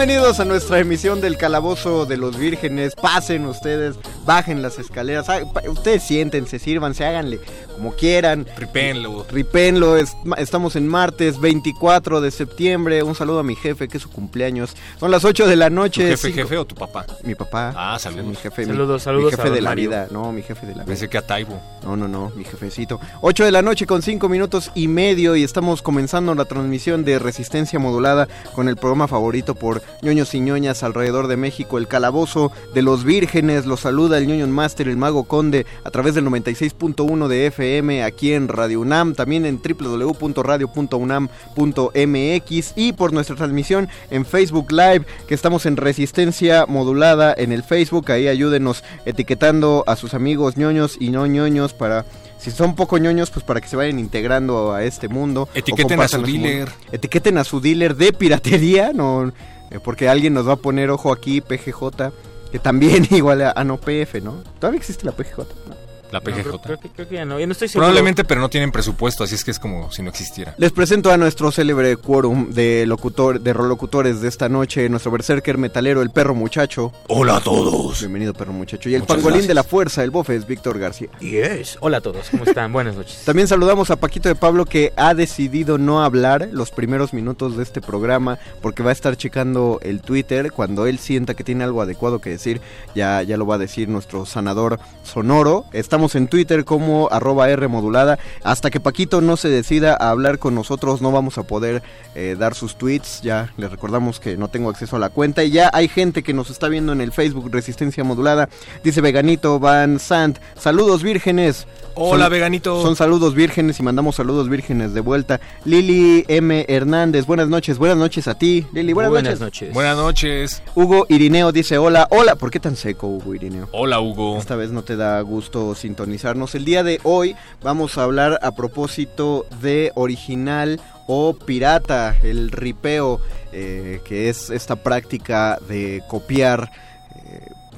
Bienvenidos a nuestra emisión del Calabozo de los Vírgenes. Pasen ustedes, bajen las escaleras. Ustedes siéntense, sírvanse, háganle como quieran. Ripenlo. Ripenlo, es- estamos en martes 24 de septiembre. Un saludo a mi jefe, que es su cumpleaños. Son las 8 de la ¿Tu noche. jefe, cinco- jefe o tu papá? Mi papá. Ah, saludos. Mi jefe, mi- Saludos, mi, saludos jefe a de la Mario. vida. No, mi jefe de la vida. Pensé que a Taibo. No, no, no, mi jefecito. 8 de la noche con 5 minutos y medio y estamos comenzando la transmisión de Resistencia Modulada con el programa favorito por ñoños y ñoñas alrededor de México, el Calabozo de los Vírgenes. Los saluda el ñoño Master, el Mago Conde, a través del 96.1 de FM aquí en Radio UNAM, también en www.radio.unam.mx y por nuestra transmisión en Facebook Live, que estamos en Resistencia Modulada en el Facebook. Ahí ayúdenos etiquetando a sus amigos ñoños y no ñoños para si son poco ñoños, pues para que se vayan integrando a este mundo. Etiqueten a su dealer. Etiqueten a su dealer de piratería, no, eh, porque alguien nos va a poner ojo aquí, PGJ, que también igual a, ah, no, PF, ¿no? Todavía existe la PGJ. ¿no? La No, PGJ. creo, creo que, creo que ya no. Ya no estoy seguro. Probablemente, pero no tienen presupuesto, así es que es como si no existiera. Les presento a nuestro célebre quórum de locutor, de locutores de esta noche, nuestro berserker metalero, el perro muchacho. Hola a todos. Bienvenido, perro muchacho. Y el Muchas pangolín gracias. de la fuerza, el bofe, es Víctor García. Yes. Hola a todos, ¿cómo están? Buenas noches. También saludamos a Paquito de Pablo que ha decidido no hablar los primeros minutos de este programa porque va a estar checando el Twitter. Cuando él sienta que tiene algo adecuado que decir, ya, ya lo va a decir nuestro sanador sonoro. Estamos en Twitter como arroba R modulada. Hasta que Paquito no se decida a hablar con nosotros no vamos a poder eh, dar sus tweets. Ya les recordamos que no tengo acceso a la cuenta. Y ya hay gente que nos está viendo en el Facebook Resistencia Modulada. Dice Veganito Van Sant. Saludos vírgenes. Hola, Son- veganito. Son saludos vírgenes y mandamos saludos vírgenes de vuelta. Lili M. Hernández, buenas noches, buenas noches a ti. Lili, buenas, Buenas noches. noches. Buenas noches. Hugo Irineo dice hola, hola. ¿Por qué tan seco, Hugo Irineo? Hola, Hugo. Esta vez no te da gusto sintonizarnos. El día de hoy vamos a hablar a propósito de original o pirata, el ripeo, eh, que es esta práctica de copiar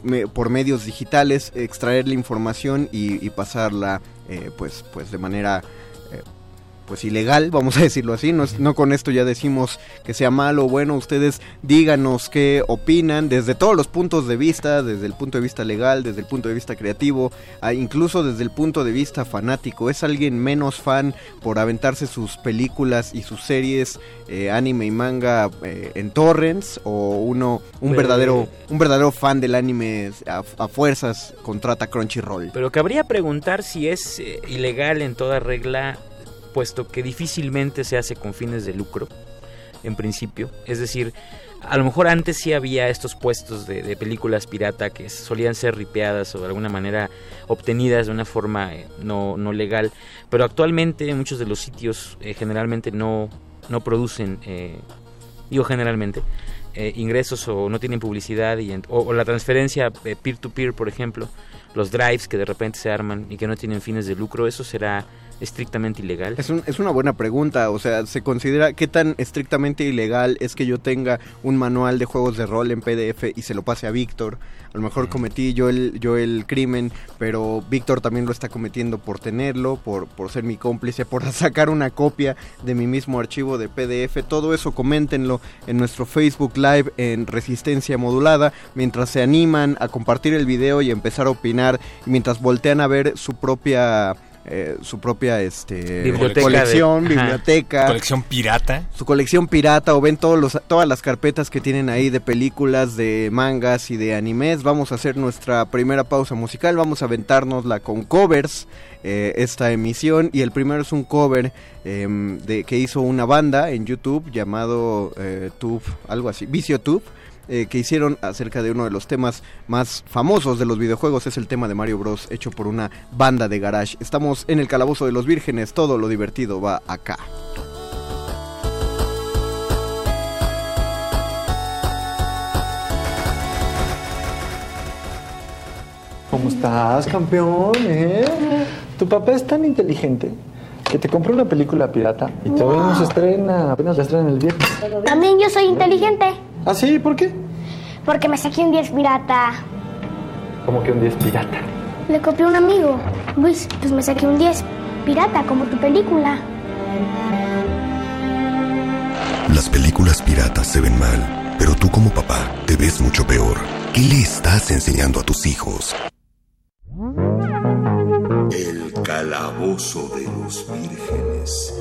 eh, por medios digitales, extraer la información y, y pasarla eh, pues, pues de manera... pues ilegal, vamos a decirlo así. No, es- no con esto ya decimos que sea malo o bueno. Ustedes díganos qué opinan desde todos los puntos de vista, desde el punto de vista legal, desde el punto de vista creativo, incluso desde el punto de vista fanático. ¿Es alguien menos fan por aventarse sus películas y sus series, eh, anime y manga eh, en torrents? ¿O uno, un Pues- verdadero, un verdadero fan del anime a, a fuerzas contrata Crunchyroll? Pero cabría preguntar si es eh, ilegal en toda regla, puesto que difícilmente se hace con fines de lucro, en principio. Es decir, a lo mejor antes sí había estos puestos de, películas pirata que solían ser ripeadas o de alguna manera obtenidas de una forma eh, no, no legal, pero actualmente muchos de los sitios eh, generalmente no, no producen, eh, digo generalmente, eh, ingresos o no tienen publicidad y o, la transferencia eh, peer-to-peer, por ejemplo, los drives que de repente se arman y que no tienen fines de lucro, eso será estrictamente ilegal. Es, un- es una buena pregunta, o sea, ¿se considera qué tan estrictamente ilegal es que yo tenga un manual de juegos de rol en PDF y se lo pase a Víctor? A lo mejor cometí yo el, yo el crimen, pero Víctor también lo está cometiendo por tenerlo, por, por ser mi cómplice, por sacar una copia de mi mismo archivo de PDF. Todo eso coméntenlo en nuestro Facebook Live en Resistencia Modulada, mientras se animan a compartir el video y empezar a opinar, y mientras voltean a ver su propia... eh, su propia este Biblioteca colección, de- ajá. biblioteca, Colección pirata. su colección pirata o ven todos los, todas las carpetas que tienen ahí de películas, de mangas y de animes. Vamos a hacer nuestra primera pausa musical, vamos a aventárnosla con covers eh, esta emisión y el primero es un cover em, de que hizo una banda en YouTube llamado eh, Tube, algo así, Vicio Tube. Eh, que hicieron acerca de uno de los temas más famosos de los videojuegos, es el tema de Mario Bros. hecho por una banda de garage. Estamos en el calabozo de los vírgenes, todo lo divertido va acá. ¿Cómo estás, campeón? eh? Tu papá es tan inteligente que te compró una película pirata y todavía no se estrena, apenas la estrena el viernes. También yo soy inteligente, ¿Ah, sí? ¿Por qué? porque me saqué un 10 pirata. Como que un día es pirata. Le copié a un amigo. Luis, pues me saqué un 10 pirata, como tu película. Las películas piratas se ven mal, pero tú como papá te ves mucho peor. ¿Qué le estás enseñando a tus hijos? El calabozo de los vírgenes.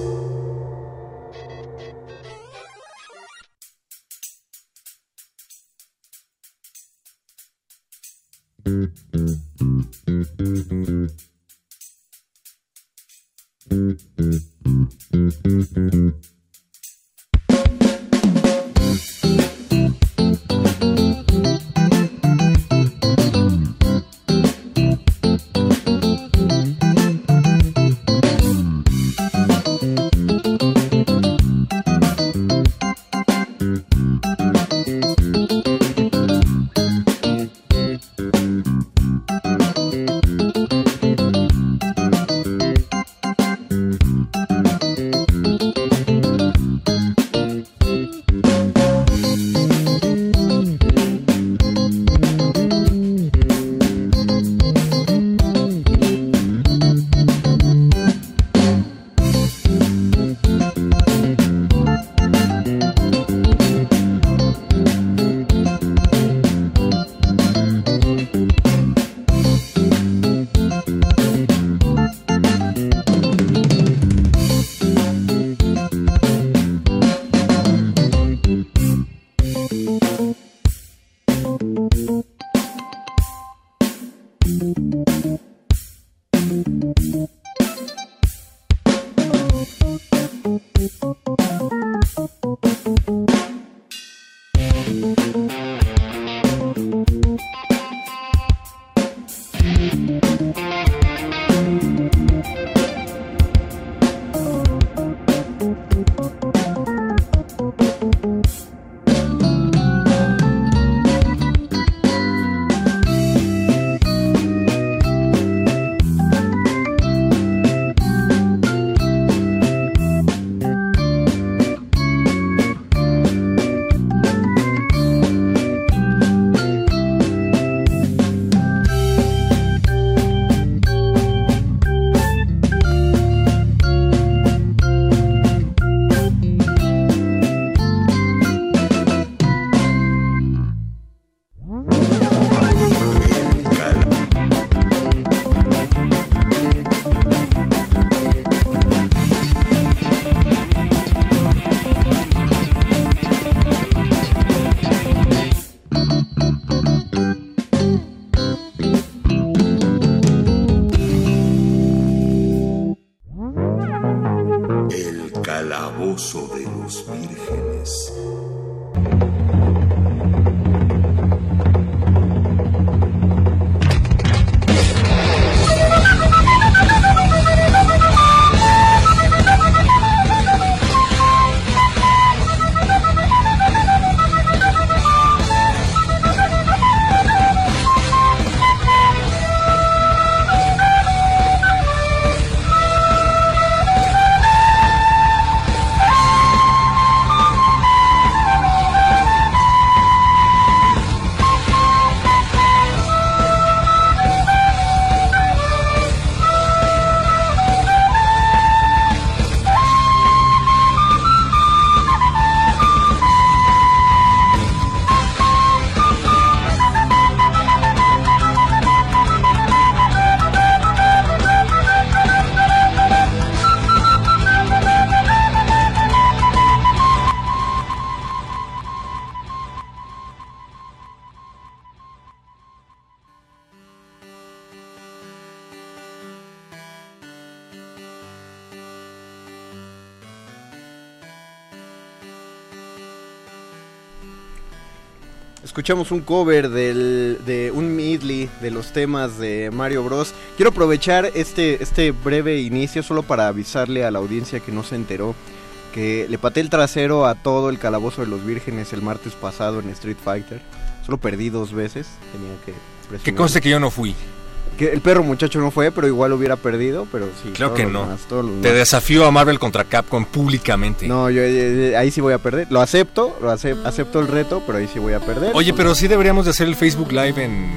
Escuchamos un cover del, de un medley de los temas de Mario Bros. Quiero aprovechar este, este breve inicio solo para avisarle a la audiencia que no se enteró que le paté el trasero a todo el calabozo de los vírgenes el martes pasado en Street Fighter. Solo perdí dos veces, tenía que presumir. Que conste que yo no fui. Que el perro muchacho no fue, pero igual hubiera perdido, pero sí. Claro que no. Te desafío a Marvel contra Capcom públicamente. No, yo eh, eh, ahí sí voy a perder. Lo acepto, lo acep- acepto el reto, pero ahí sí voy a perder. Oye, pero sí deberíamos de hacer el Facebook Live en,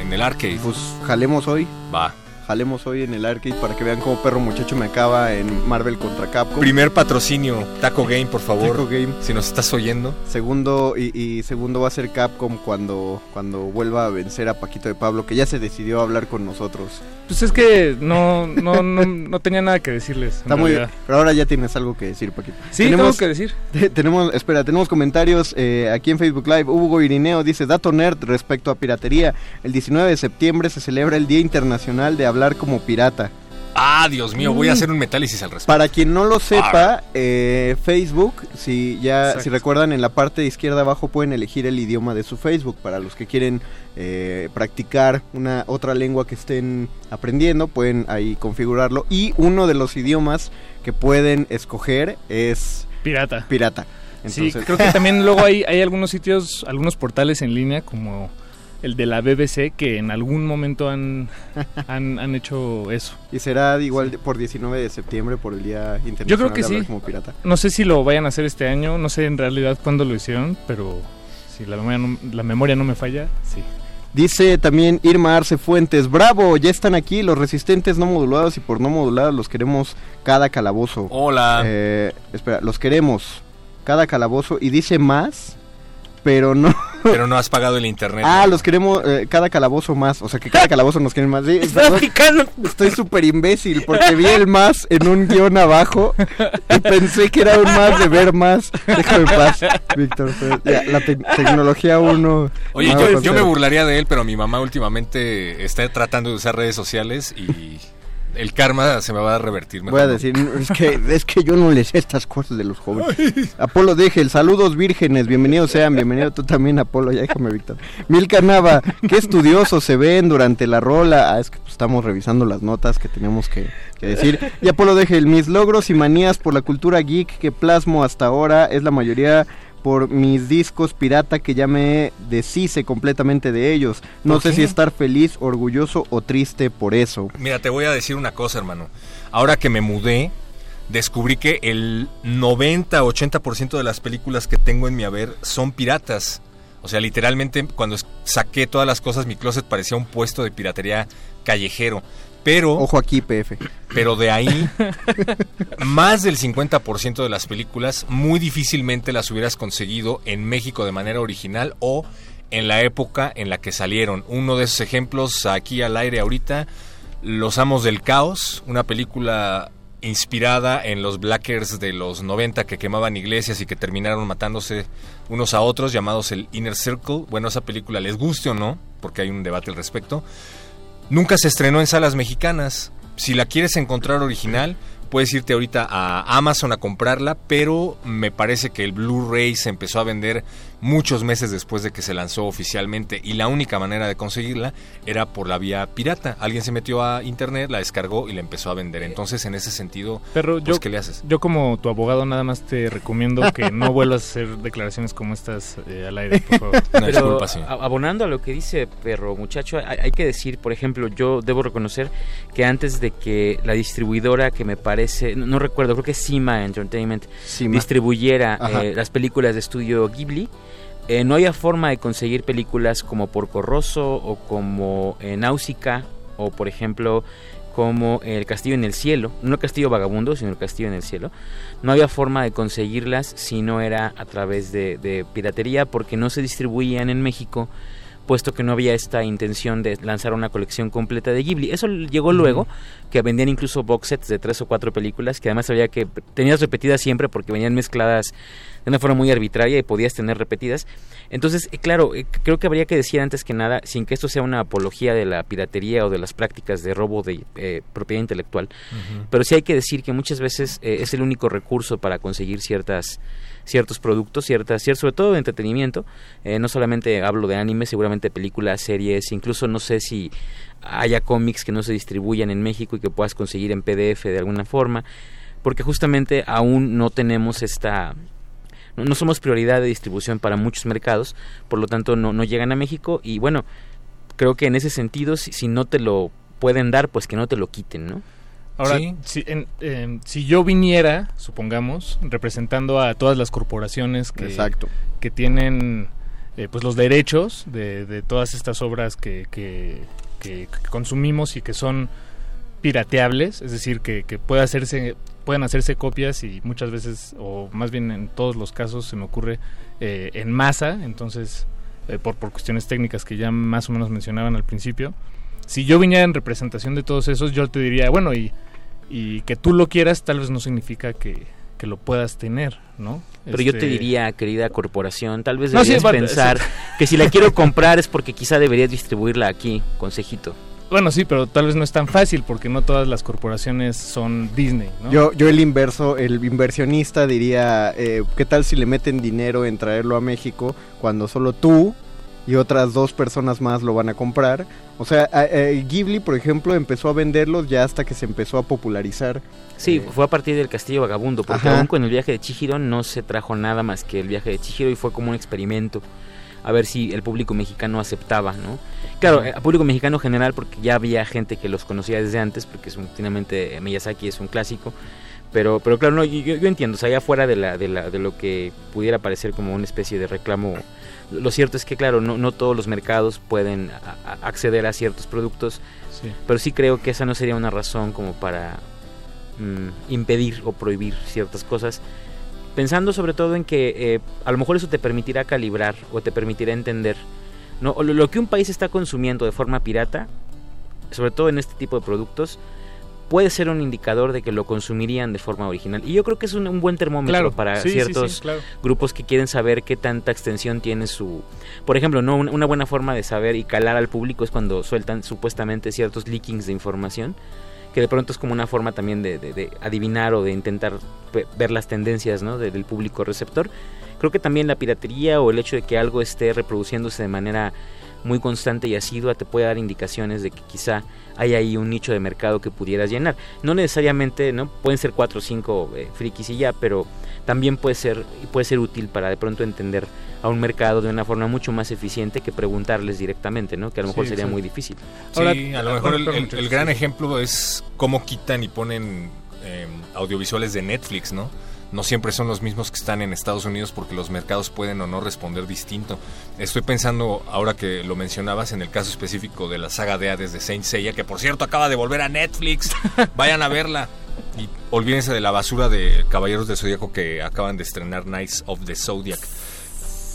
en el arcade. Pues jalemos hoy. Va. Jalemos hoy en el arcade para que vean cómo perro muchacho me acaba en Marvel contra Capcom. Primer patrocinio, Taco Game, por favor. Taco Game. Si nos estás oyendo. Segundo y, y segundo va a ser Capcom cuando, cuando vuelva a vencer a Paquito de Pablo, que ya se decidió a hablar con nosotros. Pues es que no, no, no, no tenía nada que decirles. Está muy bien. Pero ahora ya tienes algo que decir, Paquito. Sí, tengo que decir. tenemos, espera, tenemos comentarios eh, aquí en Facebook Live. Hugo Irineo dice, dato nerd respecto a piratería. El 19 de septiembre se celebra el Día Internacional de Hablar como Pirata. Ah, Dios mío, voy a Mm. hacer un metálisis al respecto. Para quien no lo sepa, eh, Facebook, si ya, Exacto. si recuerdan en la parte de izquierda abajo pueden elegir el idioma de su Facebook para los que quieren eh, practicar una otra lengua que estén aprendiendo, pueden ahí configurarlo y uno de los idiomas que pueden escoger es Pirata. Pirata. sí, creo que también luego hay, hay algunos sitios, algunos portales en línea como el de la BBC que en algún momento han, han, han hecho eso. Y será igual por 19 de septiembre por el Día Internacional Yo creo que de sí. como Pirata. No sé si lo vayan a hacer este año, no sé en realidad cuándo lo hicieron, pero si la memoria no, la memoria no me falla, sí. Dice también Irma Arce Fuentes, bravo, ya están aquí los resistentes no modulados y por no modulados los queremos cada calabozo. Hola. Eh, espera, los queremos cada calabozo y dice más, pero no. Pero no has pagado el internet. Ah, los queremos eh, cada calabozo más, o sea que cada calabozo nos quieren más. Sí, Estoy súper imbécil porque vi el más en un guion abajo y pensé que era un más de ver más. Déjame en paz, Víctor. ya, la te- tecnología uno. Oye, yo, yo me burlaría de él, pero mi mamá últimamente está tratando de usar redes sociales y el karma se me va a revertir. Voy a decir, es que, es que yo no les sé estas cosas de los jóvenes. Apolo Degel, saludos vírgenes, bienvenidos sean, bienvenido tú también, Apolo, ya déjame, Víctor. Milka Nava, qué estudiosos se ven durante la rola. Ah, es que pues, estamos revisando las notas que tenemos que, que decir. Y Apolo Degel, mis logros y manías por la cultura geek que plasmo hasta ahora es la mayoría por mis discos pirata que ya me deshice completamente de ellos. No ¿Por sé qué? si estar feliz, orgulloso o triste por eso. Mira, te voy a decir una cosa, hermano. Ahora que me mudé, descubrí que el 90-80% de las películas que tengo en mi haber son piratas. O sea, literalmente cuando saqué todas las cosas, mi closet parecía un puesto de piratería callejero. Pero... Ojo aquí, PF. Pero de ahí, más del 50% de las películas muy difícilmente las hubieras conseguido en México de manera original o en la época en la que salieron. Uno de esos ejemplos aquí al aire ahorita, Los Amos del Caos, una película inspirada en los Blackers de los 90 que quemaban iglesias y que terminaron matándose unos a otros, llamados el Inner Circle. Bueno, esa película les guste o no, porque hay un debate al respecto. Nunca se estrenó en salas mexicanas. Si la quieres encontrar original, puedes irte ahorita a Amazon a comprarla, pero me parece que el Blu-ray se empezó a vender muchos meses después de que se lanzó oficialmente y la única manera de conseguirla era por la vía pirata. Alguien se metió a internet, la descargó y la empezó a vender. Entonces, en ese sentido, Pero pues, yo, ¿qué le haces? yo como tu abogado nada más te recomiendo que no vuelvas a hacer declaraciones como estas eh, al aire, por favor. Pero abonando a lo que dice Perro Muchacho, hay, hay que decir, por ejemplo, yo debo reconocer que antes de que la distribuidora que me parece, no, no recuerdo, creo que es Cima Entertainment, Cima. distribuyera eh, las películas de estudio Ghibli, eh, no había forma de conseguir películas como Porco Rosso o como eh, Náusica o, por ejemplo, como El Castillo en el Cielo, no el Castillo Vagabundo, sino el Castillo en el Cielo. No había forma de conseguirlas si no era a través de, de piratería porque no se distribuían en México puesto que no había esta intención de lanzar una colección completa de Ghibli. Eso llegó luego, que vendían incluso box sets de tres o cuatro películas, que además había que tenías repetidas siempre porque venían mezcladas de una forma muy arbitraria y podías tener repetidas. Entonces, eh, claro, eh, creo que habría que decir antes que nada, sin que esto sea una apología de la piratería o de las prácticas de robo de eh, propiedad intelectual, pero sí hay que decir que muchas veces eh, es el único recurso para conseguir ciertas ciertos productos, ciertas, sobre todo de entretenimiento. Eh, no solamente hablo de anime, seguramente películas, series, incluso no sé si haya cómics que no se distribuyan en México y que puedas conseguir en PDF de alguna forma, porque justamente aún no tenemos esta no, no somos prioridad de distribución para muchos mercados, por lo tanto no, no llegan a México y bueno, creo que en ese sentido si, si no te lo pueden dar, pues que no te lo quiten, ¿no? Ahora, Sí. si, en- em, si yo viniera, supongamos, representando a todas las corporaciones que, Exacto. que tienen eh, pues los derechos de, de todas estas obras que, que- que- que consumimos y que son pirateables, es decir, que, que puede hacerse, pueden hacerse copias y muchas veces, o más bien en todos los casos, se me ocurre eh, en masa, entonces, eh, por, por cuestiones técnicas que ya más o menos mencionaban al principio. Si yo viniera en representación de todos esos, yo te diría, bueno, y, y que tú lo quieras tal vez no significa que, que lo puedas tener, ¿no? Pero yo te Este, diría, querida corporación, tal vez No, sí, deberías pensar sí. que si la quiero comprar es porque quizá deberías distribuirla aquí, consejito. Bueno, sí, pero tal vez no es tan fácil porque no todas las corporaciones son Disney, ¿no? Yo, yo el inverso, el inversionista diría, eh, ¿qué tal si le meten dinero en traerlo a México cuando solo tú y otras dos personas más lo van a comprar? O sea, eh, Ghibli, por ejemplo, empezó a venderlos ya hasta que se empezó a popularizar. Sí, fue a partir del Castillo Vagabundo, porque Ajá. aún con el viaje de Chihiro no se trajo nada más que el viaje de Chihiro y fue como un experimento a ver si el público mexicano aceptaba, ¿no? Claro, eh, público mexicano general porque ya había gente que los conocía desde antes, porque es un, finalmente eh, Miyazaki es un clásico, pero pero claro, no, yo, entiendo, o sea, allá fuera de, la, de, la, de lo que pudiera parecer como una especie de reclamo, lo cierto es que claro, no, no todos los mercados pueden a- a- acceder a ciertos productos, Sí. pero sí creo que esa no sería una razón como para mm, impedir o prohibir ciertas cosas. Pensando sobre todo en que eh, a lo mejor eso te permitirá calibrar o te permitirá entender ¿no? Lo que un país está consumiendo de forma pirata, sobre todo en este tipo de productos, puede ser un indicador de que lo consumirían de forma original. Y yo creo que es un, un buen termómetro Claro, para sí, ciertos sí, claro. grupos que quieren saber qué tanta extensión tiene su... Por ejemplo, no una, buena forma de saber y calar al público es cuando sueltan supuestamente ciertos leakings de información, que de pronto es como una forma también de, de- de adivinar o de intentar ver las tendencias ¿no? de- del público receptor. Creo que también la piratería o el hecho de que algo esté reproduciéndose de manera muy constante y asidua te puede dar indicaciones de que quizá hay ahí un nicho de mercado que pudieras llenar. No necesariamente, ¿no? Pueden ser cuatro o cinco eh, frikis y ya, pero también puede ser, puede ser útil para de pronto entender a un mercado de una forma mucho más eficiente que preguntarles directamente, ¿no? Que a lo mejor Sí, sería muy difícil. Sí, a lo mejor el, gran ejemplo es cómo quitan y ponen eh, audiovisuales de Netflix, ¿no? No siempre son los mismos que están en Estados Unidos porque los mercados pueden o no responder distinto. Estoy pensando, ahora que lo mencionabas, en el caso específico de la saga de Hades de Saint Seiya, que por cierto acaba de volver a Netflix. Vayan a verla. Y olvídense de la basura de Caballeros del Zodíaco que acaban de estrenar Knights of the Zodiac.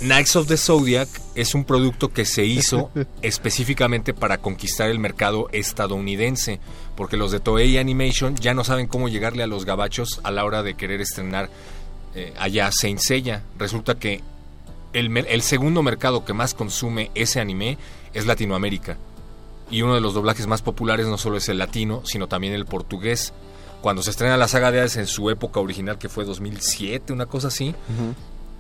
Knights of the Zodiac es un producto que se hizo específicamente para conquistar el mercado estadounidense, porque los de Toei Animation ya no saben cómo llegarle a los gabachos a la hora de querer estrenar eh, allá Saint Seiya. Resulta que el, segundo mercado que más consume ese anime es Latinoamérica. Y uno de los doblajes más populares no solo es el latino, sino también el portugués. Cuando se estrena la saga de Hades en su época original, que fue 2007, una cosa así,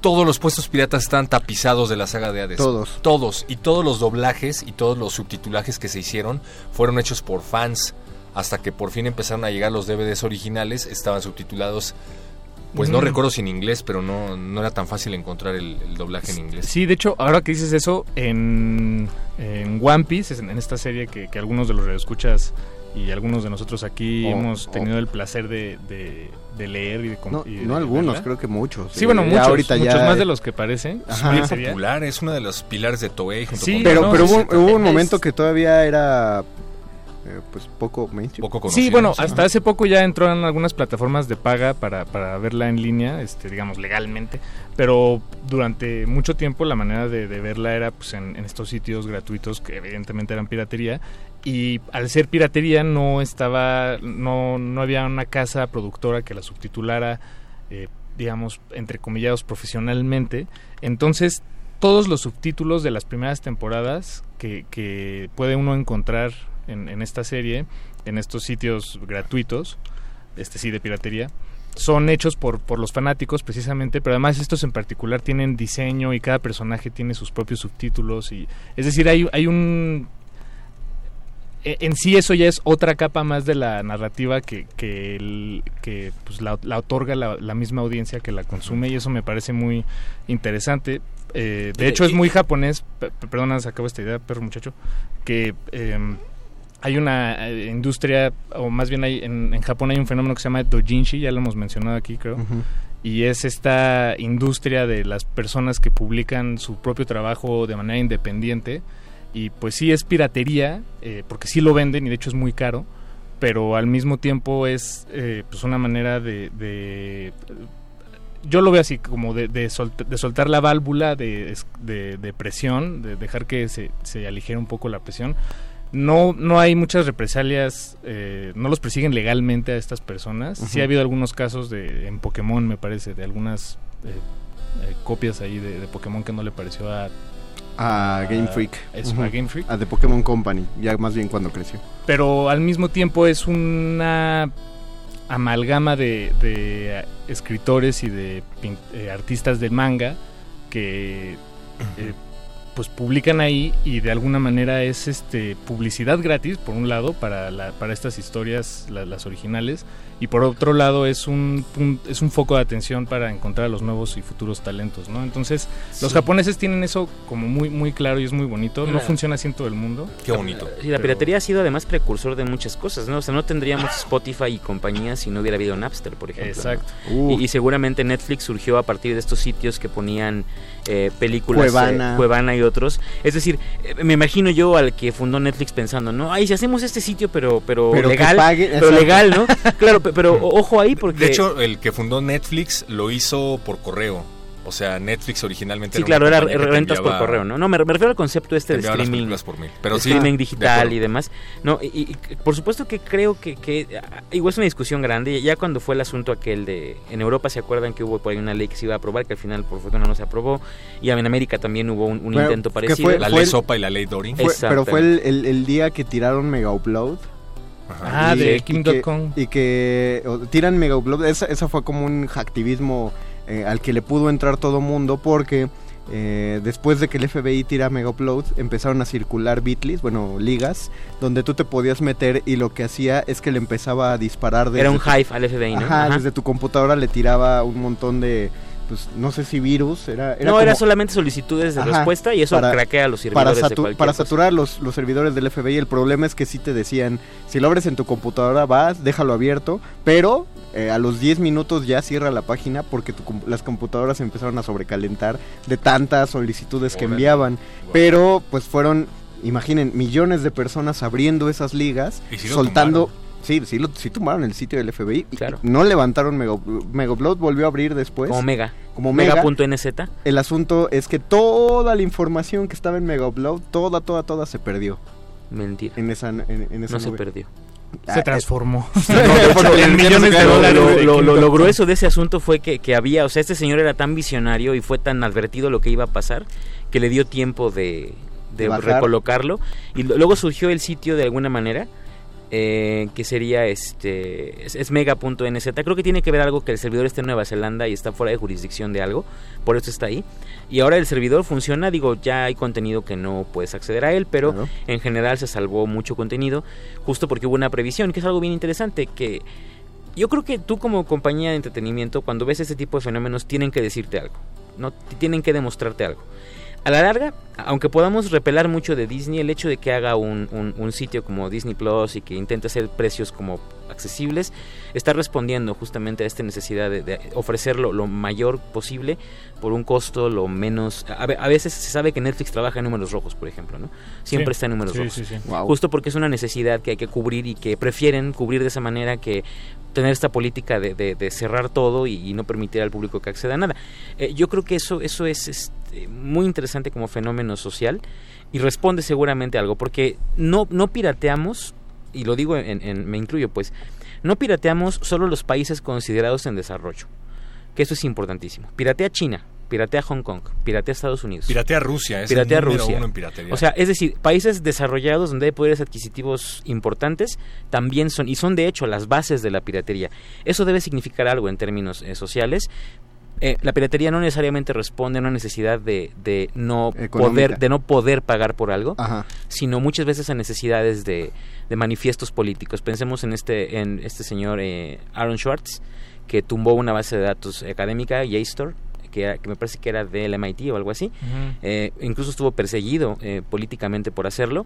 todos los puestos piratas están tapizados de la saga de Hades. Todos. Todos. Y todos los doblajes y todos los subtitulajes que se hicieron fueron hechos por fans. Hasta que por fin empezaron a llegar los DVDs originales, estaban subtitulados. Pues no Mm. recuerdo si en inglés, pero no, no era tan fácil encontrar el, el doblaje en inglés. Sí, de hecho, ahora que dices eso, en, en One Piece, en, en esta serie que, que algunos de los escuchas y algunos de nosotros aquí Oh, hemos oh. tenido el placer de, de- de leer y de No, y de no algunos, creo que muchos. Sí, bueno, Ya muchos, ahorita muchos ya- más de los que parecen. Es popular, es uno de los pilares de Toei. Junto Sí, con Pero, no, pero hubo, hubo un momento que todavía era eh, pues poco mainstream. poco conocido. Sí, bueno, ¿no? hasta hace poco ya entró en algunas plataformas de paga para, para verla en línea, este, digamos, legalmente. Pero durante mucho tiempo la manera de, de verla era pues, en, en estos sitios gratuitos que evidentemente eran piratería. Y al ser piratería no estaba, no, no había una casa productora que la subtitulara, eh, digamos, entre comillados profesionalmente. Entonces, todos los subtítulos de las primeras temporadas que, que puede uno encontrar en, en esta serie, en estos sitios gratuitos, este sí de piratería, son hechos por, por los fanáticos precisamente, pero además estos en particular tienen diseño y cada personaje tiene sus propios subtítulos y es decir, hay, hay un e, en sí eso ya es otra capa más de la narrativa que, que, el- que, pues, la, la otorga la, la misma audiencia que la consume y eso me parece muy interesante. Eh, de hecho es muy japonés, pe- pe- perdona, se acabó esta idea, perro muchacho, que em, hay una eh, industria, o más bien hay, en, en Japón hay un fenómeno que se llama dojinshi, ya lo hemos mencionado aquí creo, y es esta industria de las personas que publican su propio trabajo de manera independiente. Y pues sí es piratería eh, porque sí lo venden y de hecho es muy caro. Pero al mismo tiempo es eh, pues una manera de, de- yo lo veo así como de, de, solt- de soltar la válvula de- de presión de dejar que se, se aligere un poco la presión no no hay muchas represalias eh, no los persiguen legalmente a estas personas sí ha habido algunos casos de en Pokémon me parece de algunas eh, eh, copias ahí de, de Pokémon que no le pareció a A Game Freak. Ujú. a Game Freak A The Pokémon Company, ya más bien cuando creció. pero al mismo tiempo es una amalgama de, de, escritores y de eh, artistas del manga que eh, pues publican ahí y de alguna manera es este publicidad gratis por un lado para la- para estas historias la- las originales y por otro lado es un es un foco de atención para encontrar a los nuevos y futuros talentos no entonces los Sí. japoneses tienen eso como muy muy claro y es muy bonito no funciona así en todo el mundo Qué bonito. Sí, la piratería ha sido además precursor de muchas cosas, ¿no? O sea, no tendríamos Spotify y compañía si no hubiera habido Napster, por ejemplo. ¿no? Exacto. Y, y seguramente Netflix surgió a partir de estos sitios que ponían eh, películas, Cuevana. eh, Cuevana y otros. Es decir, eh, me imagino yo al que fundó Netflix pensando, no, ay, si hacemos este sitio, pero, pero, Pero legal, pague, pero legal, ¿no? Claro, pe- pero o- ojo ahí porque... De hecho, el que fundó Netflix lo hizo por correo. O sea, Netflix originalmente Sí, era claro, una era rentas por correo, ¿no? No, me, me refiero al concepto este te de las streaming. películas por mail. Pero de sí, streaming de digital y demás. No, y, y- y por supuesto que creo que, que ah, igual es una discusión grande. Ya cuando fue el asunto aquel de en Europa se acuerdan que hubo por ahí una ley que se iba a aprobar que al final por fortuna no se aprobó y en América también hubo un, intento parecido. fue- La fue ley el- Sopa y la ley Dory. Fue- pero fue el, el- el día que tiraron Mega Upload. Ah, Y- de y Kim.com. que- Y que o, tiran Mega Upload. Esa, esa fue como un hacktivismo eh, al que le pudo entrar todo mundo porque eh, después de que el FBI tira Mega Upload empezaron a circular bitlis, bueno, ligas, donde tú te podías meter y lo que hacía es que le empezaba a disparar desde Era un hive al FBI, ¿no? Ajá, Ajá. desde tu computadora le tiraba un montón de, pues no sé si virus, era, era no, era solamente solicitudes de Ajá, respuesta y eso para- craquea los para, servidores satu- para cosa. saturar los, los servidores del FBI. El problema es que sí te decían, si lo abres en tu computadora, vas, déjalo abierto, pero eh, a los 10 minutos ya cierra la página porque tu las computadoras empezaron a sobrecalentar de tantas solicitudes que enviaban. Pero pues fueron, imaginen, millones de personas abriendo esas ligas, soltando... Sí, sí, lo, sí tumbaron el sitio del FBI. y Claro. No levantaron Mega, Megaupload, volvió a abrir después. Como Mega. Como Mega. Mega.nz. El asunto es que toda la información que estaba en Mega Upload, toda, toda, toda se perdió Mentira. en esa, en, en esa No se perdió. Se transformó lo, grueso de ese asunto fue que, que había, o sea, este señor era tan visionario y fue tan advertido lo que iba a pasar que le dio tiempo de, de recolocarlo. Y lo- luego surgió el sitio de alguna manera. Eh, que sería este es, es mega.nz creo que tiene que ver algo que el servidor está en Nueva Zelanda y está fuera de jurisdicción de algo por eso está ahí y ahora el servidor funciona digo ya hay contenido que no puedes acceder a él pero Claro. en general se salvó mucho contenido justo porque hubo una previsión que es algo bien interesante que yo creo que tú como compañía de entretenimiento, cuando ves ese tipo de fenómenos, tienen que decirte algo, no tienen que demostrarte algo. A la larga, aunque podamos repelar mucho de Disney, el hecho de que haga un, un- un sitio como Disney Plus y que intente hacer precios como accesibles, está respondiendo justamente a esta necesidad de, de ofrecerlo lo mayor posible por un costo lo menos... A, ve- a veces se sabe que Netflix trabaja en números rojos, por ejemplo, ¿no? Siempre Sí, está en números sí, rojos. sí, sí. Wow. Justo porque es una necesidad que hay que cubrir y que prefieren cubrir de esa manera que tener esta política de, de- cerrar todo y, y no permitir al público que acceda a nada. Eh, yo creo que eso, eso es este, muy interesante como fenómeno social y responde seguramente a algo, porque no, no pirateamos, y lo digo, en, en- me incluyo pues, no pirateamos solo los países considerados en desarrollo, que eso es importantísimo. Piratea China, piratea Hong Kong, piratea Estados Unidos. Piratea Rusia, es piratea el número Rusia. uno en piratería. O sea, es decir, países desarrollados donde hay poderes adquisitivos importantes también son, y son de hecho las bases de la piratería. Eso debe significar algo en términos eh, sociales. Eh, la piratería no necesariamente responde a una necesidad de, de no Económica. poder de no poder pagar por algo, Ajá. sino muchas veces a necesidades de, de manifiestos políticos. Pensemos en este en este señor eh, Aaron Schwartz que tumbó una base de datos académica, JSTOR, que, era- que me parece que era del MIT o algo así. Eh, incluso estuvo perseguido eh, políticamente por hacerlo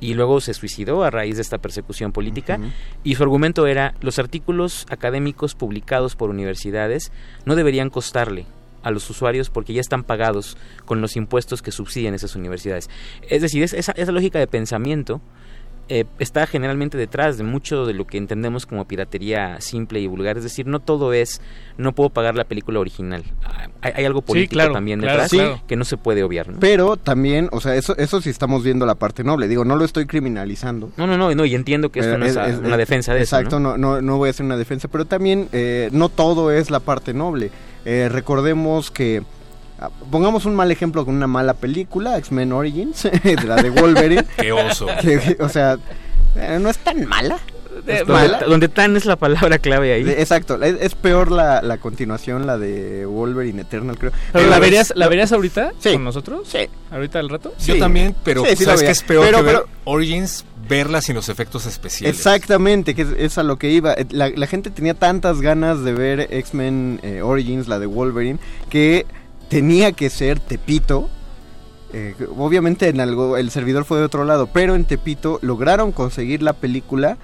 y luego se suicidó a raíz de esta persecución política y su argumento era los artículos académicos publicados por universidades no deberían costarle a los usuarios porque ya están pagados con los impuestos que subsidian esas universidades. Es decir, es- esa, esa lógica de pensamiento eh, está generalmente detrás de mucho de lo que entendemos como piratería simple y vulgar. Es decir, no todo es, no puedo pagar la película original. Ah, Hay, hay algo político claro, también detrás claro. que no se puede obviar. ¿no? Pero también, o sea, eso, eso sí estamos viendo la parte noble. Digo, no lo estoy criminalizando. No, no, no, no, y entiendo que esto no es, es- una es- defensa de Exacto, eso. ¿no? no, no, no voy a hacer una defensa, pero también eh, no todo es la parte noble. Eh, recordemos que, pongamos un mal ejemplo con una mala película, X-Men Origins, de la de Wolverine. Qué oso. que, o sea, eh, no es tan mala. Es donde, mala. donde tan es la palabra clave ahí. De- Exacto, es, es peor la, la continuación, la de Wolverine Eternal, creo. ¿Pero la verías, la verías ahorita Sí. con nosotros? Sí. ¿Ahorita al rato? Yo Sí. también, pero Sí, ¿sabes veía. es peor Pero- que ver pero- Origins? Verla sin los efectos especiales. Exactamente, que es, es a lo que iba. Eh, La, la gente tenía tantas ganas de ver X-Men eh, Origins, la de Wolverine, que tenía que ser Tepito. Eh, obviamente en algo el servidor fue de otro lado, pero en Tepito lograron conseguir la película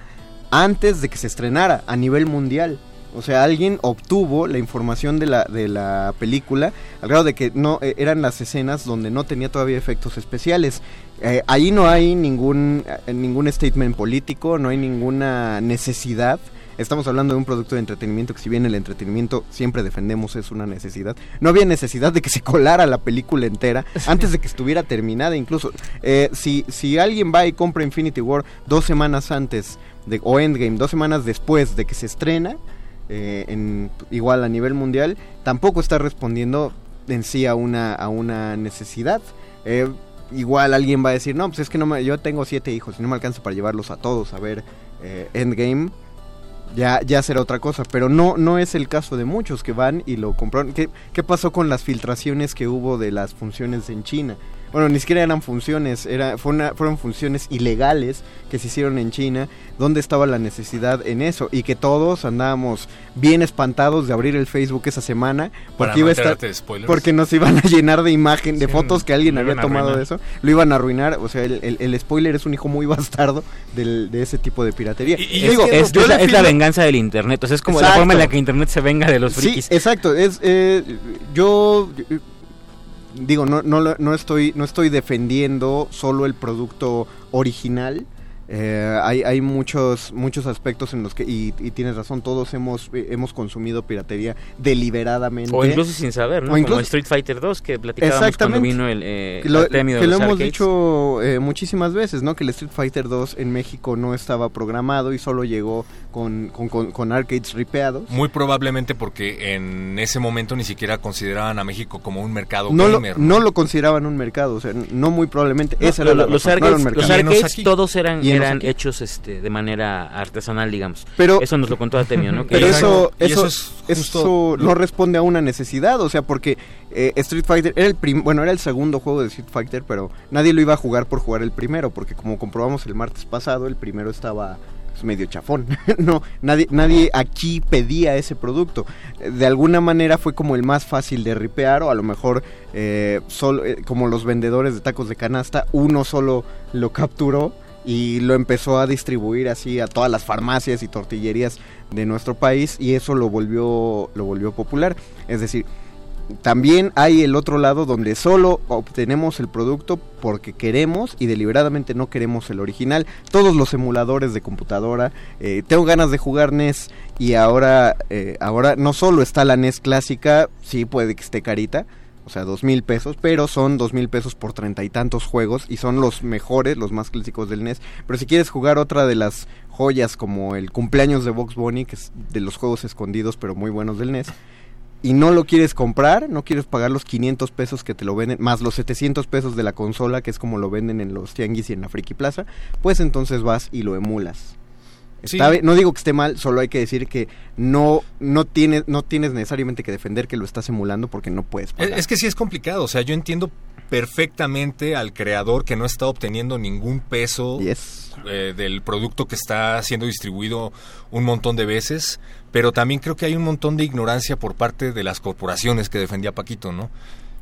antes de que se estrenara a nivel mundial. O sea, alguien obtuvo la información de la, de la película al grado de que no eh, eran las escenas donde no tenía todavía efectos especiales. Eh, ahí no hay ningún, eh, ningún statement político, no hay ninguna necesidad. Estamos hablando de un producto de entretenimiento que si bien el entretenimiento siempre defendemos es una necesidad, no había necesidad de que se colara la película entera antes de que estuviera terminada incluso. Eh, si, si alguien va y compra Infinity War dos semanas antes de, o Endgame, dos semanas después de que se estrena, eh, en, igual a nivel mundial, tampoco está respondiendo en sí a una, a una necesidad. Eh, igual alguien va a decir, no, pues es que no me- yo tengo siete hijos y no me alcanza para llevarlos a todos a ver eh, Endgame. Ya, ya será otra cosa, pero no, no es el caso de muchos que van y lo compraron. ¿Qué, ¿Qué pasó con las filtraciones que hubo de las funciones en China? Bueno, ni siquiera eran funciones, era, fue una- fueron funciones ilegales que se hicieron en China. ¿Dónde estaba la necesidad en eso? Y que todos andábamos bien espantados de abrir el Facebook esa semana porque iba a estar porque nos iban a llenar de imagen, de Sí, fotos que alguien había tomado de eso, lo iban a arruinar. O sea, el, el- el spoiler es un hijo muy bastardo del- de ese tipo de piratería. Y- Digo, es- la, es la defiendo- venganza del internet. O sea, es como la forma en la que internet se venga de los Sí, frikis. exacto. Es, eh, yo digo, no, no, no, estoy, no estoy defendiendo solo el producto original. Eh, hay, hay muchos muchos aspectos en los que y, y tienes razón todos hemos eh, hemos consumido piratería deliberadamente O incluso sin saber, ¿no? O incluso- Como Street Fighter 2 que platicábamos cuando vino el, eh, que lo, el premio de que lo los hemos arcades. dicho eh, muchísimas veces, ¿no? Que el Street Fighter 2 en México no estaba programado y solo llegó con, con, con- con arcades ripeados. Muy probablemente porque en ese momento ni siquiera consideraban a México como un mercado No lo, gamer. no lo consideraban un mercado, o sea, no muy probablemente. No, esa era lo- la los razón, no era un arcades, mercado. los arcades todos eran, Y eran aquí. hechos este, de manera artesanal, digamos. Pero- eso nos lo contó Artemio, ¿no? Que Pero eso, eso, eso eso, es justo no responde a una necesidad, o sea, porque eh, Street Fighter era el prim- bueno, era el segundo juego de Street Fighter, pero nadie lo iba a jugar por jugar el primero, porque como comprobamos el martes pasado, el primero estaba pues, medio chafón. no, nadie, nadie aquí pedía ese producto. De alguna manera fue como el más fácil de ripear, o a lo mejor eh, solo, eh, como los vendedores de tacos de canasta, uno solo lo capturó y lo empezó a distribuir así a todas las farmacias y tortillerías de nuestro país y eso lo volvió lo volvió popular es decir también hay el otro lado donde solo obtenemos el producto porque queremos y deliberadamente no queremos el original. Todos los emuladores de computadora, eh, tengo ganas de jugar NES y ahora, eh, ahora no solo está la NES clásica, sí puede que esté carita, o sea, dos mil pesos, pero son dos mil pesos por treinta y tantos juegos y son los mejores, los más clásicos del NES. Pero si quieres jugar otra de las joyas como el cumpleaños de Box Bunny, que es de los juegos escondidos pero muy buenos del NES, y no lo quieres comprar, no quieres pagar los 500 pesos que te lo venden, más los 700 pesos de la consola, que es como lo venden en los tianguis y en la Friki Plaza, pues entonces vas y lo emulas. Está no digo que esté mal, solo hay que decir que no, no, tienes, no tienes necesariamente que defender que lo estás emulando porque no puedes es que sí es complicado, o sea, yo entiendo perfectamente al creador que no está obteniendo ningún peso eh, del producto que está siendo distribuido un montón de veces, pero también creo que hay un montón de ignorancia por parte de las corporaciones que defendía Paquito, ¿no?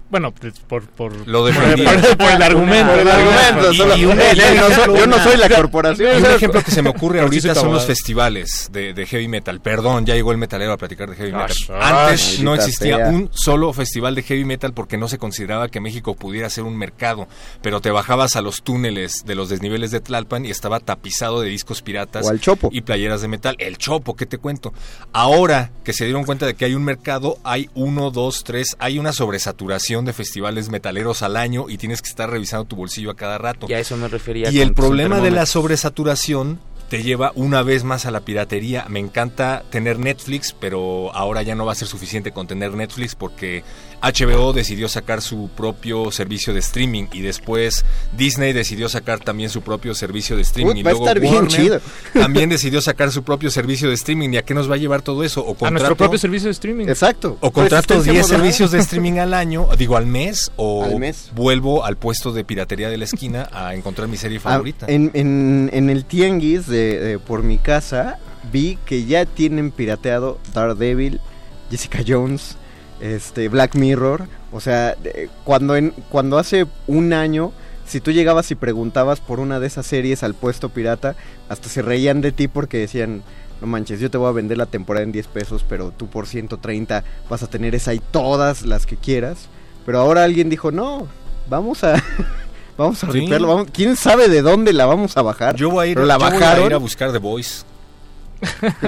Bueno, pues, por, por, Lo por, por- por el argumento. Por el argumento, Y- un yo no ejemplo- soy- yo no soy la corporación. Y un ejemplo que se me ocurre ahorita son los festivales de, de heavy metal. Perdón, ya llegó el metalero a platicar de heavy metal. Ash, Antes ash, no existía sea. un solo festival de heavy metal porque no se consideraba que México pudiera ser un mercado. Pero te bajabas a los túneles de los desniveles de Tlalpan y estaba tapizado de discos piratas O al Chopo. y playeras de metal. El Chopo, ¿qué te cuento? Ahora que se dieron cuenta de que hay un mercado, hay uno, dos, tres, hay una sobresaturación de festivales metaleros al año y tienes que estar revisando tu bolsillo a cada rato. Y a eso me refería. Y el problema de la sobresaturación te lleva una vez más a la piratería. Me encanta tener Netflix, pero ahora ya no va a ser suficiente con tener Netflix porque HBO decidió sacar su propio servicio de streaming y después Disney decidió sacar también su propio servicio de streaming Uy, y va a luego estar bien Warner chido. también decidió sacar su propio servicio de streaming. ¿Y a qué nos va a llevar todo eso? O A nuestro propio servicio de streaming. Exacto. o contrato Resistencia 10 moderada. servicios de streaming al año, digo al mes, o Al mes. vuelvo al puesto de piratería de la esquina a encontrar mi serie Ah, favorita. en, en, en el tianguis de, de por mi casa vi que ya tienen pirateado Daredevil, Jessica Jones, este Black Mirror. O sea, cuando, en, cuando hace un año, si tú llegabas y preguntabas por una de esas series al puesto pirata, hasta se reían de ti porque decían... No manches, yo te voy a vender la temporada en 10 pesos, pero tú por 130 vas a tener esa y todas las que quieras. Pero ahora alguien dijo, no, vamos a... Vamos a Sí. vamos- ¿quién sabe de dónde la vamos a bajar? Yo voy a ir, Pero la yo voy a ir a buscar The Voice.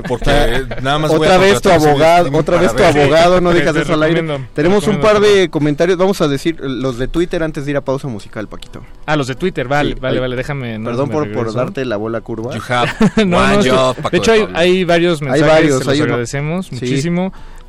Porque nada más voy otra a vez tu abogado, otra vez tu ver. abogado, no dejas eso al aire. Tenemos un par de comentarios, vamos a decir los de Twitter antes de ir a pausa musical, Paquito. Ah, los de Twitter, vale, Sí, vale, vale, déjame. no, Perdón por, por darte la bola curva. You have no, no, job, de hecho hay, hay varios mensajes, varios, se los hay uno- agradecemos Sí.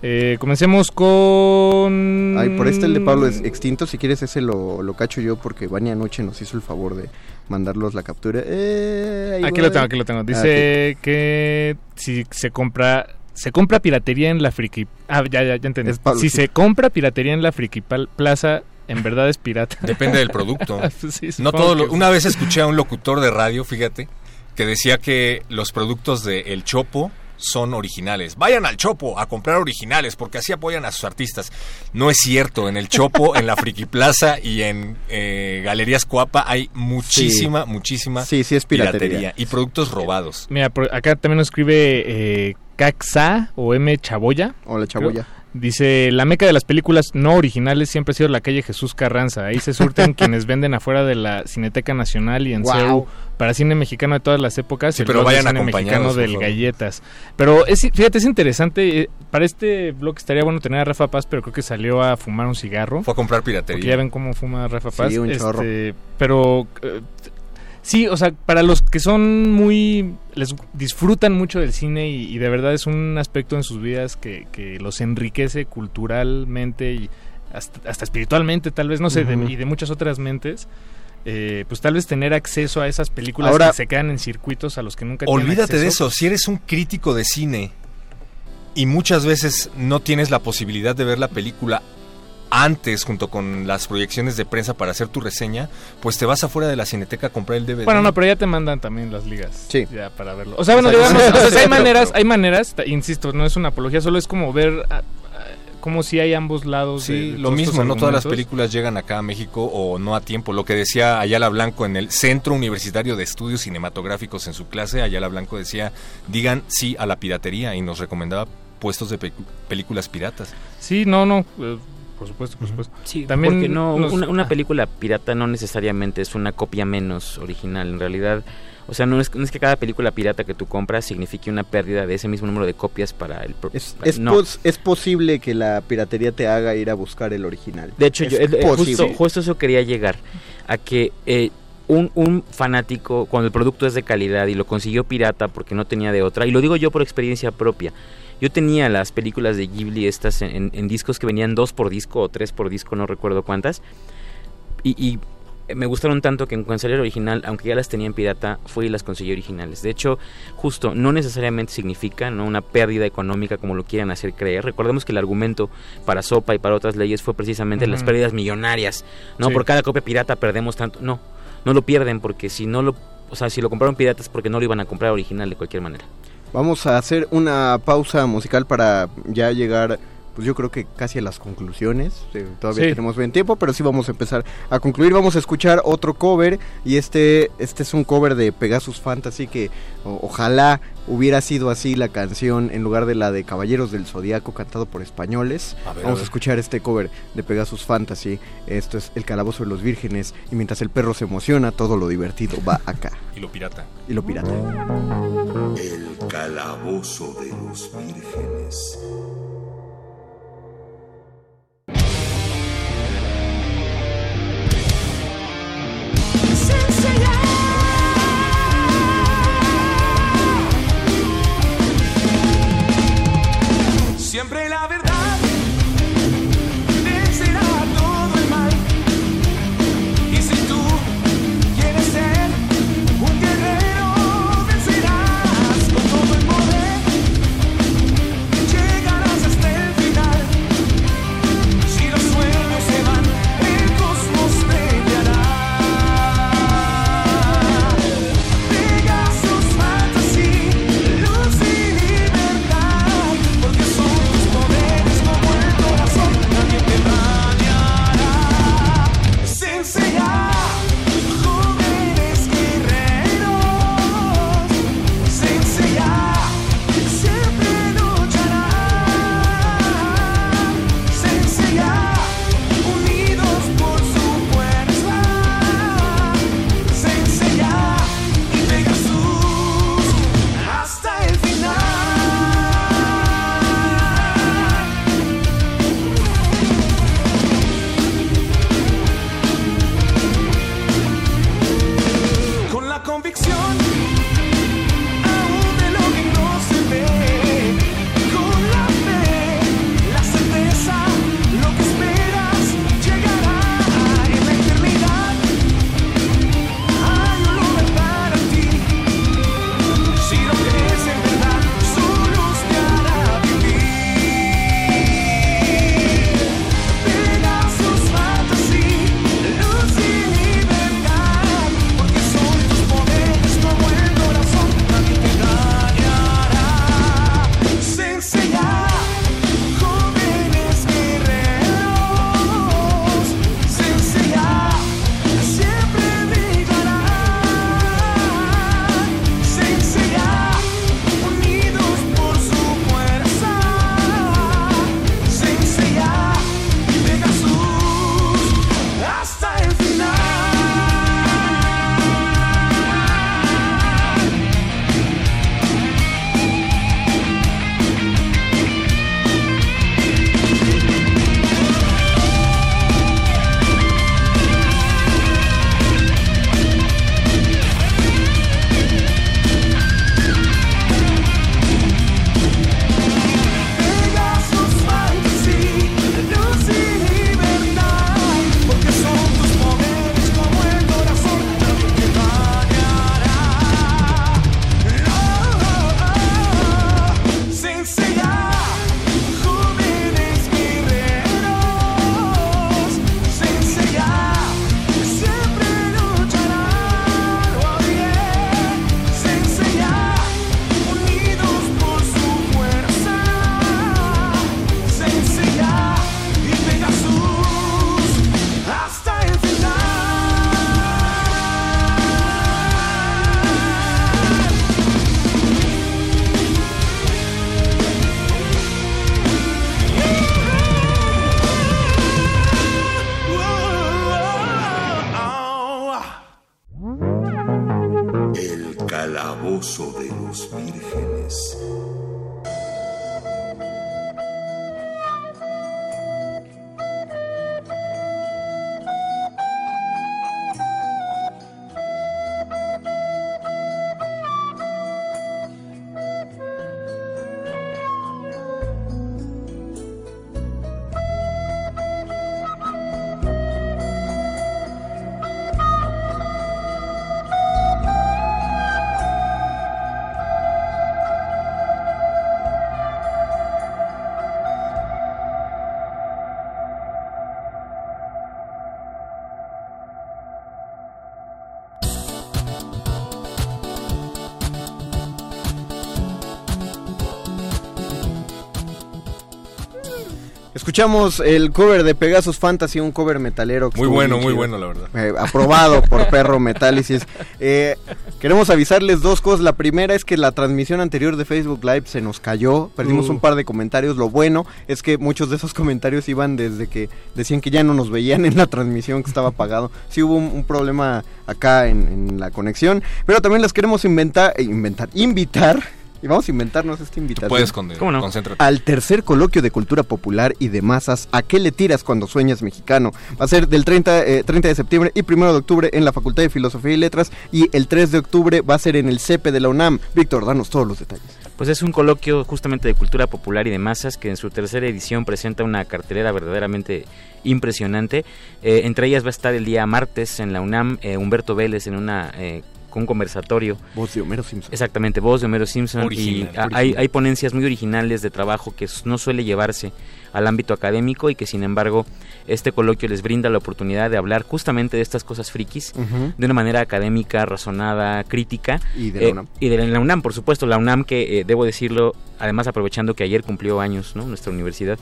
Eh, comencemos con... Ay, por este el de Pablo es extinto, si quieres ese lo, lo cacho yo porque Vania anoche nos hizo el favor de mandarlos la captura. Eh, Aquí voy. lo tengo, aquí lo tengo. Ah, Dice que si se compra se compra piratería en la friki. Ah, ya, ya, ya entendí. Pablo, si sí. se compra piratería en la friki pal- plaza, en verdad es pirata. Depende del producto. Sí, No todo lo- una vez escuché a un locutor de radio, fíjate, que decía que los productos de El Chopo son originales. Vayan al Chopo a comprar originales porque así apoyan a sus artistas. No es cierto. En El Chopo, en la Friki Plaza y en eh, Galerías Coapa hay muchísima, muchísima Sí, sí es piratería. y productos robados. Mira, por acá también nos escribe eh, Caxa o M Chaboya. Hola, chaboya. Dice, la meca de las películas no originales siempre ha sido la calle Jesús Carranza. Ahí se surten quienes venden afuera de la Cineteca Nacional y en. CEU para cine mexicano de todas las épocas. Sí, y el pero blog de vayan cine mexicano del favor. Galletas. Pero es, fíjate, es interesante. eh, para este blog estaría bueno tener a Rafa Paz, pero creo que salió a fumar un cigarro. Fue a comprar Porque ya piratería. ven cómo fuma Rafa Paz. Sí, un Este, chorro. Pero eh, sí, o sea, para los que son muy... les disfrutan mucho del cine y, y de verdad es un aspecto en sus vidas que, que los enriquece culturalmente y hasta, hasta espiritualmente, tal vez, no sé, de- y de muchas otras mentes. eh, pues tal vez tener acceso a esas películas Ahora- que se quedan en circuitos a los que nunca tienen Olvídate de acceso. eso. Si eres un crítico de cine y muchas veces no tienes la posibilidad de ver la película antes junto con las proyecciones de prensa para hacer tu reseña, pues te vas afuera de la cineteca a comprar el DVD. Bueno, no, pero ya te mandan también las ligas. Sí. Ya para verlo. O sea, bueno, digamos, o sea, hay Pero- maneras, hay maneras, insisto, no es una apología, solo es como ver ah, ah, como si hay ambos lados. de- Sí, de lo mismo, no todas las películas llegan acá a México o no a tiempo. Lo que decía Ayala Blanco en el Centro Universitario de Estudios Cinematográficos en su clase, Ayala Blanco decía, digan sí a la piratería y nos recomendaba puestos de pe- películas piratas. Sí, no, no, eh, por supuesto, por supuesto. Sí, También porque no, nos- una, una película pirata no necesariamente es una copia menos original. En realidad, o sea, no es, no es que cada película pirata que tú compras signifique una pérdida de ese mismo número de copias para el... pro- Es, para- es, no. pos- es posible que la piratería te haga ir a buscar el original. De hecho, Es yo, eh, eh, justo, justo eso quería llegar, a que eh, un, un fanático, cuando el producto es de calidad y lo consiguió pirata porque no tenía de otra, y lo digo yo por experiencia propia, yo tenía las películas de Ghibli estas en, en discos que venían dos por disco o tres por disco, no recuerdo cuántas, y, y me gustaron tanto que en el original, aunque ya las tenía en pirata, fui y las conseguí originales. De hecho, justo, no necesariamente significa ¿no? una pérdida económica como lo quieran hacer creer. Recordemos que el argumento para Sopa y para otras leyes fue precisamente las pérdidas millonarias. No, Sí. por cada copia pirata perdemos tanto. No, no lo pierden porque si no lo, o sea, si lo compraron pirata es porque no lo iban a comprar original de cualquier manera. Vamos a hacer una pausa musical para ya llegar, pues yo creo que casi a las conclusiones. Eh, todavía Sí. tenemos buen tiempo, pero sí vamos a empezar a concluir. Vamos a escuchar otro cover y este, este es un cover de Pegasus Fantasy que o- ojalá hubiera sido así la canción en lugar de la de Caballeros del Zodiaco cantado por españoles. A ver, a vamos a, escuchar este cover de Pegasus Fantasy. Esto es El Calabozo de los Vírgenes y mientras el perro se emociona, todo lo divertido va acá. Y lo pirata. Y lo pirata. El calabozo de los vírgenes. Siempre la verdad Escuchamos el cover de Pegasus Fantasy, un cover metalero. que Muy bueno, muy chido. bueno, la verdad. Eh, aprobado por Perro Metálisis. Eh, queremos avisarles dos cosas. La primera es que la transmisión anterior de Facebook Live se nos cayó. Perdimos Uh. un par de comentarios. Lo bueno es que muchos de esos comentarios iban desde que decían que ya no nos veían en la transmisión, que estaba apagado. Sí hubo un, un problema acá en, en la conexión. Pero también les queremos inventar, eh, inventar, invitar. Y vamos a inventarnos esta invitación. Puedes con, ¿Cómo no? concéntrate. Al tercer coloquio de cultura popular y de masas, ¿a qué le tiras cuando sueñas mexicano? Va a ser del 30, eh, 30 de septiembre y 1 de octubre en la Facultad de Filosofía y Letras y el 3 de octubre va a ser en el CEPE de la UNAM. Víctor, danos todos los detalles. Pues es un coloquio justamente de cultura popular y de masas que en su tercera edición presenta una cartelera verdaderamente impresionante. Eh, entre ellas va a estar el día martes en la UNAM eh, Humberto Vélez en una eh, un conversatorio. Voz de Homero Simpson. Exactamente, voz de Homero Simpson. Original, y hay, hay ponencias muy originales de trabajo que no suele llevarse al ámbito académico y que sin embargo este coloquio les brinda la oportunidad de hablar justamente de estas cosas frikis de una manera académica, razonada, crítica. Y de la Eh, UNAM. y de la UNAM, por supuesto, la UNAM que, eh, debo decirlo, además aprovechando que ayer cumplió años, ¿no? Nuestra universidad.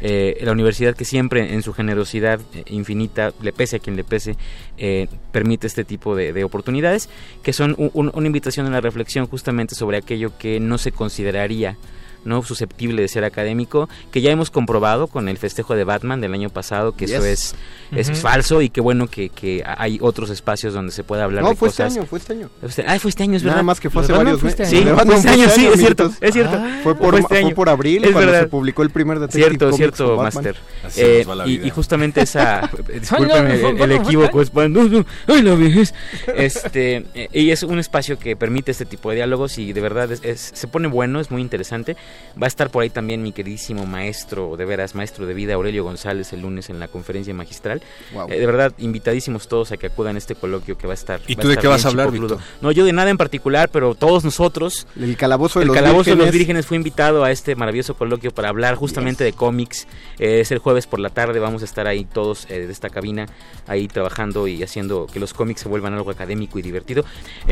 Eh, la universidad que siempre en su generosidad eh, infinita, le pese a quien le pese, eh, permite este tipo de, de oportunidades, que son un- un- una invitación a la reflexión justamente sobre aquello que no se consideraría no susceptible de ser académico, que ya hemos comprobado con el festejo de Batman del año pasado, que eso Yes. es, es Ujú. falso y qué bueno que, que hay otros espacios donde se pueda hablar No, de fue este cosas. año, fue este año. Este- ah, fue este año, es Nada verdad. más que fue ¿Lo hace varios fue este meses. año? Sí, fue este fue año, sí, año, es cierto, es cierto. Ah, fue por, Fue este fue año. por abril Es cuando verdad. se publicó el primer Detective Cierto, Comics cierto. Master. Así Eh, nos va la y, vida. y justamente esa, Ay, no, el, no, el no, no, equívoco, es- no, no, ay, la vejez. Este, eh, y es un espacio que permite este tipo de diálogos y de verdad es, es- se pone bueno, es muy interesante. Va a estar por ahí también mi queridísimo maestro, de veras, maestro de vida, Aurelio González, el lunes en la conferencia magistral. Eh, de verdad, invitadísimos todos a que acudan a este coloquio que va a estar. ¿Y tú de qué vas a hablar. Víctor? No, yo de nada en particular, pero todos nosotros El calabozo de el los Calabozo de los Vírgenes. Vírgenes fue invitado a este maravilloso coloquio para hablar justamente de cómics. Eh, es el jueves por la tarde, vamos a estar ahí todos eh, de esta cabina, ahí trabajando y haciendo que los cómics se vuelvan algo académico y divertido.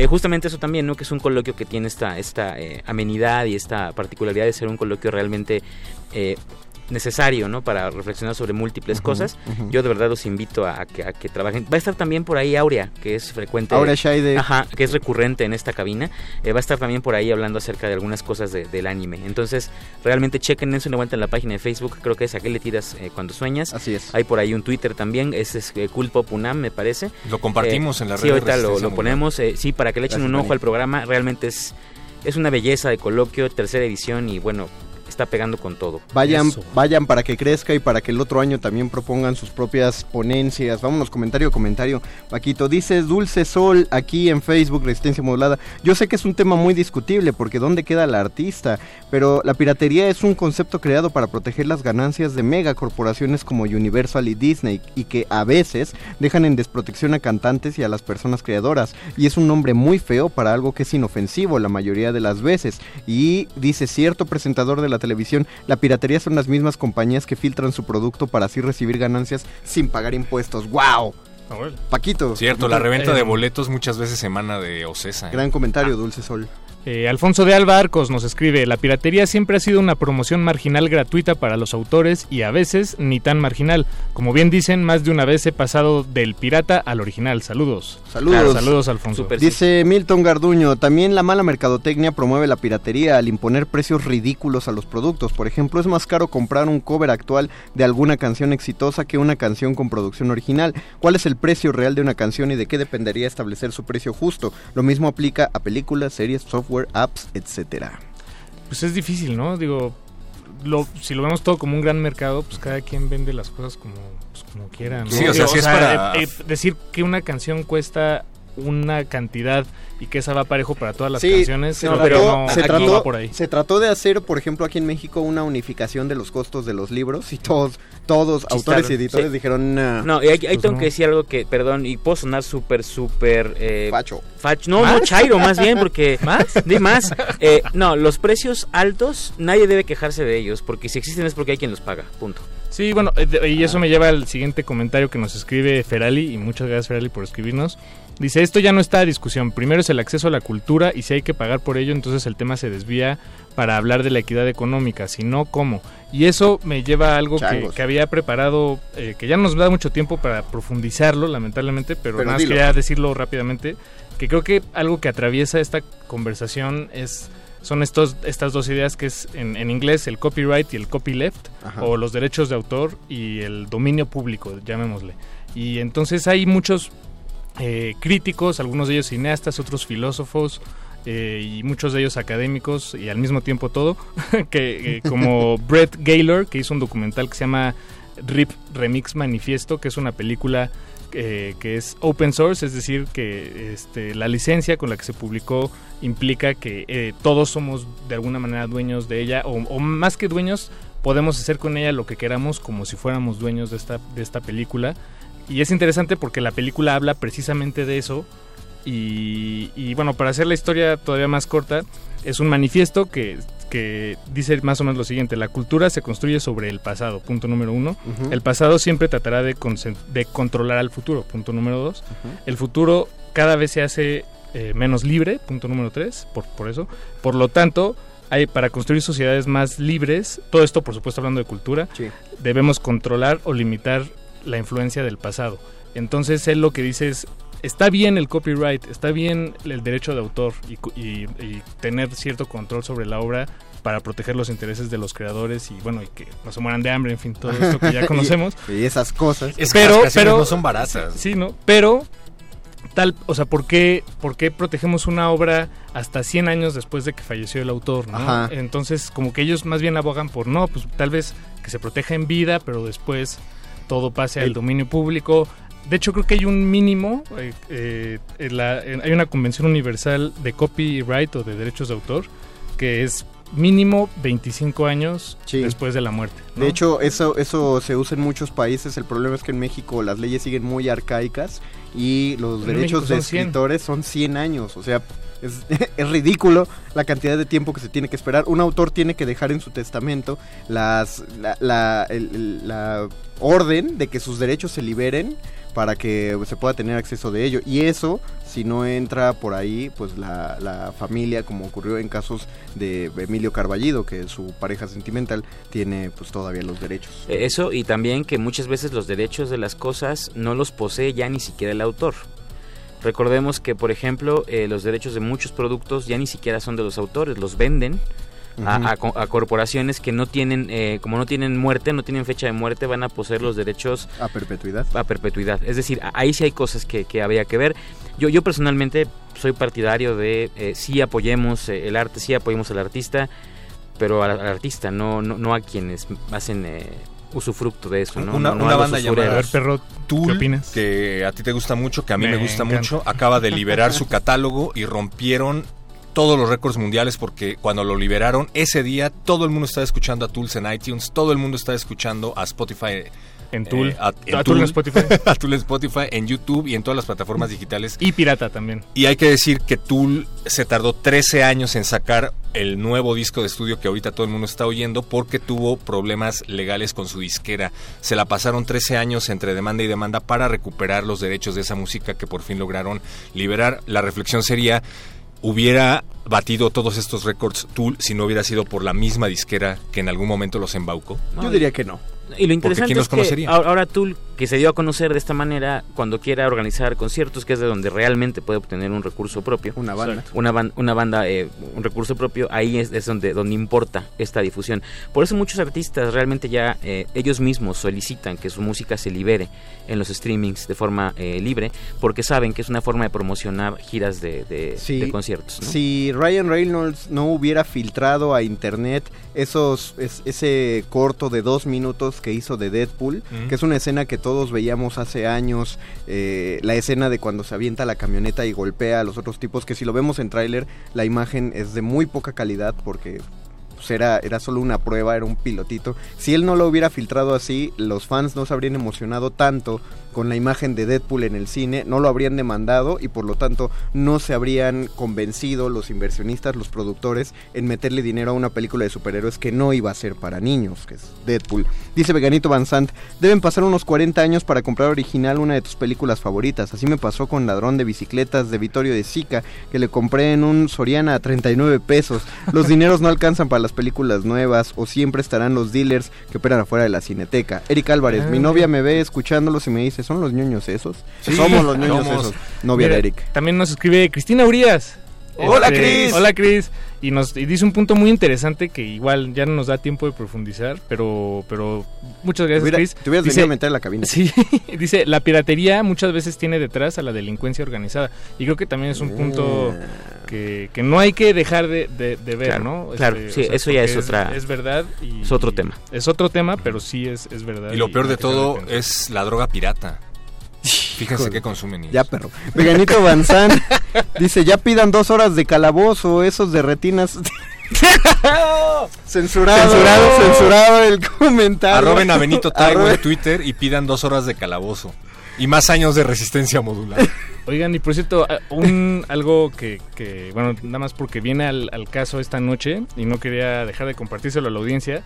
Justamente eso también, ¿no? Que es un coloquio que tiene esta, esta amenidad y esta particularidad de ser un coloquio realmente... eh, necesario, ¿no? Para reflexionar sobre múltiples cosas. Yo de verdad los invito a, a que, a que trabajen. Va a estar también por ahí Aurea, que es frecuente. Aurea Scheide. Ajá, que es recurrente en esta cabina. Eh, va a estar también por ahí hablando acerca de algunas cosas de- del anime. Entonces, realmente chequen eso una vuelta en la página de Facebook. Creo que es a qué le tiras eh, cuando sueñas. Así es. Hay por ahí un Twitter también. Ese es eh, Cool Pop Unam, me parece. Lo compartimos Eh, en la red Sí, de ahorita lo, Resistencia lo ponemos. eh, sí, para que le echen Gracias, un ojo al programa. Realmente es, es una belleza de coloquio, tercera edición y bueno, está pegando con todo. Vayan, Eso. vayan para que crezca y para que el otro año también propongan sus propias ponencias. Vámonos, comentario, comentario. Paquito, dice Dulce Sol aquí en Facebook, Resistencia Modulada. Yo sé que es un tema muy discutible porque ¿dónde queda la artista? Pero la piratería es un concepto creado para proteger las ganancias de megacorporaciones como Universal y Disney y que a veces dejan en desprotección a cantantes y a las personas creadoras. Y es un nombre muy feo para algo que es inofensivo la mayoría de las veces. Y dice cierto presentador de la televisión, la piratería son las mismas compañías que filtran su producto para así recibir ganancias sin pagar impuestos. ¡Wow! Paquito. Cierto, la reventa Eh, de boletos muchas veces emana de Ocesa. ¿eh? Gran comentario, Dulce Sol. Eh, Alfonso de Alba Arcos nos escribe, la piratería siempre ha sido una promoción marginal gratuita para los autores y a veces ni tan marginal. Como bien dicen, más de una vez he pasado del pirata al original. Saludos. Saludos. Claro, saludos, Alfonso. Súper. Dice Milton Garduño, también la mala mercadotecnia promueve la piratería al imponer precios ridículos a los productos. Por ejemplo, es más caro comprar un cover actual de alguna canción exitosa que una canción con producción original. ¿Cuál es el precio real de una canción y de qué dependería establecer su precio justo? Lo mismo aplica a películas, series, software, apps, etcétera. Pues es difícil, ¿no? Digo, lo, si lo vemos todo como un gran mercado, pues cada quien vende las cosas como, pues, como quiera, ¿no? Sí, o sea, Digo, si es para- eh, eh, decir que una canción cuesta una cantidad y que esa va parejo para todas las Sí, canciones, se, trató, no, se no trató- va por ahí. se trató de hacer, por ejemplo, aquí en México una unificación de los costos de los libros y todos, todos autores y editores sí. dijeron, "Nah". No, y ahí, Pues tengo no. que decir algo que, perdón, y puedo sonar súper, súper... Eh, Facho. facho. No, ¿Más? no, Chairo, más bien, porque... ¿Más? De más. Eh, no, los precios altos, nadie debe quejarse de ellos, porque si existen es porque hay quien los paga, punto. Sí, bueno, eh, y eso me lleva al siguiente comentario que nos escribe Ferali, y muchas gracias Ferali por escribirnos. Dice, esto ya no está a discusión. Primero es el acceso a la cultura y si hay que pagar por ello, entonces el tema se desvía para hablar de la equidad económica, si no, ¿cómo? Y eso me lleva a algo que, había preparado, eh, que ya nos da mucho tiempo para profundizarlo, lamentablemente, pero, Pero nada más dilo. quería decirlo rápidamente, que creo que algo que atraviesa esta conversación es son estos, estas dos ideas que es en, en inglés el copyright y el copyleft, Ajá. o los derechos de autor y el dominio público, llamémosle. Y entonces hay muchos eh, críticos, algunos de ellos cineastas, otros filósofos eh, y muchos de ellos académicos y al mismo tiempo todo, que eh, como Brett Gaylor, que hizo un documental que se llama RIP Remix Manifiesto, que es una película eh, que es open source, es decir, que este, la licencia con la que se publicó implica que eh, todos somos de alguna manera dueños de ella, o, o más que dueños, podemos hacer con ella lo que queramos como si fuéramos dueños de esta, de esta película. Y es interesante porque la película habla precisamente de eso. Y, y bueno, para hacer la historia todavía más corta, es un manifiesto que, que dice más o menos lo siguiente, la cultura se construye sobre el pasado, punto número uno. El pasado siempre tratará de, de controlar al futuro, punto número dos. El futuro cada vez se hace eh, menos libre, punto número tres, por, por eso. Por lo tanto, hay, para construir sociedades más libres, todo esto por supuesto hablando de cultura, Sí. debemos controlar o limitar la influencia del pasado. Entonces él lo que dice es, está bien el copyright, está bien el derecho de autor y, y- y tener cierto control sobre la obra para proteger los intereses de los creadores y bueno, y que no se mueran de hambre, en fin, todo esto que ya conocemos. y, y esas cosas. Es que pero, las pero no son baratas. Sí, ¿no? Pero tal, o sea, ¿por qué, por qué protegemos una obra hasta 100 años después de que falleció el autor, ¿no? Ajá. Entonces, como que ellos más bien abogan por no, pues tal vez que se proteja en vida, pero después todo pase al dominio público. De hecho, creo que hay un mínimo, eh, eh, en la- en- hay una convención universal de copyright o de derechos de autor que es mínimo 25 años Sí. después de la muerte. ¿no? De hecho, eso, eso se usa en muchos países. El problema es que en México las leyes siguen muy arcaicas y los En derechos de son 100. escritores son 100 años. O sea, es, es ridículo la cantidad de tiempo que se tiene que esperar. Un autor tiene que dejar en su testamento las, la, la- la orden de que sus derechos se liberen para que se pueda tener acceso de ello. Y eso, si no entra por ahí, pues la, la familia, como ocurrió en casos de Emilio Carballido, que su pareja sentimental tiene pues todavía los derechos. Eh, Eso y también que muchas veces los derechos de las cosas no los posee ya ni siquiera el autor. Recordemos que, por ejemplo, eh, los derechos de muchos productos ya ni siquiera son de los autores, los venden a, corporaciones que no tienen, eh, como no tienen muerte, no tienen fecha de muerte, van a poseer los derechos A perpetuidad. a perpetuidad. Es decir, ahí sí hay cosas que, que habría que ver. Yo, yo personalmente soy partidario de eh, sí apoyemos eh, el arte, sí apoyemos al artista, pero al, al artista, no, no, no a quienes hacen eh, usufructo de eso. ¿no? Una, No- no una a los banda llamada A ver, perro, Tool, ¿qué opinas? que a ti te gusta mucho, que a mí me, Me gusta encanta. mucho, acaba de liberar su catálogo y rompieron todos los récords mundiales porque cuando lo liberaron ese día todo el mundo estaba escuchando a Tools en iTunes, todo el mundo estaba escuchando a Spotify En Tool. eh, a, en A Tool en Spotify. a Tool en Spotify, en YouTube y en todas las plataformas digitales. Y pirata también. Y hay que decir que Tool se tardó 13 años en sacar el nuevo disco de estudio que ahorita todo el mundo está oyendo porque tuvo problemas legales con su disquera. Se la pasaron 13 años entre demanda y demanda para recuperar los derechos de esa música que por fin lograron liberar. La reflexión sería, hubiera batido todos estos récords Tool si no hubiera sido por la misma disquera que en algún momento los embaucó. Yo diría que no. Y lo interesante ¿quién los es que conocería? ahora ahora Tool, que se dio a conocer de esta manera, cuando quiera organizar conciertos, que es de donde realmente puede obtener un recurso propio, Una banda. una, ban- una banda, eh, un recurso propio, ahí es, es donde, donde importa esta difusión. Por eso muchos artistas realmente ya eh, ellos mismos solicitan que su música se libere en los streamings de forma eh, libre, porque saben que es una forma de promocionar giras de, de- Sí, de conciertos. ¿no? Si Ryan Reynolds no hubiera filtrado a internet esos es- ese corto de dos minutos que hizo de Deadpool, Mm. que es una escena que todos veíamos hace años, eh, la escena de cuando se avienta la camioneta y golpea a los otros tipos, que si lo vemos en tráiler, la imagen es de muy poca calidad porque pues era, era solo una prueba, era un pilotito. Si él no lo hubiera filtrado así, los fans no se habrían emocionado tanto con la imagen de Deadpool en el cine, no lo habrían demandado y por lo tanto no se habrían convencido los inversionistas, los productores, en meterle dinero a una película de superhéroes que no iba a ser para niños, que es Deadpool. Dice Veganito Van Sant, deben pasar unos 40 años para comprar original una de tus películas favoritas. Así me pasó con Ladrón de Bicicletas de Vittorio de Sica, que le compré en un Soriana a 39 pesos. Los dineros no alcanzan para las películas nuevas o siempre estarán los dealers que operan afuera de la cineteca. Eric Álvarez, mi Ah. novia me ve escuchándolos y me dice, ¿son los ñoños esos? Sí, somos los ñoños somos. esos. Novia Mira, de Eric. También nos escribe Cristina Urias. Hola, Este, Cris. Hola Cris. Y nos y dice un punto muy interesante que igual ya no nos da tiempo de profundizar, pero pero muchas gracias Cris. te hubieras Dice- venido a meter a la cabina. Sí, dice, la piratería muchas veces tiene detrás a la delincuencia organizada. Y creo que también es un punto que, que no hay que dejar de, de- de ver, Claro, ¿no? Este, claro, sí, eso ya es otra- Es verdad. y- es otro tema. Es otro tema, pero sí es, es verdad. Y lo peor de todo es la droga pirata. Fíjense qué consumen niños. Ya, perro. Veganito Banzán dice, ya pidan dos horas de calabozo, esos de retinas. censurado, Censurado. censurado el comentario. Arroben a Benito Taibo en Twitter y pidan dos horas de calabozo. Y más años de resistencia modular. Oigan, y por cierto, un algo que, que, bueno, nada más porque viene al, al caso esta noche y no quería dejar de compartírselo a la audiencia.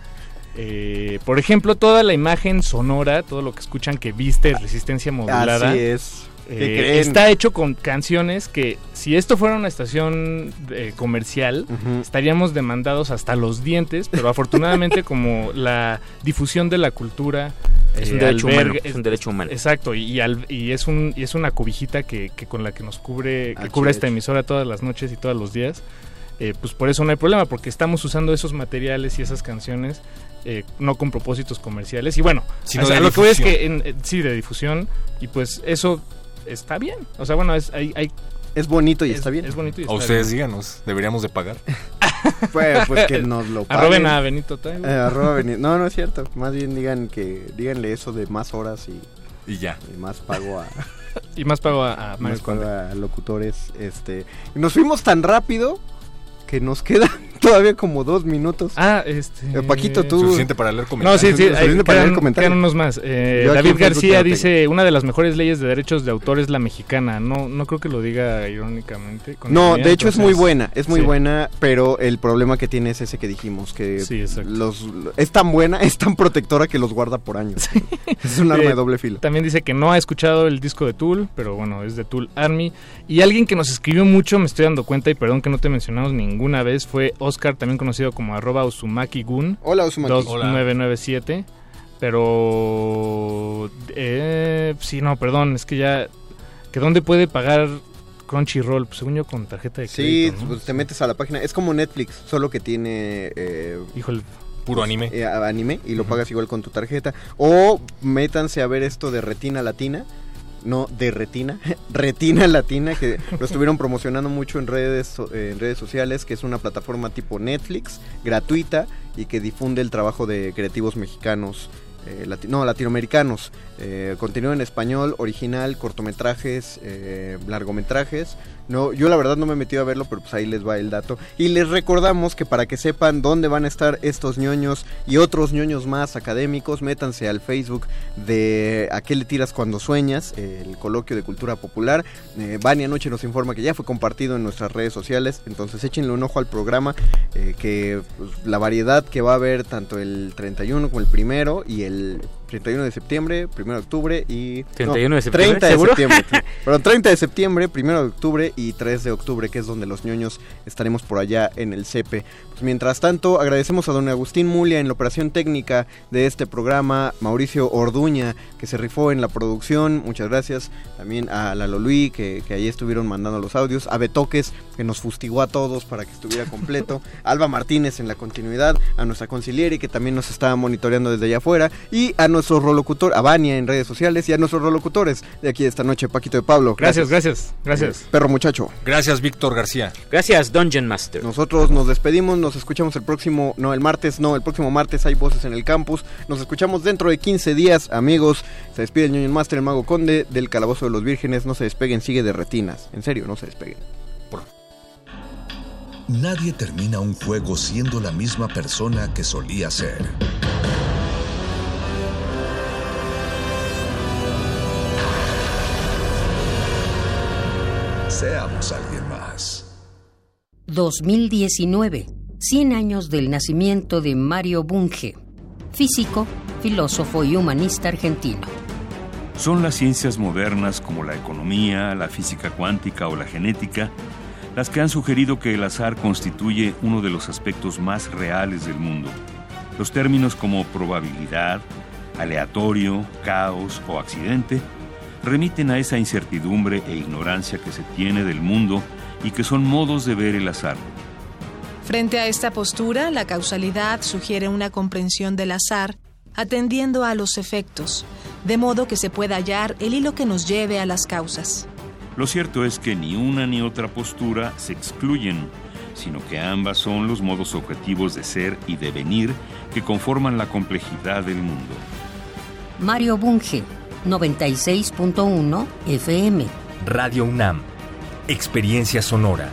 Eh, por ejemplo, toda la imagen sonora, todo lo que escuchan que viste Resistencia Modulada. Así es. ¿Qué eh, está hecho con canciones que si esto fuera una estación eh, comercial estaríamos demandados hasta los dientes, pero afortunadamente como la difusión de la cultura Es un eh, derecho humano, es un derecho humano. Exacto, y, y al- y es un y es una cobijita que, que con la que nos cubre que cubre es. esta emisora todas las noches y todos los días. eh, pues por eso no hay problema, porque estamos usando esos materiales y esas canciones eh, no con propósitos comerciales. Y bueno, Sino o sea, de lo que voy es que en- eh, sí, de difusión, y pues eso está bien. O sea, bueno, es, hay, hay- Es bonito y es- está bien. Es bonito y A está ustedes bien. díganos, deberíamos de pagar. Pues, pues que nos lo paguen. Arroben a Benito Taibo. Eh, arroba Benito. No, no es cierto. Más bien digan que díganle eso de más horas y, Y ya. y más pago a, Y más pago a, a más pago a locutores. Este, nos fuimos tan rápido que nos quedan todavía como dos minutos. Ah, este... Eh, Paquito, tú. Suficiente para leer No, comentarios. sí, sí, Suficiente hay- para leer comentarios. quedan unos más. Eh, David García dice, una de las mejores leyes de derechos de autor es la mexicana. No, no creo que lo diga irónicamente. con No, de hecho es muy buena, es muy sí. buena, pero el problema que tiene es ese que dijimos, que Sí, exacto. los es tan buena, es tan protectora que los guarda por años. Es un arma Eh, de doble filo. También dice que no ha escuchado el disco de Tool, pero bueno, es de Tool Army. Y alguien que nos escribió mucho, me estoy dando cuenta, y perdón que no te mencionamos ninguna vez, fue Oscar, también conocido como arroba Uzumaki Gun. Hola, Uzumaki. 2997. Pero... Eh, sí, no, perdón, es que ya... ¿Que dónde puede pagar Crunchyroll? Pues según yo con tarjeta de Sí, crédito, ¿no? pues te metes a la página, es como Netflix, solo que tiene eh, Híjole, Puro anime. eh, anime y lo pagas igual con tu tarjeta. O métanse a ver esto de Retina Latina. No, de Retina. Retina Latina, que lo estuvieron promocionando mucho en redes, eh, en redes sociales, que es una plataforma tipo Netflix, gratuita, y que difunde el trabajo de creativos mexicanos. eh, lati- no, latinoamericanos. Eh, contenido en español, original, cortometrajes, eh, largometrajes. No, yo la verdad no me he metido a verlo, pero pues ahí les va el dato. Y les recordamos que para que sepan dónde van a estar estos ñoños y otros ñoños más académicos, métanse al Facebook de ¿A qué le tiras cuando sueñas? El coloquio de cultura popular. Eh, Vani anoche nos informa que ya fue compartido en nuestras redes sociales, entonces échenle un ojo al programa, eh, que pues, la variedad que va a haber tanto el 31 como el primero y el 31 de septiembre, 1 de octubre y... 31 de septiembre, 30 de ¿seguro? septiembre. Perdón, 30 de septiembre, 1 de octubre y 3 de octubre, que es donde los ñoños estaremos por allá en el CEPE. Pues mientras tanto, agradecemos a don Agustín Mulia en la operación técnica de este programa, Mauricio Orduña, que se rifó en la producción, muchas gracias. También a Lalo Luis, que, que ahí estuvieron mandando los audios. A Betoques, que nos fustigó a todos para que estuviera completo. Alba Martínez en la continuidad. A nuestra conciliere, que también nos está monitoreando desde allá afuera. Y a nuestro rolocutor, a Vania en redes sociales. Y a nuestros rolocutores de aquí de esta noche, Paquito de Pablo. Gracias, gracias, gracias. Perro muchacho. Gracias, Víctor García. Gracias, Dungeon Master. Nosotros nos despedimos, nos escuchamos el próximo, no, el martes, no, el próximo martes hay voces en el campus. Nos escuchamos dentro de 15 días, amigos. Se despide el Ñoño Master, el Mago Conde, del Calabozo de los Vírgenes. No se despeguen, sigue de retinas. En serio, no se despeguen. Nadie termina un juego siendo la misma persona que solía ser. Seamos alguien más. 2019. 100 años del nacimiento de Mario Bunge, físico, filósofo y humanista argentino. Son las ciencias modernas como la economía, la física cuántica o la genética las que han sugerido que el azar constituye uno de los aspectos más reales del mundo. Los términos como probabilidad, aleatorio, caos o accidente remiten a esa incertidumbre e ignorancia que se tiene del mundo y que son modos de ver el azar. Frente a esta postura, la causalidad sugiere una comprensión del azar atendiendo a los efectos, de modo que se pueda hallar el hilo que nos lleve a las causas. Lo cierto es que ni una ni otra postura se excluyen, sino que ambas son los modos objetivos de ser y de venir que conforman la complejidad del mundo. Mario Bunge, 96.1 FM. Radio UNAM. Experiencia sonora.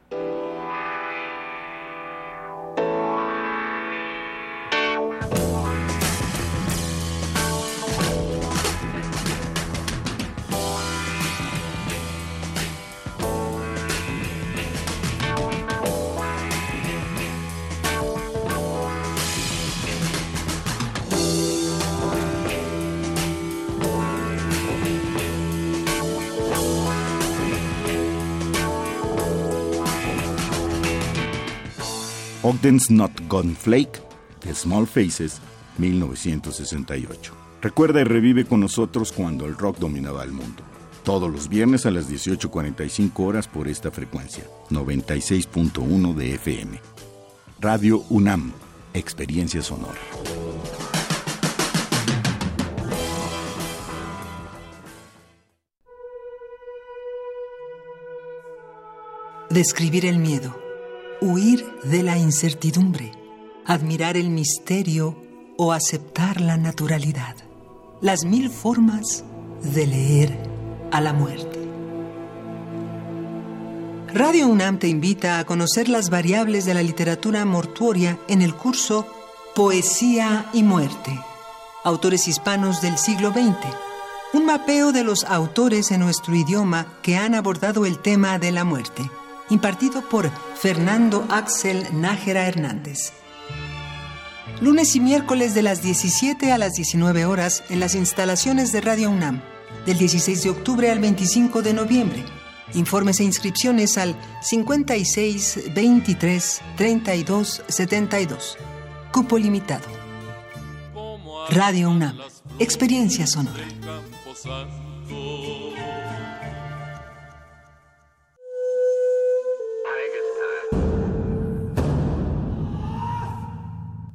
Ogden's Not Gone Flake, de Small Faces, 1968. Recuerda y revive con nosotros cuando el rock dominaba el mundo. Todos los viernes a las 18.45 horas por esta frecuencia, 96.1 de FM. Radio UNAM, Experiencia Sonora. Describir el miedo, huir de la incertidumbre, admirar el misterio o aceptar la naturalidad. Las mil formas de leer a la muerte. Radio UNAM te invita a conocer las variables de la literatura mortuoria en el curso Poesía y Muerte. Autores hispanos del siglo XX. Un mapeo de los autores en nuestro idioma que han abordado el tema de la muerte impartido por Fernando Axel Nájera Hernández. Lunes y miércoles de las 17 a las 19 horas en las instalaciones de Radio UNAM, del 16 de octubre al 25 de noviembre. Informes e inscripciones al 56 23 32 72. Cupo limitado. Radio UNAM. Experiencia sonora.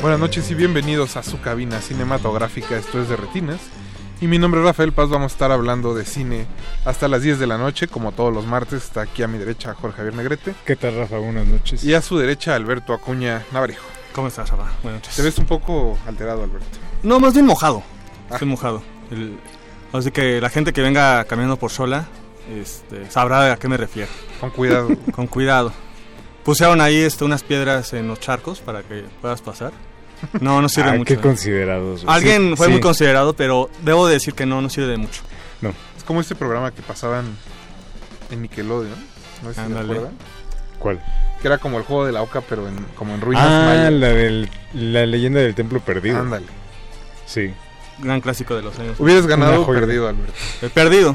Buenas noches y bienvenidos a su cabina cinematográfica, esto es de Retinas. Y mi nombre es Rafael Paz, vamos a estar hablando de cine hasta las 10 de la noche, como todos los martes. Está aquí a mi derecha Jorge Javier Negrete. ¿Qué tal, Rafa? Buenas noches. Y a su derecha Alberto Acuña Navarijo. ¿Cómo estás, Rafa? Buenas noches. Te ves un poco alterado, Alberto. No, más bien mojado. Ah. Estoy mojado. El- así que la gente que venga caminando por sola este, sabrá a qué me refiero. Con cuidado. Con cuidado. Pusieron ahí este, unas piedras en los charcos para que puedas pasar. No, no sirve Ay, mucho. qué considerados. Alguien Sí, fue sí. muy considerado, pero debo decir que no, no sirve de mucho. No. Es como este programa que pasaban en Nickelodeon. No sé si se Ándale. acuerdan. ¿Cuál? Que era como el juego de la oca, pero en, como en ruinas Ah, mayas. la, del, la leyenda del templo perdido. Ándale. Sí. gran clásico de los años. Hubieras ganado o perdido, Alberto. He perdido,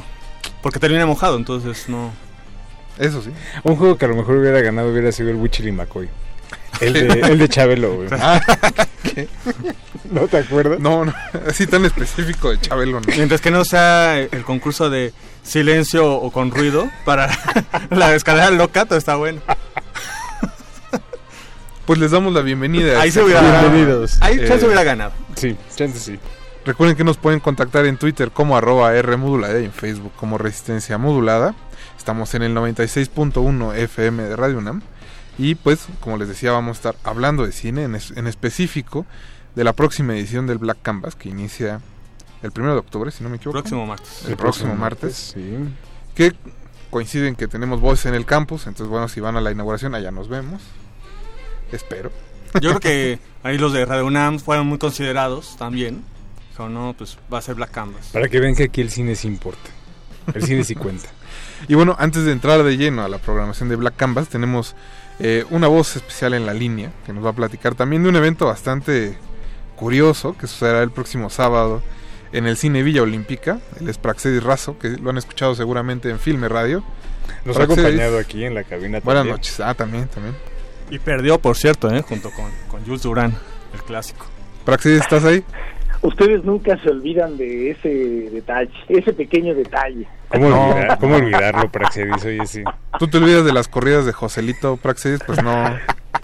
porque terminé mojado, entonces no. Eso sí. Un juego que a lo mejor hubiera ganado hubiera sido el Wichily McCoy. El de, el de Chabelo, güey. Ah, ¿qué? ¿No te acuerdas? No, no, así tan específico de Chabelo, no. Mientras que no sea el concurso de silencio o con ruido para la escalera loca, todo está bueno. Pues les damos la bienvenida. Ahí se hubiera. Bienvenidos. Ahí chance hubiera ganado. Sí, chance sí. Recuerden que nos pueden contactar en Twitter como arroba R modulada y en Facebook como Resistencia Modulada. Estamos en el 96.1 FM de Radio UNAM. Y pues, como les decía, vamos a estar hablando de cine, en, es- en específico de la próxima edición del Black Canvas que inicia el 1 de octubre, si no me equivoco. Próximo martes. El, El próximo próximo martes. Sí. Que coinciden que tenemos voces en el campus. Entonces, bueno, si van a la inauguración, allá nos vemos. Espero. Yo creo que ahí los de Radio UNAM fueron muy considerados también. Dijeron, no, pues va a ser Black Canvas. Para que vean que aquí el cine sí importa. El cine sí cuenta. Y bueno, antes de entrar de lleno a la programación de Black Canvas, tenemos eh, una voz especial en la línea que nos va a platicar también de un evento bastante curioso que sucederá el próximo sábado en el Cine Villa Olímpica. Él es Praxedis Razo, que lo han escuchado seguramente en Filme Radio. Nos ha acompañado aquí en la cabina Buenas también. noches. Ah, también, también. Y perdió, por cierto, ¿eh? junto con, con Jules Durán, el clásico. Praxedis, ¿estás ahí? Ustedes nunca se olvidan de ese detalle, ese pequeño detalle. ¿Cómo, No. olvidar- cómo olvidarlo, Praxedis? Oye, sí. ¿Tú te olvidas de las corridas de Joselito, Praxedis? Pues no.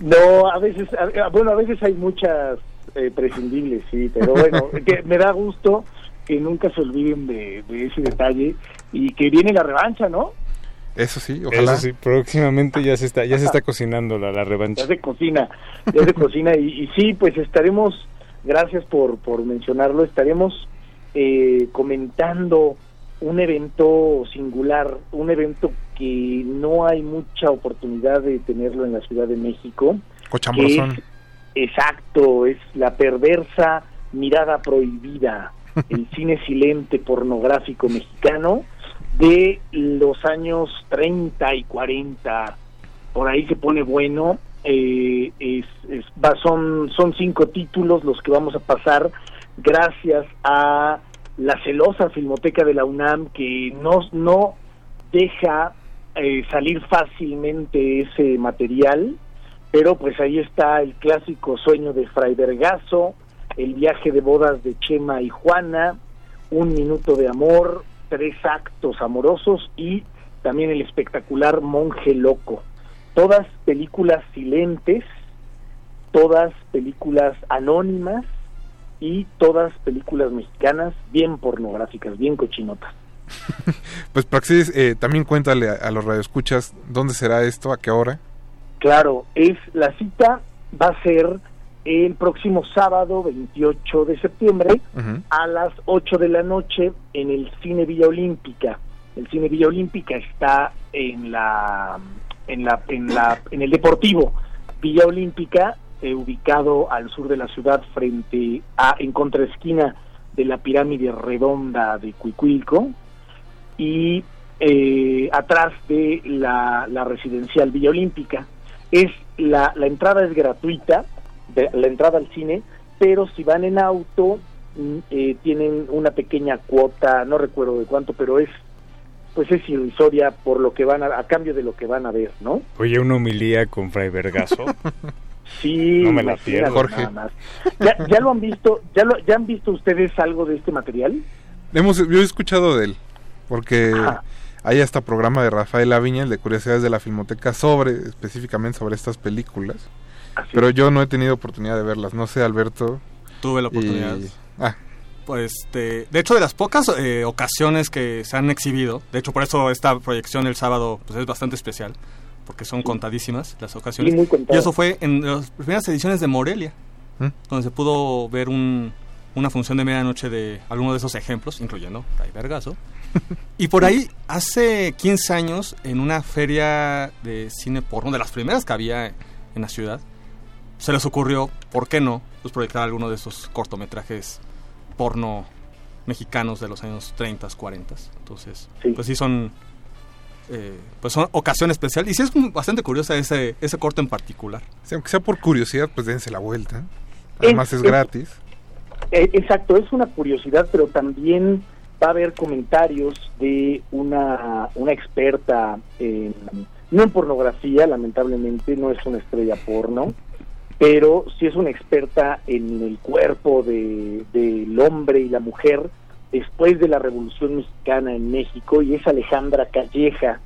No, a veces, a- bueno, a veces hay muchas eh, prescindibles, sí, pero bueno, que me da gusto que nunca se olviden de, de ese detalle y que viene la revancha, ¿no? Eso sí, ojalá. Eso sí, próximamente ya se está, ya se está cocinando la, la revancha. Ya se cocina, ya se cocina y, y sí, pues estaremos, gracias por, por mencionarlo, estaremos eh, comentando un evento singular, un evento que no hay mucha oportunidad de tenerlo en la Ciudad de México. Cochambrosón. es- exacto, es la perversa mirada prohibida, el cine silente pornográfico mexicano de los años 30 y 40 por ahí se pone bueno. eh, es, es- va- son, son cinco títulos los que vamos a pasar gracias a la celosa filmoteca de la UNAM que no, no deja eh, salir fácilmente ese material, pero pues ahí está el clásico sueño de Fray Vergazo, el viaje de bodas de Chema y Juana, un minuto de amor, tres actos amorosos y también el espectacular Monje Loco. Todas películas silentes, todas películas anónimas y todas películas mexicanas bien pornográficas, bien cochinotas. Pues Praxedis, eh, también cuéntale a, a los radioescuchas dónde será esto, a qué hora. Claro, es la cita va a ser el próximo sábado 28 de septiembre a las 8 de la noche en el Cine Villa Olímpica. El Cine Villa Olímpica está en la en la en la en el Deportivo Villa Olímpica eh, ubicado al sur de la ciudad frente a en contraesquina de la pirámide redonda de Cuicuilco y eh, atrás de la, la residencial Villa Olímpica. Es la, la entrada es gratuita, de- la entrada al cine, pero si van en auto mm, eh, tienen una pequeña cuota, no recuerdo de cuánto, pero es pues es irrisoria por lo que van a, a cambio de lo que van a ver, ¿no? Oye, una homilía con Fray Vergazo. Sí, No me la pierdo. Jorge. ¿Ya, ya lo han visto? ¿Ya, lo, ¿Ya han visto ustedes algo de este material? Hemos, yo he escuchado de él, porque Ajá. hay hasta programa de Rafael Aviña, el de Curiosidades de la Filmoteca, sobre, específicamente sobre estas películas. Pero yo no he tenido oportunidad de verlas. No sé, Alberto. Tuve la oportunidad. Y- Ah, Pues, este, de hecho, de las pocas eh, ocasiones que se han exhibido, de hecho, por eso esta proyección el sábado pues, es bastante especial, porque son contadísimas las ocasiones. Sí, y eso fue en las primeras ediciones de Morelia, ¿Mm? donde se pudo ver un, una función de medianoche de alguno de esos ejemplos, incluyendo Ray Vergazo. y por ahí, hace 15 años, en una feria de cine porno, de las primeras que había en la ciudad, se les ocurrió, ¿por qué no?, pues proyectar alguno de esos cortometrajes porno mexicanos de los años 30, 40. Entonces, pues sí son eh, pues son ocasión especial y sí es bastante curiosa ese ese corto en particular. sí, aunque sea por curiosidad, pues dense la vuelta. Además es, Es- gratis. Eh, exacto, es una curiosidad, pero también va a haber comentarios de una, una experta en, no en pornografía, lamentablemente, no es una estrella porno, pero sí es una experta en el cuerpo de- del hombre y la mujer después de la Revolución Mexicana en México, y es Alejandra Calleja.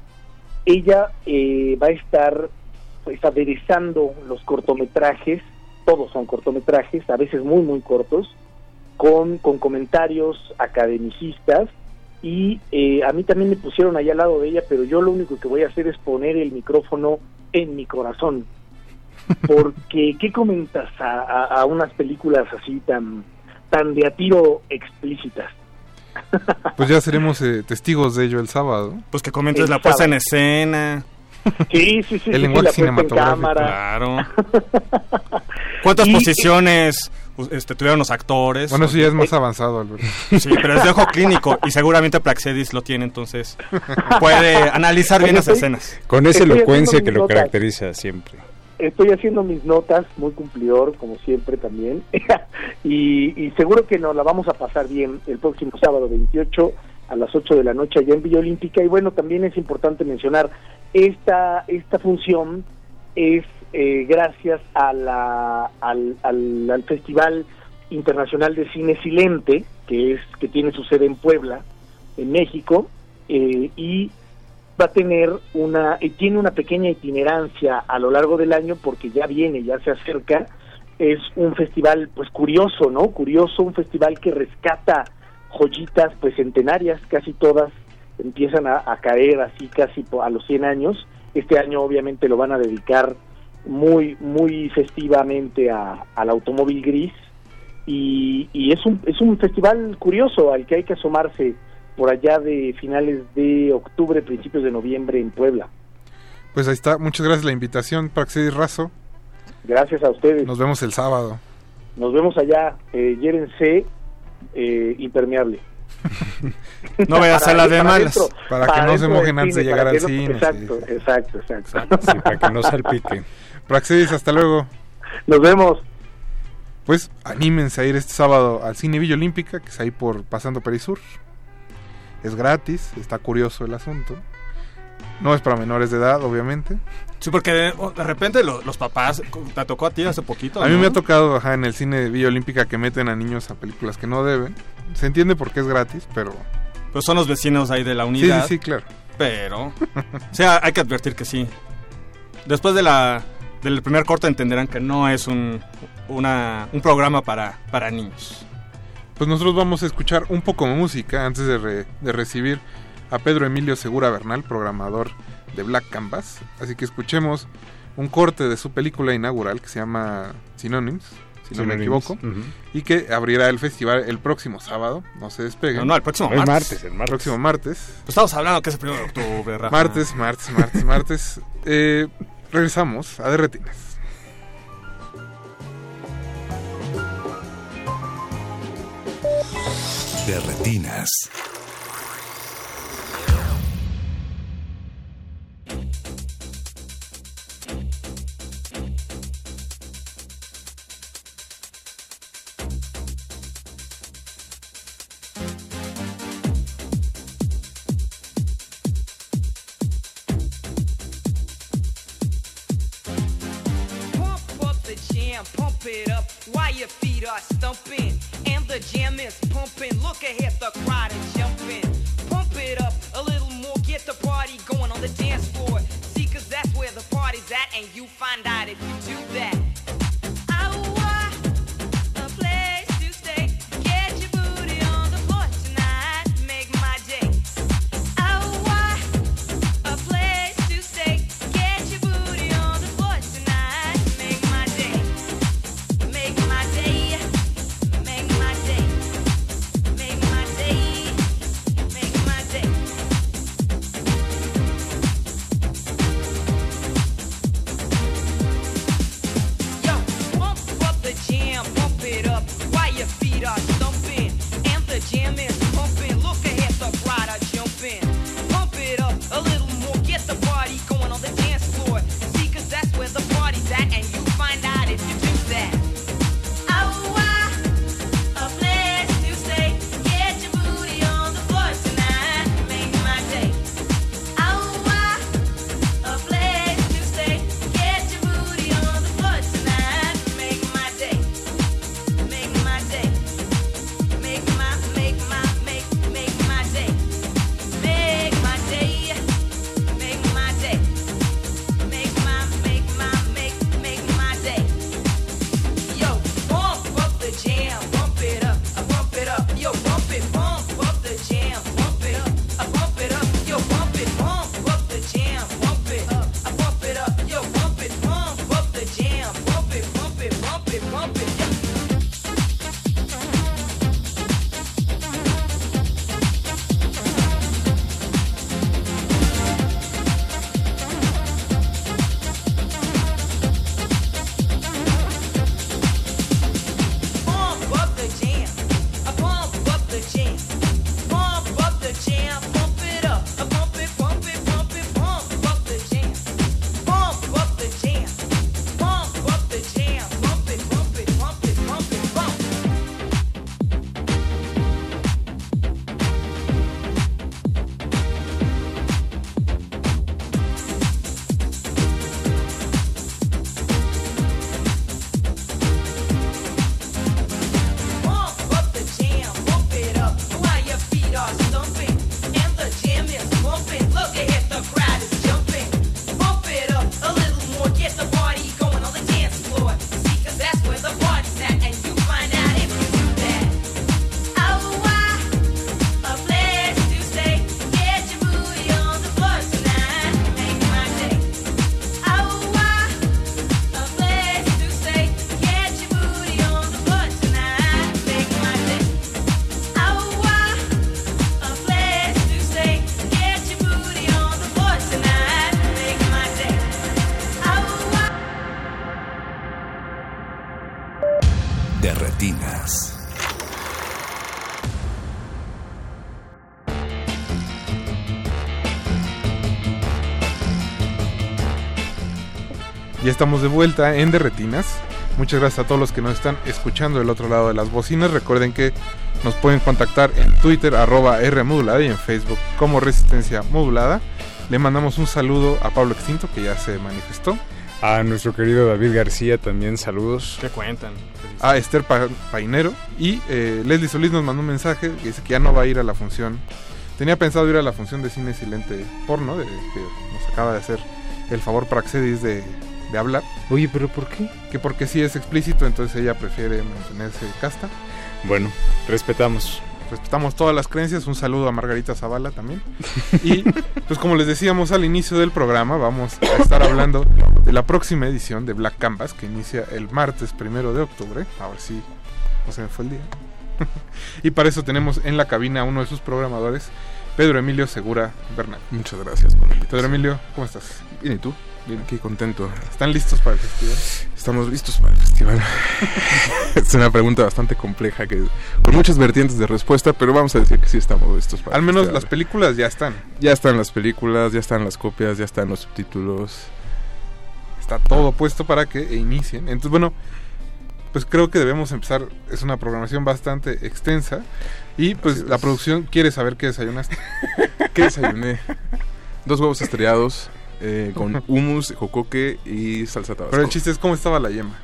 Ella eh, va a estar pues, aderezando los cortometrajes, todos son cortometrajes, a veces muy, muy cortos, con, con comentarios academicistas y eh, a mí también me pusieron allá al lado de ella, pero yo lo único que voy a hacer es poner el micrófono en mi corazón. Porque, ¿qué comentas a, a- a unas películas así tan, tan de a tiro explícitas? Pues ya seremos eh, testigos de ello el sábado. Pues que comentes El la puesta en escena. Sí, sí, sí. El sí, lenguaje cinematográfico. Claro. ¿Cuántas Y- posiciones este, tuvieron los actores? Bueno, eso ya es más avanzado, Alberto. Sí, pero es de ojo clínico y seguramente Praxedis lo tiene, entonces puede analizar bien las escenas. Con esa elocuencia que lo caracteriza siempre. Estoy haciendo mis notas, muy cumplidor, como siempre también. y, y seguro que nos la vamos a pasar bien el próximo sábado 28 a las 8 de la noche allá en Villa Olímpica. Y bueno, también es importante mencionar, esta, esta función es eh, gracias a la, al, al, al Festival Internacional de Cine Silente, que, es, que tiene su sede en Puebla, en México, eh, y va a tener una, tiene una pequeña itinerancia a lo largo del año porque ya viene, ya se acerca. Es un festival, pues curioso, ¿no? Curioso, un festival que rescata joyitas, pues centenarias, casi todas empiezan a, caer así casi a los 100 años. Este año obviamente lo van a dedicar muy, muy festivamente a- al automóvil gris y, y es un es un festival curioso al que hay que asomarse por allá de finales de octubre, principios de noviembre en Puebla. Pues ahí está. Muchas gracias la invitación, Praxedis Razo. Gracias a ustedes. Nos vemos el sábado. Nos vemos allá. Eh, llévense eh, impermeable. No vayas a la de malas. Para que no se mojen antes de llegar al no- cine, Exacto, exacto, exacto. Sí, para que no salpique. Praxedis, hasta luego. Nos vemos. Pues anímense a ir este sábado al Cine Villa Olímpica, que es ahí por Pasando Perisur. Es gratis, está curioso el asunto. No es para menores de edad, obviamente. Sí, porque de, de repente lo- los papás, te tocó a ti hace poquito. A mí me ha tocado ajá, en el cine de Villa Olímpica que meten a niños a películas que no deben. Se entiende porque es gratis, pero... Pues son los vecinos ahí de la Sí, unidad. sí, sí, claro. Pero, o sea, hay que advertir que sí. Después de la del primer corte entenderán que no es un, una, un programa para, para niños. Pues nosotros vamos a escuchar un poco de música antes de, re- de recibir a Pedro Emilio Segura Bernal, programador de Black Canvas. Así que escuchemos un corte de su película inaugural que se llama Synonyms, si no me equivoco, y que abrirá el festival el próximo sábado. No se despeguen. No, no, el próximo El martes. martes, el martes. Próximo martes. Pues estamos hablando que es el primero de octubre, Rafa. Martes, martes, martes, martes. Eh, regresamos a Derretinas. De retinas. Pump it up while your feet are stumping. And the jam is walk ahead. Estamos de vuelta en Derretinas. Muchas gracias a todos los que nos están escuchando del otro lado de las bocinas. Recuerden que nos pueden contactar en Twitter, arroba R modulada y en Facebook como Resistencia Modulada. Le mandamos un saludo a Pablo Extinto, que ya se manifestó. A nuestro querido David García también saludos. ¿Qué cuentan? A Esther Pa- Painero. Y eh, Leslie Solís nos mandó un mensaje que dice que ya no va a ir a la función. Tenía pensado ir a la función de cine silente porno, de, que nos acaba de hacer el favor Praxedis de, de hablar. Oye, pero ¿por qué? Que porque sí es explícito, entonces ella prefiere mantenerse casta. Bueno, respetamos. Respetamos todas las creencias. Un saludo a Margarita Zavala también. Y pues como les decíamos al inicio del programa, vamos a estar hablando de la próxima edición de Black Canvas que inicia el martes primero de octubre. A ver si no se me fue el día. y para eso tenemos en la cabina a uno de sus programadores, Pedro Emilio Segura Bernal. Muchas gracias. Pedro Emilio, ¿cómo estás? Bien, ¿y tú? Bien, aquí contento. ¿Están listos para el festival? Estamos listos para el festival. es una pregunta bastante compleja que con muchas vertientes de respuesta, pero vamos a decir que sí estamos listos para Al el menos festival. las películas ya están. Ya están las películas, ya están las copias, ya están los subtítulos. Está todo puesto para que inicien. Entonces, bueno, pues creo que debemos empezar. Es una programación bastante extensa. Y pues la producción quiere saber qué desayunaste. ¿Qué desayuné? Dos huevos estrellados eh, con hummus, jocoque y salsa tabasco. Pero el chiste es cómo estaba la yema.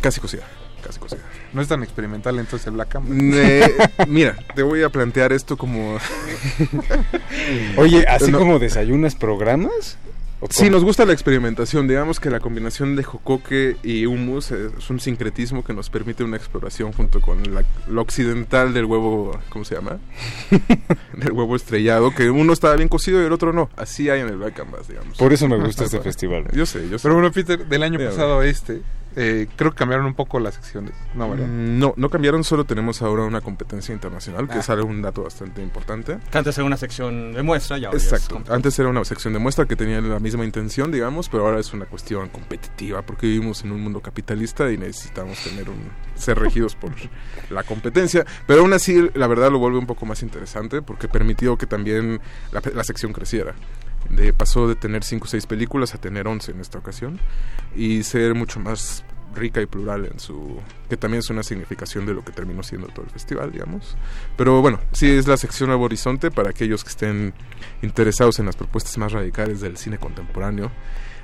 Casi cocida, casi cocida. No es tan experimental entonces el Black. Eh, mira, te voy a plantear esto como... Oye, ¿así No. como desayunas programas? ¿O Sí, nos gusta la experimentación. Digamos que la combinación de jocoque y hummus es un sincretismo que nos permite una exploración junto con la- lo occidental del huevo, ¿cómo se llama? del huevo estrellado, que uno estaba bien cocido y el otro no. Así hay en el Black Canvas, digamos. Por eso me gusta este festival. Yo sé, yo sé. Pero bueno, Peter, del año pasado a este, eh, creo que cambiaron un poco las secciones. No, ¿verdad? Mm, No, no cambiaron, solo tenemos ahora una competencia internacional, que Ah. es algo, un dato bastante importante. Que antes era una sección de muestra y ahora ya Exacto. Antes era una sección de muestra que tenía la misma intención, digamos, pero ahora es una cuestión competitiva porque vivimos en un mundo capitalista y necesitamos tener un ser regidos por la competencia. Pero aún así, la verdad lo vuelve un poco más interesante porque permitió que también la, la sección creciera. De, pasó de tener 5 o 6 películas a tener 11 en esta ocasión y ser mucho más rica y plural en su que también es una significación de lo que terminó siendo todo el festival digamos. Pero bueno sí es la sección Nuevo Horizonte para aquellos que estén interesados en las propuestas más radicales del cine contemporáneo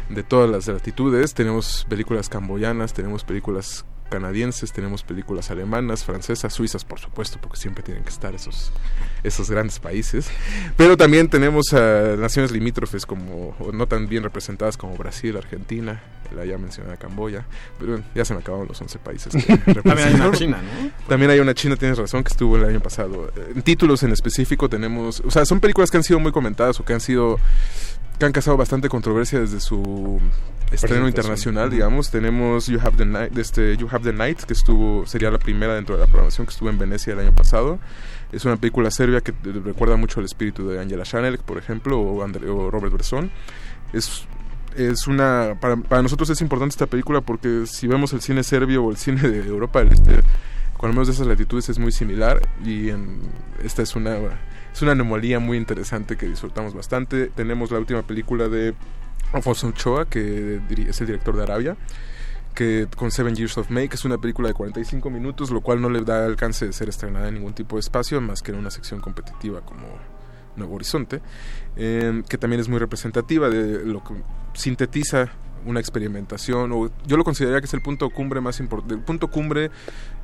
de todas las latitudes. Tenemos películas camboyanas tenemos películas canadienses tenemos películas alemanas francesas suizas por supuesto porque siempre tienen que estar esos esos grandes países pero también tenemos a naciones limítrofes como o no tan bien representadas como Brasil Argentina la ya mencionada Camboya pero bueno, ya se me acabaron los 11 países que También hay una. China, ¿no? También hay una China, tienes razón, que estuvo el año pasado. En títulos en específico tenemos, o sea, son películas que han sido muy comentadas o que han sido, que han causado bastante controversia desde su estreno internacional, digamos. Tenemos You Have the Night, este, You Have the Night, que estuvo, sería la primera dentro de la programación que estuvo en Venecia el año pasado. Es una película serbia que recuerda mucho al espíritu de Angela Chanel, por ejemplo, o, Andre- o Robert Bresson. Es es una para, para nosotros es importante esta película porque si vemos el cine serbio o el cine de Europa del Este con al menos de esas latitudes es muy similar y en, esta es una es una anomalía muy interesante que disfrutamos bastante. Tenemos la última película de Alfonso Ochoa que es el director de Arabia que con Seven Years of May, que es una película de 45 minutos, lo cual no le da alcance de ser estrenada en ningún tipo de espacio, más que en una sección competitiva como Nuevo Horizonte, eh, que también es muy representativa de lo que sintetiza una experimentación, o yo lo consideraría que es el punto cumbre más importante, el punto cumbre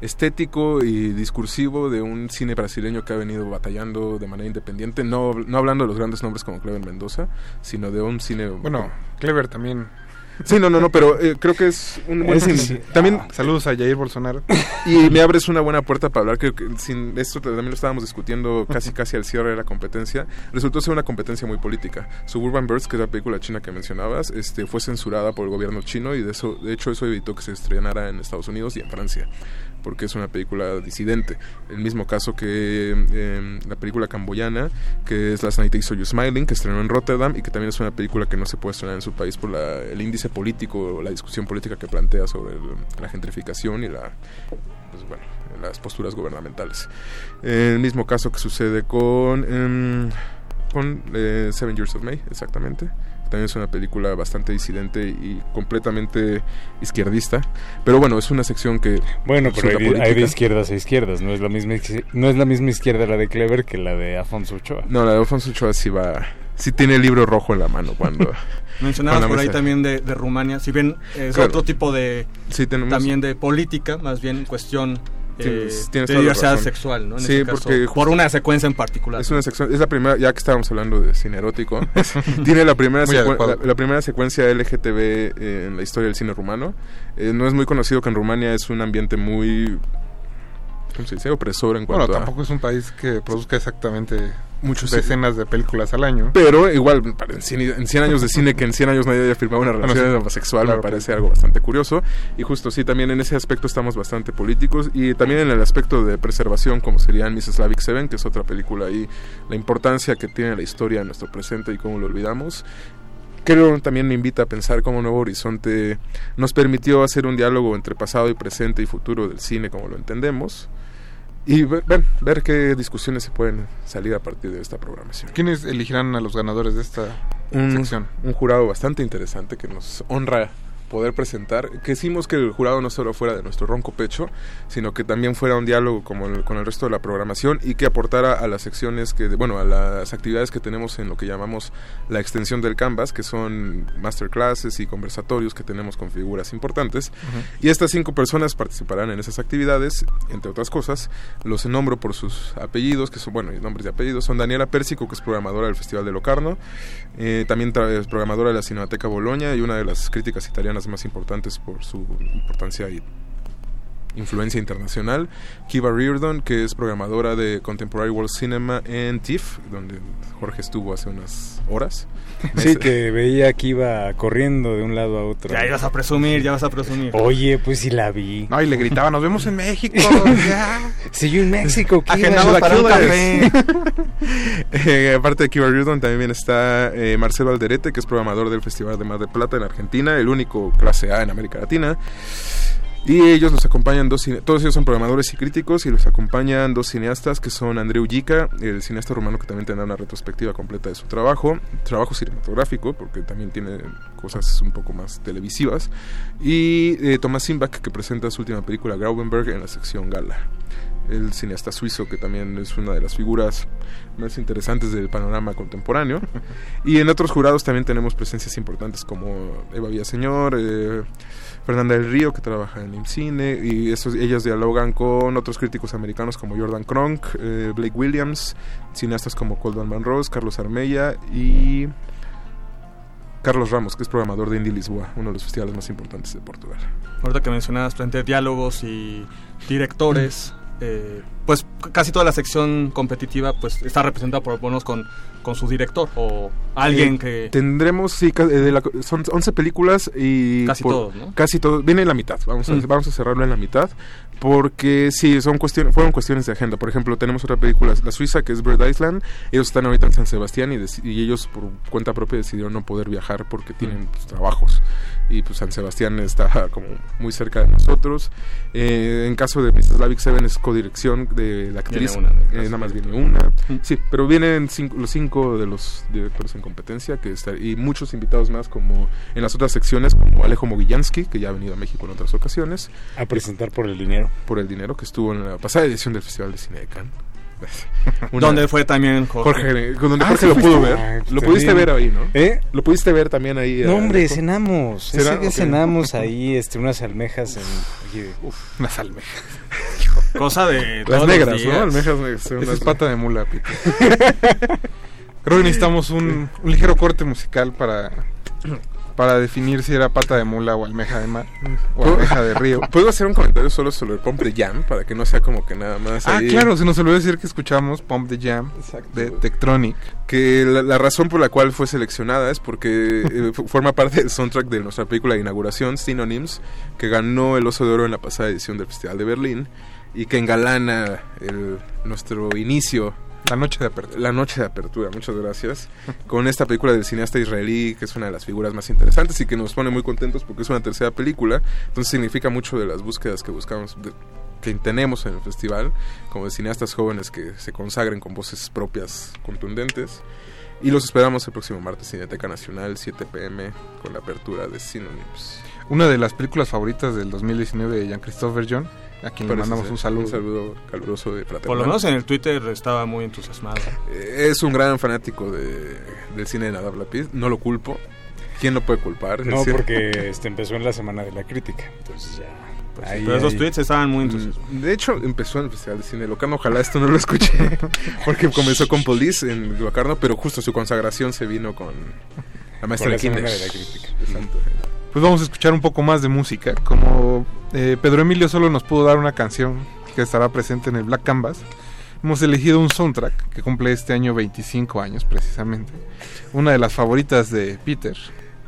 estético y discursivo de un cine brasileño que ha venido batallando de manera independiente, no, no hablando de los grandes nombres como Clever Mendoza, sino de un cine... Bueno, Clever también. Sí, no, no, no, pero eh, creo que es un buen sí. También Saludos a Jair Bolsonaro. y me abres una buena puerta para hablar que, que sin esto también lo estábamos discutiendo casi casi al cierre de la competencia. Resultó ser una competencia muy política. Suburban Birds que es la película china que mencionabas este fue censurada por el gobierno chino y de eso de hecho eso evitó que se estrenara en Estados Unidos y en Francia porque es una película disidente el mismo caso que eh, la película camboyana que es Last Night I You Smiling que estrenó en Rotterdam y que también es una película que no se puede estrenar en su país por la- el índice político o la discusión política que plantea sobre el- la gentrificación y la pues las posturas gubernamentales. El mismo caso que sucede con, em, eh, Seven Years of May, exactamente, también es una película bastante disidente y completamente izquierdista. Pero bueno, es una sección que... Bueno, pero hay, de- hay de izquierdas a izquierdas, no es la misma no es la misma izquierda la de Clever que la de Afonso Ochoa. No, la de Alfonso Ochoa sí va... Sí tiene el libro rojo en la mano cuando... Mencionabas por ahí también de, de Rumania, si bien es Claro. otro tipo de Sí, tenemos- también de política, más bien cuestión Tienes- tienes de toda la diversidad razón. sexual, ¿no? En Sí, este caso, porque por una secuencia en particular. Es una sección, es la primera, ya que estábamos hablando de cine erótico, tiene la primera, la, la primera secuencia LGTB eh, en la historia del cine rumano. Eh, no es muy conocido que en Rumania es un ambiente muy, ¿cómo se dice? Opresor en Bueno, cuanto a... tampoco es un país que produzca exactamente Muchos decenas de películas al año. Pero igual, en 100, en 100 años de cine, que en 100 años nadie haya firmado una Bueno, relación sí. homosexual, Claro, me parece algo bastante curioso. Y justo sí, también en ese aspecto estamos bastante políticos. Y también en el aspecto de preservación, como sería en Miss Slavic Seven, que es otra película ahí, la importancia que tiene la historia en nuestro presente y cómo lo olvidamos. Creo también me invita a pensar cómo Nuevo Horizonte nos permitió hacer un diálogo entre pasado y presente y futuro del cine como lo entendemos. Y ver, ver, ver qué discusiones se pueden salir a partir de esta programación. ¿Quiénes elegirán a los ganadores de esta un, sección? un jurado bastante interesante que nos honra poder presentar. Quisimos que el jurado no solo fuera de nuestro ronco pecho, sino que también fuera un diálogo como el- con el resto de la programación y que aportara a las secciones que, bueno, a las actividades que tenemos en lo que llamamos la extensión del Canvas, que son masterclasses y conversatorios que tenemos con figuras importantes. Y estas cinco personas participarán en esas actividades, entre otras cosas. Los nombro por sus apellidos, que son, bueno, nombres y apellidos. Son Daniela Pérsico, que es programadora del Festival de Locarno. Eh, también es programadora de la Cinemateca Boloña y una de las críticas italianas más importantes por su importancia y influencia internacional. Kiva Reardon, que es programadora de Contemporary World Cinema en TIFF, donde Jorge estuvo hace unas horas. Sí, te veía que iba corriendo de un lado a otro. Ya ibas a presumir, ya vas a presumir. Oye, pues sí la vi. No, y le gritaba, nos vemos en México. ya. Sí, yo en México. Agendamos para un café. Eh, aparte de Kiva Reardon también está eh, Marcelo Alderete, que es programador del Festival de Mar de Plata en Argentina, el único clase A en América Latina. Y ellos nos acompañan dos todos ellos son programadores y críticos y los acompañan dos cineastas que son Andreu Yica, el cineasta rumano que también tendrá una retrospectiva completa de su trabajo, trabajo cinematográfico porque también tiene cosas un poco más televisivas, y eh, Tomás Simbach que presenta su última película Graubenberg en la sección Gala el cineasta suizo que también es una de las figuras más interesantes del panorama contemporáneo. Y en otros jurados también tenemos presencias importantes como Eva Villaseñor, eh, Fernanda del Río que trabaja en IMCINE y esos, ellos dialogan con otros críticos americanos como Jordan Cronk, eh, Blake Williams, cineastas como Coldan Van Ross, Carlos Armella y Carlos Ramos, que es programador de Indie Lisboa, uno de los festivales más importantes de Portugal. Ahorita que mencionabas frente a diálogos y directores, eh, pues casi toda la sección competitiva pues está representada por bonos con, con su director o alguien Eh, que... Tendremos, sí, eh, de la- son 11 películas y... Casi todos, ¿no? Casi todos. Viene en la mitad. Vamos a, Mm. vamos a cerrarlo en la mitad. Porque sí, son cuestiones, fueron cuestiones de agenda. Por ejemplo, tenemos otra película, La Suiza, que es Bird Island. Ellos están ahorita en San Sebastián y, ellos por cuenta propia decidieron no poder viajar porque tienen pues, trabajos. Y pues San Sebastián está como muy cerca de nosotros. Eh, en caso de Mrs. Slavic Seven es codirección de la actriz. Viene una, Eh, nada más viene una. Sí, pero vienen cinco- los cinco de los directores en competencia que está, y muchos invitados más como en las otras secciones como Alejo Mogillansky, que ya ha venido a México en otras ocasiones. A presentar por el dinero. Por el dinero, que estuvo en la pasada edición del Festival de Cine de Cannes. Donde fue también Jorge. Jorge, donde Ah, Jorge ¿sí lo pudo ver. Ah, lo te pudiste ver ahí, ¿no? ¿Eh? Lo pudiste ver también ahí. No, eh, hombre, Alejo? cenamos. Cenamos ahí este, unas almejas en... Uf, unas almejas. Cosa de... Las todos los negras, días. ¿no? Almejas negras. Esa es unas- pata de mula, Pito. Creo que necesitamos un, un ligero corte musical para, para definir si era pata de mula o almeja de mar o ¿Puedo- almeja de río. ¿Puedo hacer un comentario solo sobre el Pump de Jam? Para que no sea como que nada más Ah, ahí- claro, se nos olvidó decir que escuchamos Pump the Jam de Tektronic. que la, la razón por la cual fue seleccionada es porque eh, forma parte del soundtrack de nuestra película de inauguración, Synonyms, que ganó el Oso de Oro en la pasada edición del Festival de Berlín y que engalana el, nuestro inicio. La noche de apertura. La noche de apertura, muchas gracias. Con esta película del cineasta israelí, que es una de las figuras más interesantes y que nos pone muy contentos porque es una tercera película. Entonces significa mucho de las búsquedas que buscamos, de- que tenemos en el festival, como de cineastas jóvenes que se consagren con voces propias contundentes. Y los esperamos el próximo martes, Cineteca Nacional, 7 pm, con la apertura de Synonyms. Una de las películas favoritas del 2019 de Jean-Christophe John, a quien le Parece mandamos ser. un saludo. Un saludo caluroso de fraternal. Por lo menos en el Twitter estaba muy entusiasmado. Eh, Es un gran fanático de, del cine de Nadav Lapid, no lo culpo. ¿Quién lo puede culpar? No, porque este, empezó en la semana de la crítica. Entonces ya. Pues ahí- Pero esos ahí- tweets estaban muy entusiasmados. De hecho, empezó en el Festival de Cine de Locarno. Ojalá esto no lo escuché. Porque comenzó con Police en Locarno, pero justo su consagración se vino con la maestra Con la de semana de la crítica. Exacto. Pues vamos a escuchar un poco más de música. Como eh, Pedro Emilio solo nos pudo dar una canción que estará presente en el Black Canvas, hemos elegido un soundtrack que cumple este año 25 años precisamente. Una de las favoritas de Peter.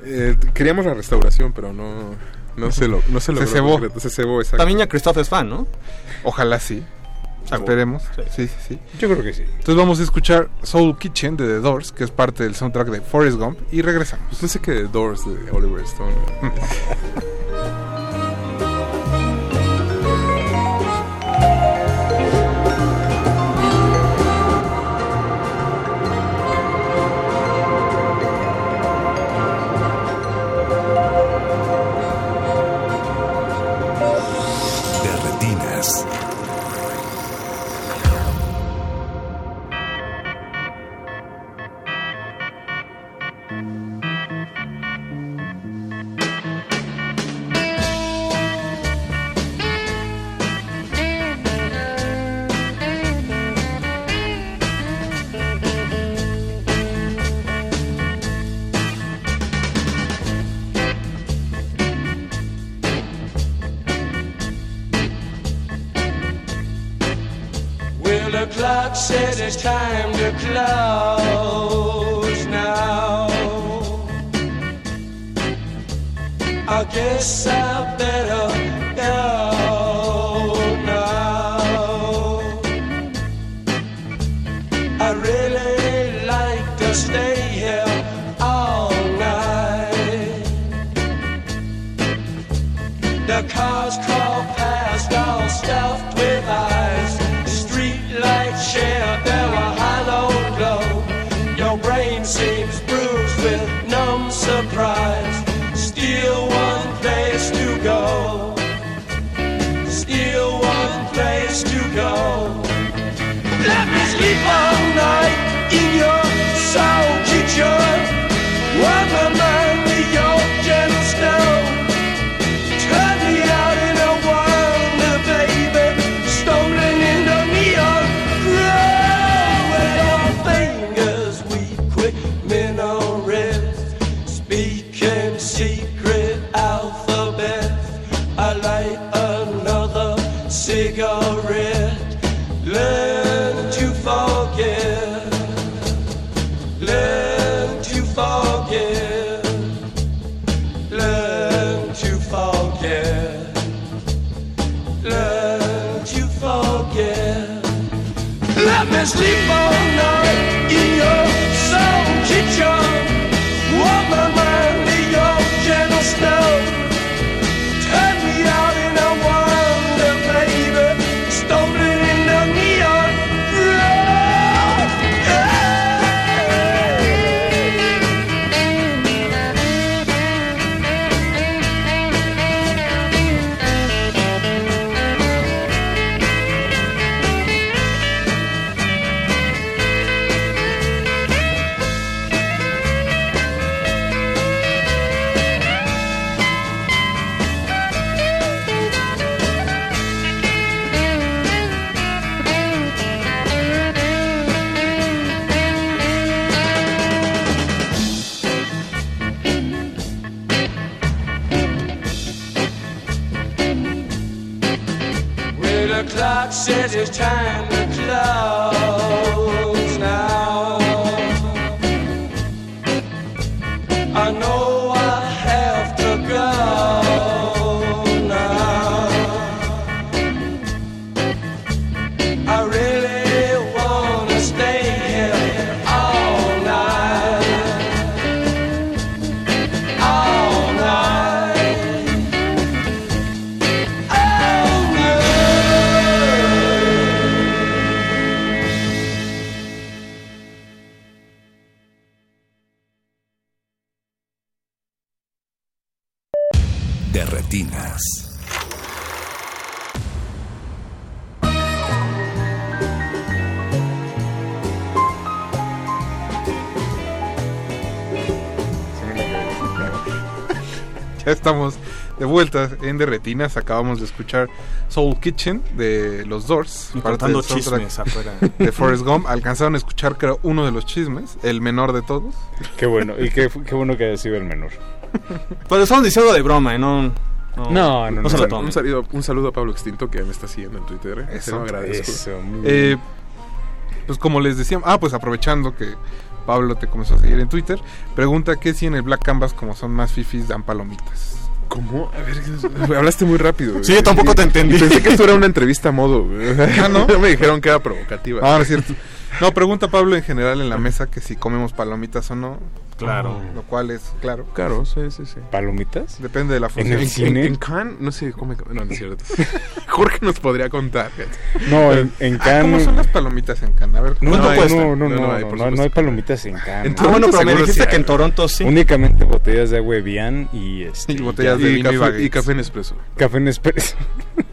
Eh, queríamos la restauración, pero no, no se lo no se, Se logró cebó. concreto. Se cebó, exacto. También ya Christoph es fan, ¿no? Ojalá sí. Esperemos. Sí, sí, sí. Yo creo que sí. Entonces vamos a escuchar Soul Kitchen de The Doors, que es parte del soundtrack de Forrest Gump, y regresamos. Pensé que The Doors de Oliver Stone. I soul kitchen. Ya estamos de vuelta en Derretinas. Acabamos de escuchar Soul Kitchen de los Doors. Y parte del chismes afuera. De Forrest Gump. Alcanzaron a escuchar, creo, uno de los chismes, el menor de todos. Qué bueno, y qué, qué bueno que haya sido el menor. Pero estamos diciendo de broma, ¿eh? No, No, no, no. se lo un, saludo, un saludo a Pablo Extinto que me está siguiendo en Twitter. ¿eh? Eso, Se lo agradezco. eso, muy Eh, bien. pues como les decía, ah, pues aprovechando que Pablo te comenzó a seguir en Twitter, pregunta que si en el Black Canvas, como son más fifis, dan palomitas. ¿Cómo? A ver, hablaste muy rápido. güey. Sí, yo tampoco te entendí. Y Pensé que esto era una entrevista a modo. güey. Ah, no. me dijeron que era provocativa. Ah, no es cierto. No, pregunta Pablo en general en la mesa que si comemos palomitas o no. Claro. Lo cual es, claro. Claro, sí, sí, sí. ¿Palomitas? Depende de la ¿En función. el cine? En, Cannes no se come. No, no es cierto. Jorge nos podría contar. No, en, en Ah, Cannes- ¿Cómo son las palomitas en Cannes? A ver, No, no, no, no, no, no, hay, no, por no, supuesto. hay palomitas en Cannes. En Toronto bueno, pero me dijiste sí que en Toronto sí. Únicamente botellas de agua Evian y este Y botellas de vino y, café- y café Nespresso. Café Nespresso.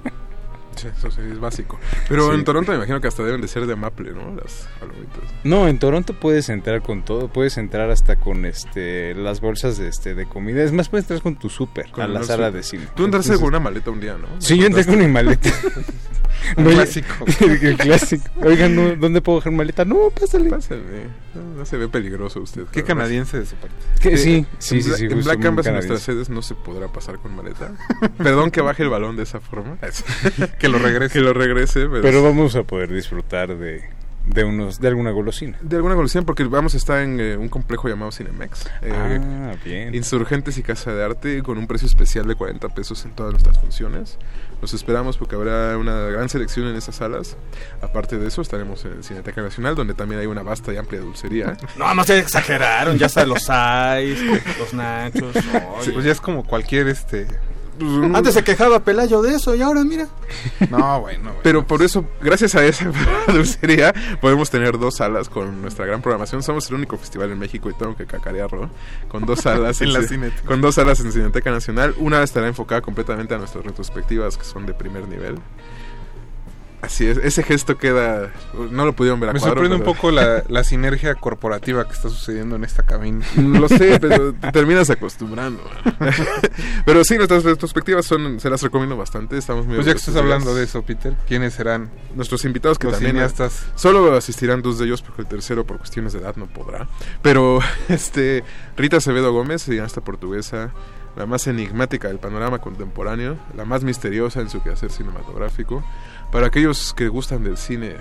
Sí, eso sí, es básico. Pero Sí. en Toronto me imagino que hasta deben de ser de maple, ¿no? Las palomitas. No, en Toronto puedes entrar con todo, puedes entrar hasta con este las bolsas de este de comida. Es más, puedes entrar con tu súper a la sala de cine. Tú entraste Entonces- con una maleta un día, ¿no? Sí, yo entré con mi maleta. No, clásico. el clásico. Oigan, ¿no- ¿dónde puedo dejar maleta? No, pásale. Pásale. No, no se ve peligroso usted. Qué canadiense de su parte. Que sí, sí, en sí, sí, En justo Black Canvas en nuestras sedes no se podrá pasar con maleta. Perdón que baje el balón de esa forma. que lo regrese. Que lo regrese. Pero, Pero vamos a poder disfrutar de, de unos de alguna golosina. De alguna golosina, porque vamos a estar en eh, un complejo llamado Cinemex. Eh, Ah, bien. Insurgentes y Casa de Arte con un precio especial de 40 pesos en todas nuestras funciones. Los esperamos porque habrá una gran selección en esas salas. Aparte de eso, estaremos en Cineteca Nacional, donde también hay una vasta y amplia dulcería. No, más se exageraron. Ya está los sais, los nachos. Sí, oye. pues ya es como cualquier este. Pues, un- Antes se quejaba Pelayo de eso y ahora mira. No, bueno. Pero por eso, gracias a esa dulcería, podemos tener dos salas con nuestra gran programación. Somos el único festival en México y tengo que cacarearlo. Con dos salas En la Ci- Cineteca. Con dos salas en Cineteca Nacional. Una estará enfocada completamente a nuestras retrospectivas, que son de primer nivel. Así es, ese gesto queda. No lo pudieron ver a Me cuadro, sorprende un poco la, la sinergia corporativa que está sucediendo en esta cabina. Lo sé, pero te terminas acostumbrando. pero sí, nuestras retrospectivas son, se las recomiendo bastante. Estamos muy Pues ya que estás hablando de eso, Peter, ¿quiénes serán Nuestros invitados que los también cineastas? Solo asistirán dos de ellos porque el tercero por cuestiones de edad no podrá. Pero este Rita Acevedo Gómez, cineasta portuguesa, la más enigmática del panorama contemporáneo, la más misteriosa en su quehacer cinematográfico. Para aquellos que gustan del cine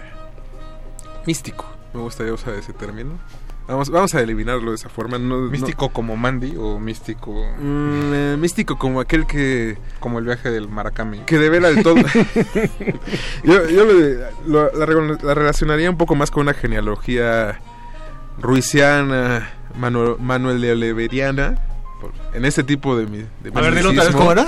místico, me gustaría usar ese término. Vamos, vamos a eliminarlo de esa forma. No, no- ¿Místico como Mandy o místico Mm, eh, místico como aquel que como el viaje del Maracame? que devela el todo. yo yo le- lo- la relacionaría un poco más con una genealogía ruisiana, Manu- Manuel de Oliveriana. En ese tipo de, mi- de A ver, dilo otra vez. ¿cómo era?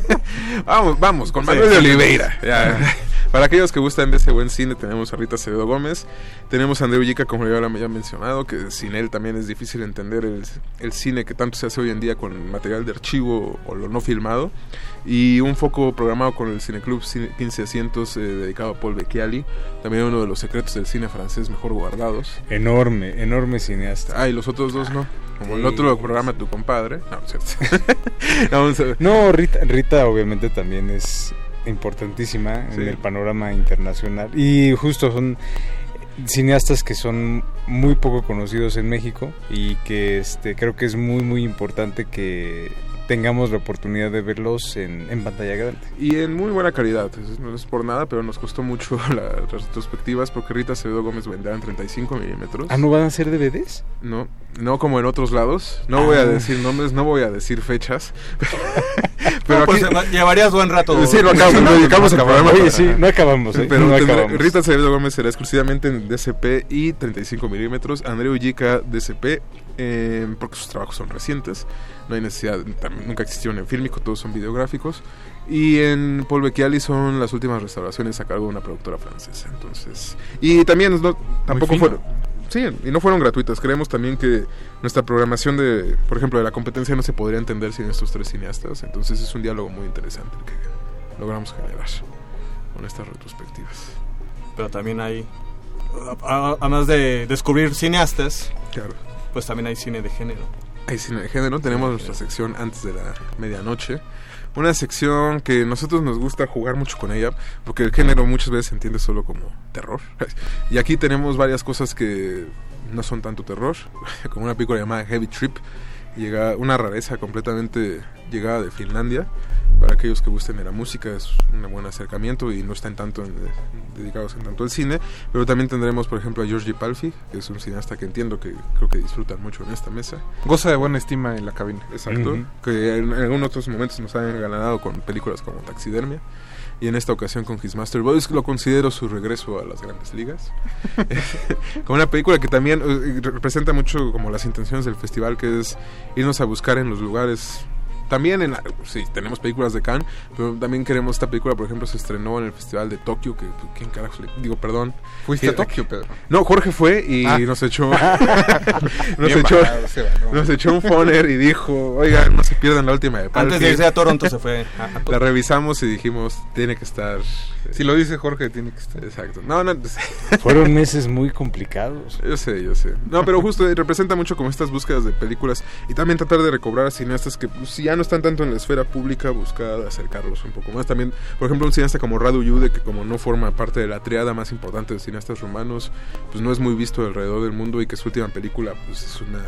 vamos, vamos, con Manuel de Oliveira. Ya. Para aquellos que gustan de ese buen cine, tenemos a Rita Acevedo Gómez, tenemos a André Ullica, como ya lo había mencionado, que sin él también es difícil entender el, el cine que tanto se hace hoy en día con material de archivo o lo no filmado, y un foco programado con el Cineclub Cine 15 Asientos eh, dedicado a Paul Becchiali, también uno de los secretos del cine francés mejor guardados. Enorme, enorme cineasta. Ah, y los otros dos no. Como el Sí. otro lo programa tu compadre. No, ver. No, Rita, Rita obviamente también es importantísima Sí. en el panorama internacional y justo son cineastas que son muy poco conocidos en México y que este creo que es muy muy importante que tengamos la oportunidad de verlos en, en pantalla grande. Y en muy buena calidad, no es por nada, pero nos costó mucho las retrospectivas porque Rita Acevedo Gómez vendrá en 35 milímetros. Ah, ¿no van a ser DVDs? No, no como en otros lados. No voy a Ah. decir nombres, no voy a decir fechas. No, pues, llevarías buen rato. Sí, lo acabamos, dedicamos programa. Oye, sí, no acabamos, ¿eh? Pero No tendrá- acabamos. Rita Acevedo Gómez será exclusivamente en DCP y 35 milímetros. André Ullica, DCP, eh, porque sus trabajos son recientes. No hay necesidad, tam- nunca existieron en fílmico, todos son videográficos. Y en Paul Becchiali son las últimas restauraciones a cargo de una productora francesa. Entonces, y también no, tampoco fueron. Sí, y no fueron gratuitas. Creemos también que nuestra programación de, por ejemplo, de la competencia no se podría entender sin estos tres cineastas. Entonces es un diálogo muy interesante el que logramos generar con estas retrospectivas. Pero también hay, además de descubrir cineastas, Claro. Pues también hay cine de género. Hay cine de género, tenemos nuestra sección antes de la medianoche. Una sección que nosotros nos gusta jugar mucho con ella, porque el género muchas veces se entiende solo como terror. Y aquí tenemos varias cosas que no son tanto terror, como una película llamada Heavy Trip, llega una rareza completamente llegada de Finlandia. Para aquellos que gusten de la música es un buen acercamiento y no están tanto en- dedicados en tanto al cine. Pero también tendremos, por ejemplo, a Georgi Palfi, que es un cineasta que entiendo que creo que disfrutan mucho en esta mesa. Goza de buena estima en la cabina. Exacto. Ujú. Que en, en algunos otros momentos nos han ganado con películas como Taxidermia. Y en esta ocasión con His Master Boys lo considero su regreso a las grandes ligas. como una película que también eh, representa mucho como las intenciones del festival, que es irnos a buscar en los lugares. También en la- sí, tenemos películas de Cannes, pero también queremos esta película, por ejemplo, se estrenó en el Festival de Tokio, que quién carajo le- digo, perdón. ¿Fuiste Que- a Tokio, Pedro? No, Jorge fue y Ah. nos echó nos Bien echó no. nos echó un foner y dijo, "Oigan, no se pierdan la última de Antes Palfi". de irse a Toronto se fue a- a Tokio. La revisamos y dijimos, tiene que estar. Si lo dice Jorge, tiene que estar. Exacto. No, no. Fueron meses muy complicados. Yo sé, yo sé. No, pero justo eh, representa mucho como estas búsquedas de películas y también tratar de recobrar a cineastas que pues, si ya no están tanto en la esfera pública, buscar acercarlos un poco más. También, por ejemplo, un cineasta como Radu Yude, que como no forma parte de la triada más importante de cineastas rumanos, pues no es muy visto alrededor del mundo y que su última película pues es una,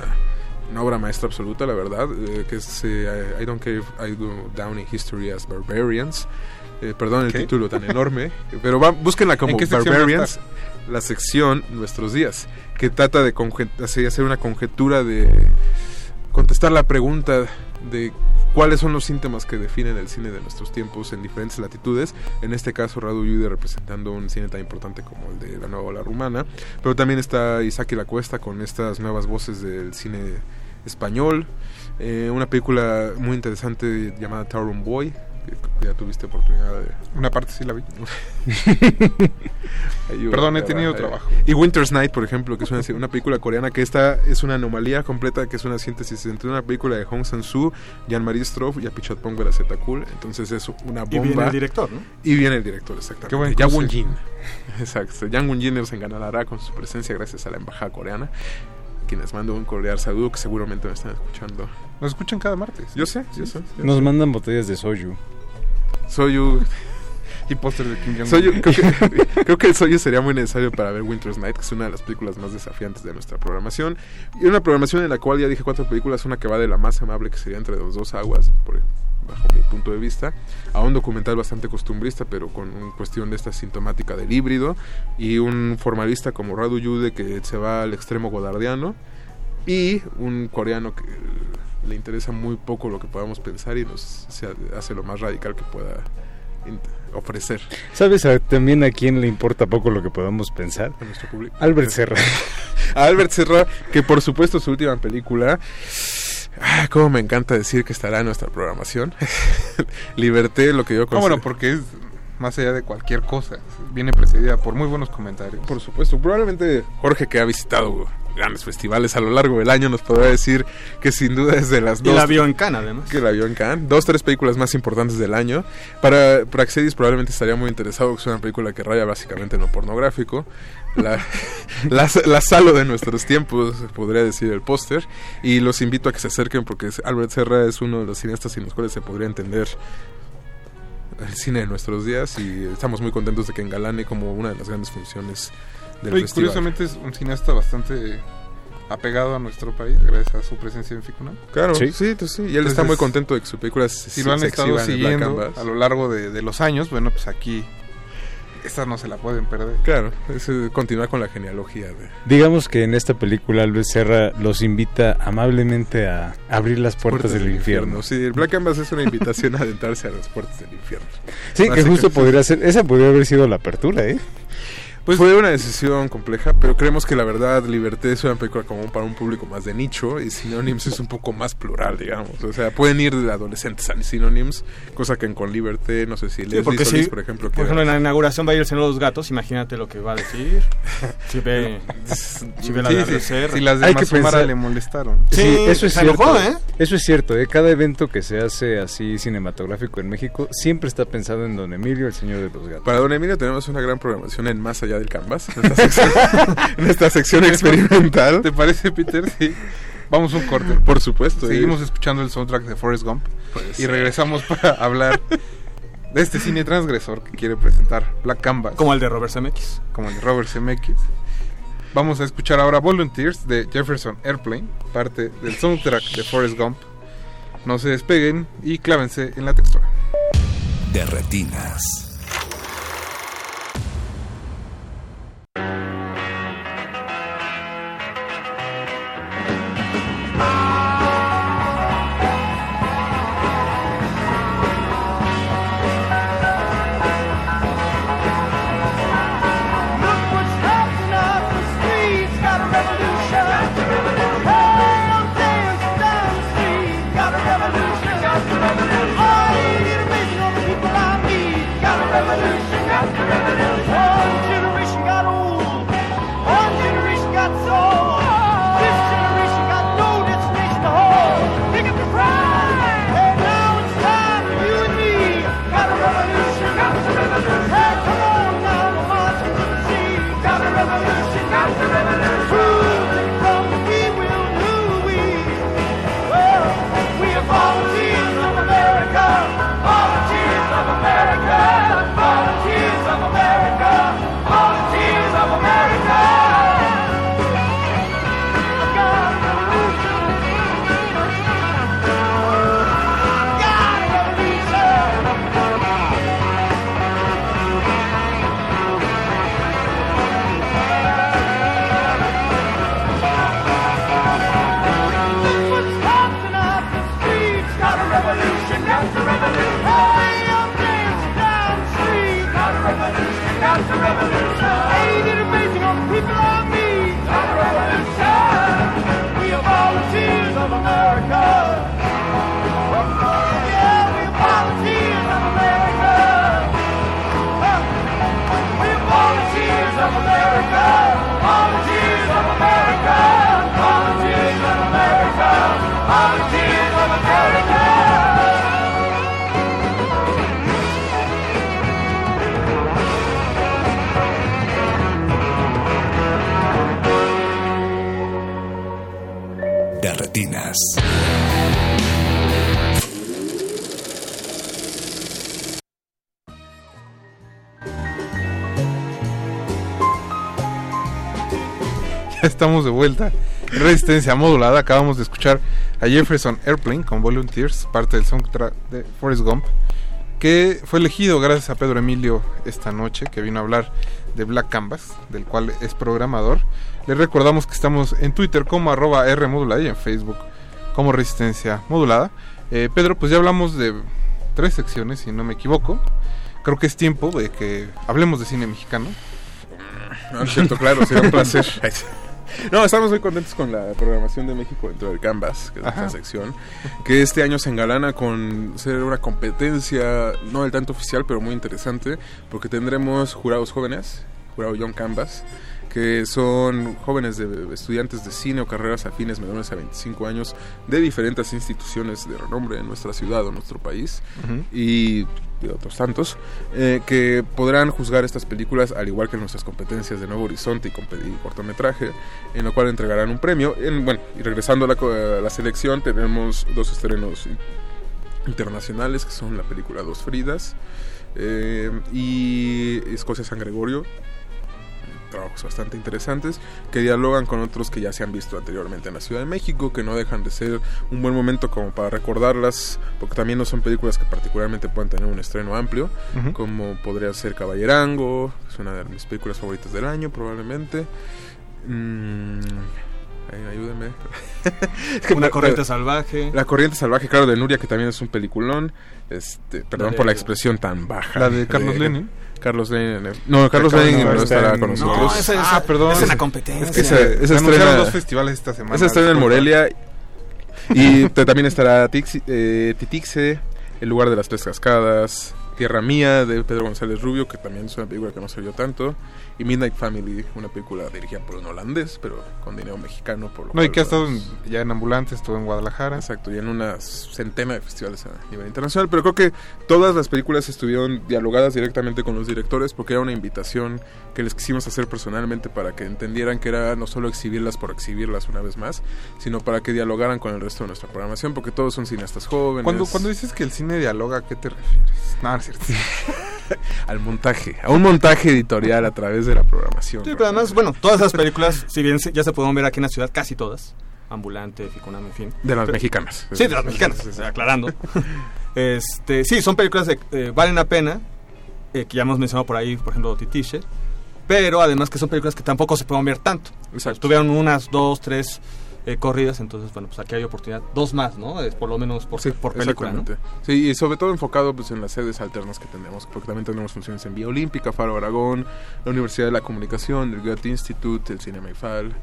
una obra maestra absoluta, la verdad, eh, que es eh, I Don't Care If I Go Down in History as Barbarians. Eh, perdón el ¿Qué? título tan enorme, pero va, búsquenla como ¿En qué sección va a Barbarians la sección Nuestros Días, que trata de hacer una conjetura de contestar la pregunta de cuáles son los síntomas que definen el cine de nuestros tiempos en diferentes latitudes. En este caso, Radu Yude representando un cine tan importante como el de la nueva ola rumana, pero también está Isaac La Cuesta con estas nuevas voces del cine español. Eh, una película muy interesante llamada Tarum Boy, ya tuviste oportunidad de... Una parte sí la vi. Perdón, he tenido va, trabajo. Y Winter's Night, por ejemplo, que es una, una película coreana que esta es una anomalía completa, que es una síntesis entre una película de Hong Sang-soo, Jean-Marie Stroff y Apichatpong Veracetakul. Entonces es una bomba. Y viene el director, ¿no? Y viene el director, exactamente. Qué Yang. Won-jin. Exacto. Yang Won-jin nos enganará con su presencia gracias a la embajada coreana. Quienes mando un cordial saludo que seguramente me están escuchando. Nos escuchan cada martes. Yo sé, yo sé. yo Nos sé. mandan botellas de soyu. Soyu. Y póster de Kim Jong-un. Soyu, creo, que, creo que el Soyu sería muy necesario para ver Winter's Night, que es una de las películas más desafiantes de nuestra programación. Y una programación en la cual ya dije cuatro películas, una que va de la más amable, que sería entre los dos aguas, por, bajo mi punto de vista, a un documental bastante costumbrista, pero con una cuestión de esta sintomática del híbrido, y un formalista como Radu Yude, que se va al extremo godardiano, y un coreano que le interesa muy poco lo que podamos pensar y nos se hace lo más radical que pueda ofrecer ¿Sabes a- también a quién le importa poco lo que podamos pensar? a nuestro público. Albert Serra. A Albert Serra, que por supuesto su última película, ah, cómo me encanta decir que estará en nuestra programación. Liberté, lo que yo Ah, considero- bueno, porque es más allá de cualquier cosa. Viene precedida por muy buenos comentarios. Por supuesto, probablemente Jorge que ha visitado grandes festivales a lo largo del año nos podrá decir que sin duda es de las Y dos la vio en Cannes, además. que la vio en Cannes, dos tres películas más importantes del año. Para Praxedis probablemente estaría muy interesado, que es una película que raya básicamente en lo pornográfico. La, la, la salo de nuestros tiempos, podría decir el póster. Y los invito a que se acerquen porque Albert Serra es uno de los cineastas sin los cuales se podría entender el cine de nuestros días y estamos muy contentos de que engalane como una de las grandes funciones del Y festival. curiosamente es un cineasta bastante apegado a nuestro país gracias a su presencia en Ficuna. Claro, sí, sí, sí, y él está Entonces, muy contento de que su película se, Si lo han se estado siguiendo a lo largo de, de los años, bueno, pues aquí esta no se la pueden perder. Claro, es eh, continuar con la genealogía de... Digamos que en esta película Albert Serra los invita amablemente a abrir las puertas, del, infierno. Sí, el Black Canvas es una invitación a adentrarse a las puertas del infierno. Sí, que justo podría ser, esa podría haber sido la apertura, ¿eh? Pues fue una decisión compleja, pero creemos que la verdad Liberté es una película como para un público más de nicho y Synonyms es un poco más plural, digamos. O sea, pueden ir de adolescentes a Synonyms, cosa que en Con Liberté, no sé si Solís, sí, por ejemplo, por ejemplo, en la inauguración va a ir el Señor de los Gatos, imagínate lo que va a decir. Si ve, si ve la Sí, de sí, si las de Hay que Mazumara pensar- le molestaron. Sí, Sí, eso es cierto. enojó, ¿eh? Eso es cierto, ¿eh? Cada evento que se hace así cinematográfico en México siempre está pensado en Don Emilio, el señor de los gatos. Para Don Emilio tenemos una gran programación en Más Allá del Canvas, en esta sección, en esta sección experimental. ¿Te parece, Peter? Sí. Vamos a un corte. Por supuesto. Seguimos eh. escuchando el soundtrack de Forrest Gump y ser. regresamos para hablar de este cine transgresor que quiere presentar Black Canvas. Como el de Robert Zemeckis. Como el de Robert Zemeckis. Vamos a escuchar ahora Volunteers de Jefferson Airplane, parte del soundtrack de Forrest Gump. No se despeguen y clávense en la textura. De retinas. De. Ya estamos de vuelta. Resistencia modulada. Acabamos de escuchar a Jefferson Airplane con Volunteers, parte del soundtrack de Forrest Gump, que fue elegido gracias a Pedro Emilio esta noche, que vino a hablar de Black Canvas, del cual es programador. Les recordamos que estamos en Twitter como arroba R modulada y en Facebook como Resistencia modulada. Eh, Pedro, pues ya hablamos de tres secciones, si no me equivoco. Creo que es tiempo de que hablemos de cine mexicano. No, es cierto, claro, sería un placer. No, estamos muy contentos con la programación de México dentro del Canvas, que es nuestra sección, que este año se engalana con ser una competencia, no del tanto oficial, pero muy interesante, porque tendremos jurados jóvenes, jurado Young Canvas, que son jóvenes de estudiantes de cine o carreras afines menores a 25 años de diferentes instituciones de renombre en nuestra ciudad o nuestro país. Y de otros tantos eh, que podrán juzgar estas películas al igual que nuestras competencias de Nuevo Horizonte y, y cortometraje en lo cual entregarán un premio. En, bueno y regresando a la, selección tenemos dos estrenos in- internacionales que son la película Dos Fridas eh, y Escocia San Gregorio trabajos bastante interesantes que dialogan con otros que ya se han visto anteriormente en la Ciudad de México, que no dejan de ser un buen momento como para recordarlas, porque también no son películas que particularmente puedan tener un estreno amplio, como podría ser Caballerango, es una de mis películas favoritas del año probablemente. Mm, ay, ayúdeme. Una corriente salvaje. La corriente salvaje, claro, de Nuria, que también es un peliculón. Este, perdón de- por la expresión tan baja. La de Carlos Lenin. Carlos Lenin. No, Carlos Lenin no, estará con nosotros. no, esa- esa- ah, perdón. esa es la competencia. Es que esa, esa Se estrena- dos festivales esta semana, Esa estrena en. Morelia. Y te- también estará Tixi- eh, Titixe, El lugar de las tres cascadas, Tierra Mía de Pedro González Rubio, que también es una película que no salió tanto, y Midnight Family, una película dirigida por un holandés, pero con dinero mexicano. Por lo No, y que ha estado en- ya en Ambulantes, estuvo en Guadalajara. Exacto, y en una centena de festivales a nivel internacional. Pero creo que todas las películas estuvieron dialogadas directamente con los directores porque era una invitación que les quisimos hacer personalmente para que entendieran que era no solo exhibirlas por exhibirlas una vez más, sino para que dialogaran con el resto de nuestra programación, porque todos son cineastas jóvenes. Cuando, cuando dices que el cine dialoga, ¿a qué te refieres? No, no es cierto. Al montaje, a un montaje editorial a través de la programación. Sí, pero además, bueno, todas esas películas, si bien ya se pueden ver aquí en la ciudad, casi todas, Ambulante, Ficunam, en fin. De las Pero- mexicanas. Sí, de las mexicanas, aclarando. Este, sí, son películas que eh, valen la pena, eh, que ya hemos mencionado por ahí, por ejemplo, Titiche, pero además que son películas que tampoco se pueden ver tanto. Tuvieron unas dos, tres eh, corridas, entonces, bueno, pues aquí hay oportunidad. Dos más, ¿no? Es por lo menos por, por película. Sí, y sobre todo enfocado pues, en las sedes alternas que tenemos, porque también tenemos funciones en Vía Olímpica, Faro Aragón, la Universidad de la Comunicación, el Goethe Institute, el Cinema IFAL.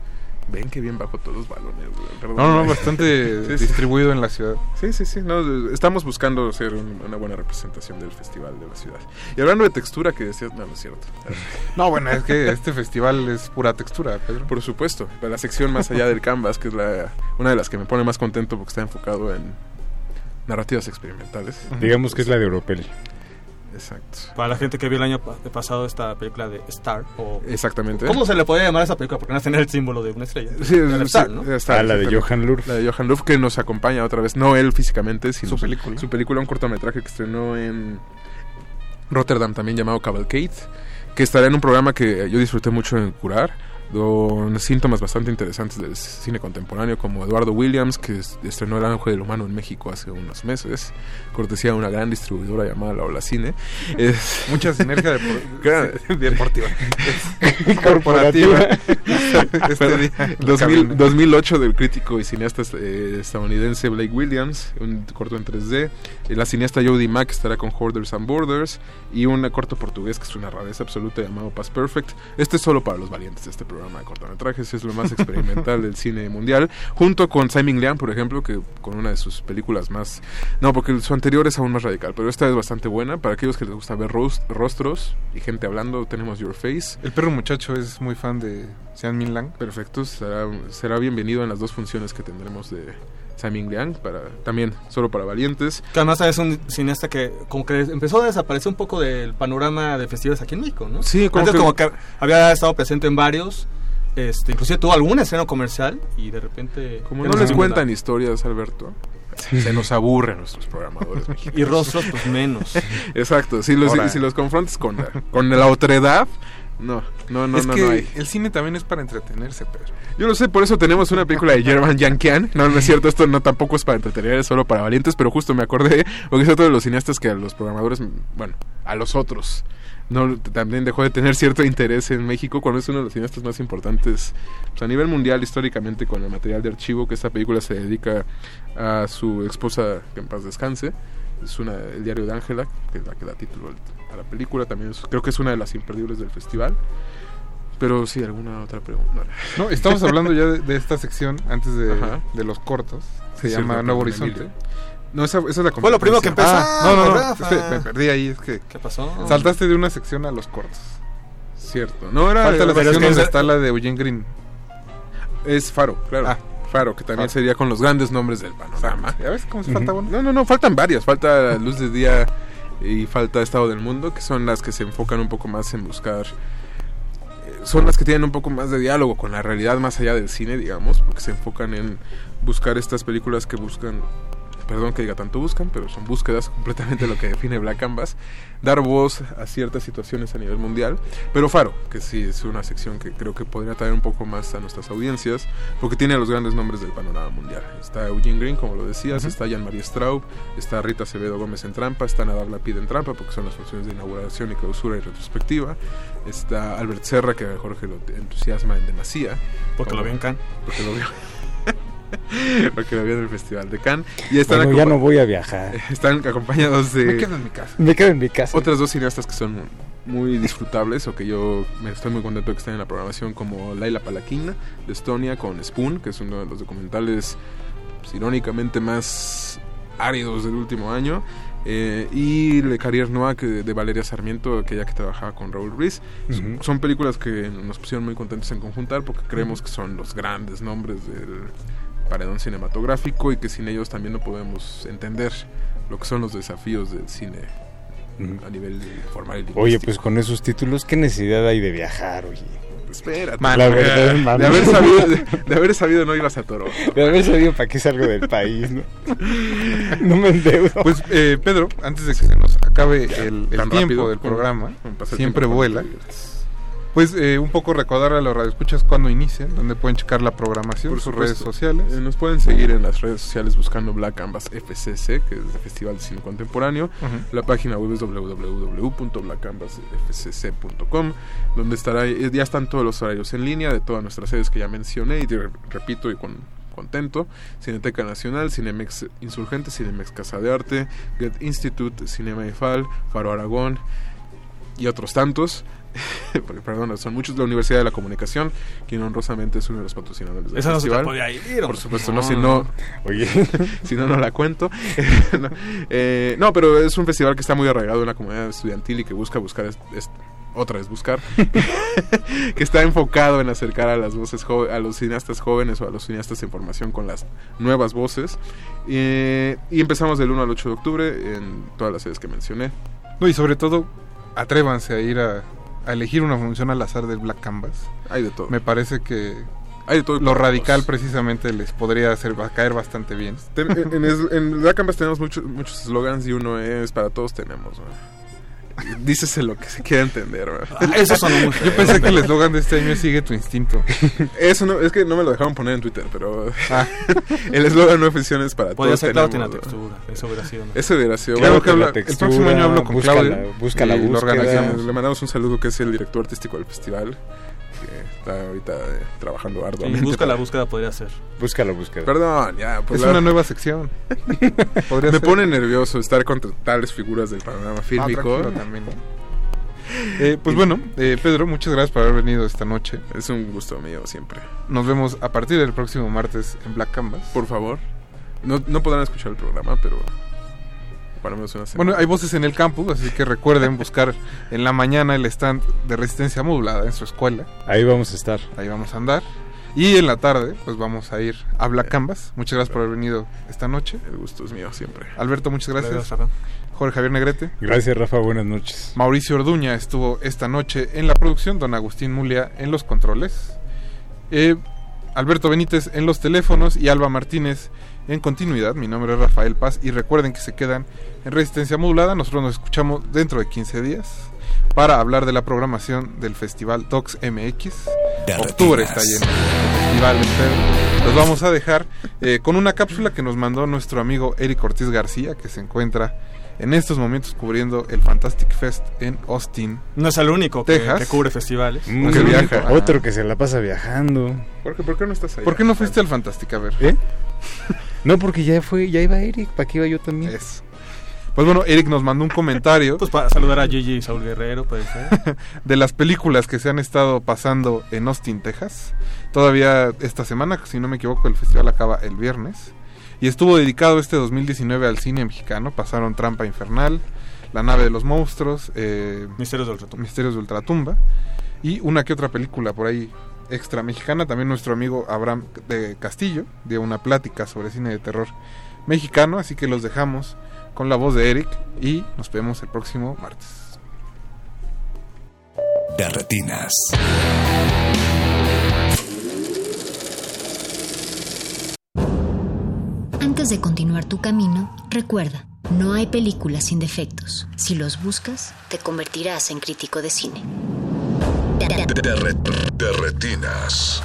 Ven que bien bajo todos los balones, güey, perdón. No, no, bastante distribuido en la ciudad. Sí, sí, sí. no, estamos buscando ser un- una buena representación del festival de la ciudad. Y hablando de textura, que decías, no, no es cierto. No, bueno, es que este festival es pura textura, Pedro. Por supuesto, la sección más allá del canvas, que es la, una de las que me pone más contento porque está enfocado en narrativas experimentales. Digamos que es la de Europel. Exacto. Para la gente que vio el año pa- pasado esta película de Star. O, Exactamente. ¿Cómo se le podría llamar a esa película? Porque no tiene el símbolo de una estrella. Sí, De sí, Star, sí, ¿no? Star, Ah, la de. Johan Lurf. La de Johan Lurf que nos acompaña otra vez, no él físicamente, sino Su película. Su película, un cortometraje que estrenó en Rotterdam también llamado Cavalcade, que estará en un programa que yo disfruté mucho en curar, con síntomas bastante interesantes del cine contemporáneo, como Eduardo Williams, que es- estrenó El Ángel del Humano en México hace unos meses, cortesía de una gran distribuidora llamada La Ola Cine. Es- Mucha sinergia depor- deportiva. corporativa. Este día, 2000 2008 del crítico y cineasta eh, estadounidense Blake Williams, un corto en 3D. Eh, La cineasta Jodie Mack estará con Hoarders and Borders. Y un corto portugués que es una rareza absoluta llamado Past Perfect. Este es solo para los valientes de este programa de cortometrajes. Es lo más experimental del cine mundial. Junto con Simon Liang, por ejemplo, que con una de sus películas más. No, porque su anterior es aún más radical, pero esta es bastante buena. Para aquellos que les gusta ver ros- rostros y gente hablando, tenemos Your Face. El perro muchacho es muy fan de Sean Min Lang. Perfecto, será, será bienvenido en las dos funciones que tendremos de Simon Liang, para, también solo para valientes. Que además es un cineasta que como que empezó a desaparecer un poco del panorama de festivales aquí en México, ¿no? Sí, como Antes que- como que había estado presente en varios, este, inclusive tuvo algún estreno comercial y de repente... Como no les cuentan nada. historias, Alberto, se nos aburren nuestros programadores mexicanos. Y rostros, pues menos. Exacto, si los, si los confrontas con, la- con la otredad, no, no, no, es no, que no hay. el cine también es para entretenerse, Pedro. Yo lo sé, por eso tenemos una película de German Yankian. No, no es cierto, esto no tampoco es para entretener, es solo para valientes, pero justo me acordé, porque es otro de los cineastas que a los programadores, bueno, a los otros, no también dejó de tener cierto interés en México cuando es uno de los cineastas más importantes pues, a nivel mundial históricamente con el material de archivo que esta película se dedica a su esposa que en paz descanse es una el diario de Ángela que es la que da título al- a la película también es- creo que es una de las imperdibles del festival pero sí alguna otra pregunta No, estamos hablando ya de, de esta sección antes de, de los cortos. Se Sí, llama Nuevo Horizonte. Emilio. No, esa, esa es la Fue lo primero que empezó. Ah, no, no, no. Rafa. es que me perdí ahí. Es que ¿Qué pasó? saltaste de una sección a los cortos. Cierto. No era Falta la es sección que donde está la de Eugene Green. Es Faro, claro. Ah. Faro, que también Faro. sería con los grandes nombres del panorama. ¿Ya ves cómo se falta uno? No, no, no, faltan varias. Falta Luz de Día y falta Estado del Mundo, que son las que se enfocan un poco más en buscar. Son las que tienen un poco más de diálogo con la realidad más allá del cine, digamos, porque se enfocan en buscar estas películas que buscan, perdón que diga tanto buscan, pero son búsquedas completamente lo que define Black Canvas, dar voz a ciertas situaciones a nivel mundial. Pero Faro, que sí es una sección que creo que podría traer un poco más a nuestras audiencias, porque tiene a los grandes nombres del panorama mundial. Está Eugene Green, como lo decías, está Jean-Marie Straub, está Rita Acevedo Gómez en trampa, está Nadar Lapid en trampa, porque son las funciones de inauguración y clausura y retrospectiva. Está Albert Serra, que Jorge lo entusiasma en demasía. Porque lo vio en Cannes. Porque lo vio. Porque lo vi en el Festival de Cannes. Y están Bueno, ya no voy a viajar. Están acompañados de... Me quedo en mi casa. Me quedo en mi casa. Otras dos cineastas que son muy disfrutables o que yo me estoy muy contento de que estén en la programación como Laila Palakina de Estonia con Spoon, que es uno de los documentales pues, irónicamente más áridos del último año. eh, y Le Carrière Noir que, de Valeria Sarmiento, aquella que trabajaba con Raúl Ruiz. Son películas que nos pusieron muy contentos en conjuntar porque creemos que son los grandes nombres del paredón cinematográfico y que sin ellos también no podemos entender lo que son los desafíos del cine a nivel formal y lingüístico. Oye, pues con esos títulos, ¿qué necesidad hay de viajar, oye? Espérate. La verdad, de, mano. haber sabido, de, de haber sabido no ibas a Toro. De haber sabido para qué salgo del país, ¿no? No me endeudo. Pues eh, Pedro, antes de que se nos acabe el, tiempo rápido, del programa, siempre tiempo vuela. Pues eh, un poco recordar a los radioescuchas cuando inician, donde pueden checar la programación, Por sus redes sociales. Eh, nos pueden seguir en las redes sociales buscando Black Canvas FCC, que es el Festival de Cine Contemporáneo. La página web es www.blackcanvasfcc.com, donde estará eh, ya están todos los horarios en línea de todas nuestras sedes que ya mencioné y te repito y con contento, Cineteca Nacional, Cinemex Insurgente, Cinemex Casa de Arte, Get Institute, Cinema IFAL, Faro Aragón y otros tantos. Porque, perdón, son muchos de la Universidad de la Comunicación, quien honrosamente es uno de los patrocinadores del Esa no se te festival. podía ir, Por supuesto, No, no, si no, oye, si no, no la cuento. no, eh, no, pero es un festival que está muy arraigado en la comunidad estudiantil y que busca buscar, es- es- otra vez buscar, que está enfocado en acercar a las voces a los cineastas jóvenes o a los cineastas en formación con las nuevas voces. Eh, y empezamos del 1 al 8 de octubre en todas las sedes que mencioné. No, y sobre todo, atrévanse a ir a, a elegir una función al azar del Black Canvas. Hay de todo. Me parece que Hay de todo lo radical todos. precisamente les podría hacer, caer bastante bien. Ten- en, en, es- en Black Canvas tenemos muchos muchos slogans y uno es para todos tenemos. ¿no? Dícese lo que se quiera entender. Ah, eso sonó muy. Yo pensé que el eslogan de este año es Sigue tu instinto. Eso no, es que no me lo dejaron poner en Twitter, pero el eslogan no oficial es para Podría todos ser Claudia tenemos, la textura. Eso hubiera sido. ¿no? Eso hubiera sido. Claro bueno, el próximo año hablo con busca Claudia. la- busca la búsqueda. Le mandamos un saludo que es el director artístico del festival, está ahorita eh, trabajando Sí, arduamente. busca la búsqueda podría ser. Busca la búsqueda. Perdón, ya. pues es la- una nueva sección. Me ser. pone nervioso estar contra tales figuras del panorama Ah, fílmico. tranquilo también. Eh, pues bueno, eh, Pedro, muchas gracias por haber venido esta noche. Es un gusto mío siempre. Nos vemos a partir del próximo martes en Black Canvas. Por favor. No, no podrán escuchar el programa, pero para menos una semana. Bueno, hay voces en el campus, así que recuerden buscar en la mañana el stand de resistencia modulada en su escuela. Ahí vamos a estar. Ahí vamos a andar. Y en la tarde, pues vamos a ir a Black Canvas. Muchas gracias por haber venido esta noche. El gusto es mío siempre. Alberto, muchas gracias. Gracias, Rafa. Jorge Javier Negrete. Gracias, Rafa. Buenas noches. Mauricio Orduña estuvo esta noche en la producción, don Agustín Mulia en los controles, eh, Alberto Benítez en los teléfonos y Alba Martínez en continuidad. Mi nombre es Rafael Paz y recuerden que se quedan en resistencia modulada. Nosotros nos escuchamos dentro de 15 días para hablar de la programación del Festival Docs MX. Octubre está lleno de festival en Pedro. Los vamos a dejar eh, con una cápsula que nos mandó nuestro amigo Eric Ortiz García, que se encuentra en estos momentos cubriendo el Fantastic Fest en Austin. No es el único que, Texas. que cubre festivales. Mm, que viaja. Otro que se la pasa viajando. ¿Por qué, por qué no estás ahí? ¿Por qué no fuiste al Fantastic? A ver. ¿Eh? No, porque ya fue, ya iba Eric, ¿para qué iba yo también? Es. Pues bueno, Eric nos mandó un comentario Pues para saludar a Gigi y Saúl Guerrero, puede ser. de las películas que se han estado pasando en Austin, Texas. Todavía esta semana, si no me equivoco, el festival acaba el viernes. Y estuvo dedicado este 2019 al cine mexicano. Pasaron Trampa Infernal, La nave de los monstruos, eh, Misterios del Ultratumba. Misterios de Ultratumba y una que otra película por ahí extra mexicana. También nuestro amigo Abraham de Castillo dio una plática sobre cine de terror mexicano. Así que los dejamos con la voz de Eric y nos vemos el próximo martes. De retinas. Antes de continuar tu camino, recuerda, no hay películas sin defectos. Si los buscas, te convertirás en crítico de cine. De, re- de retinas.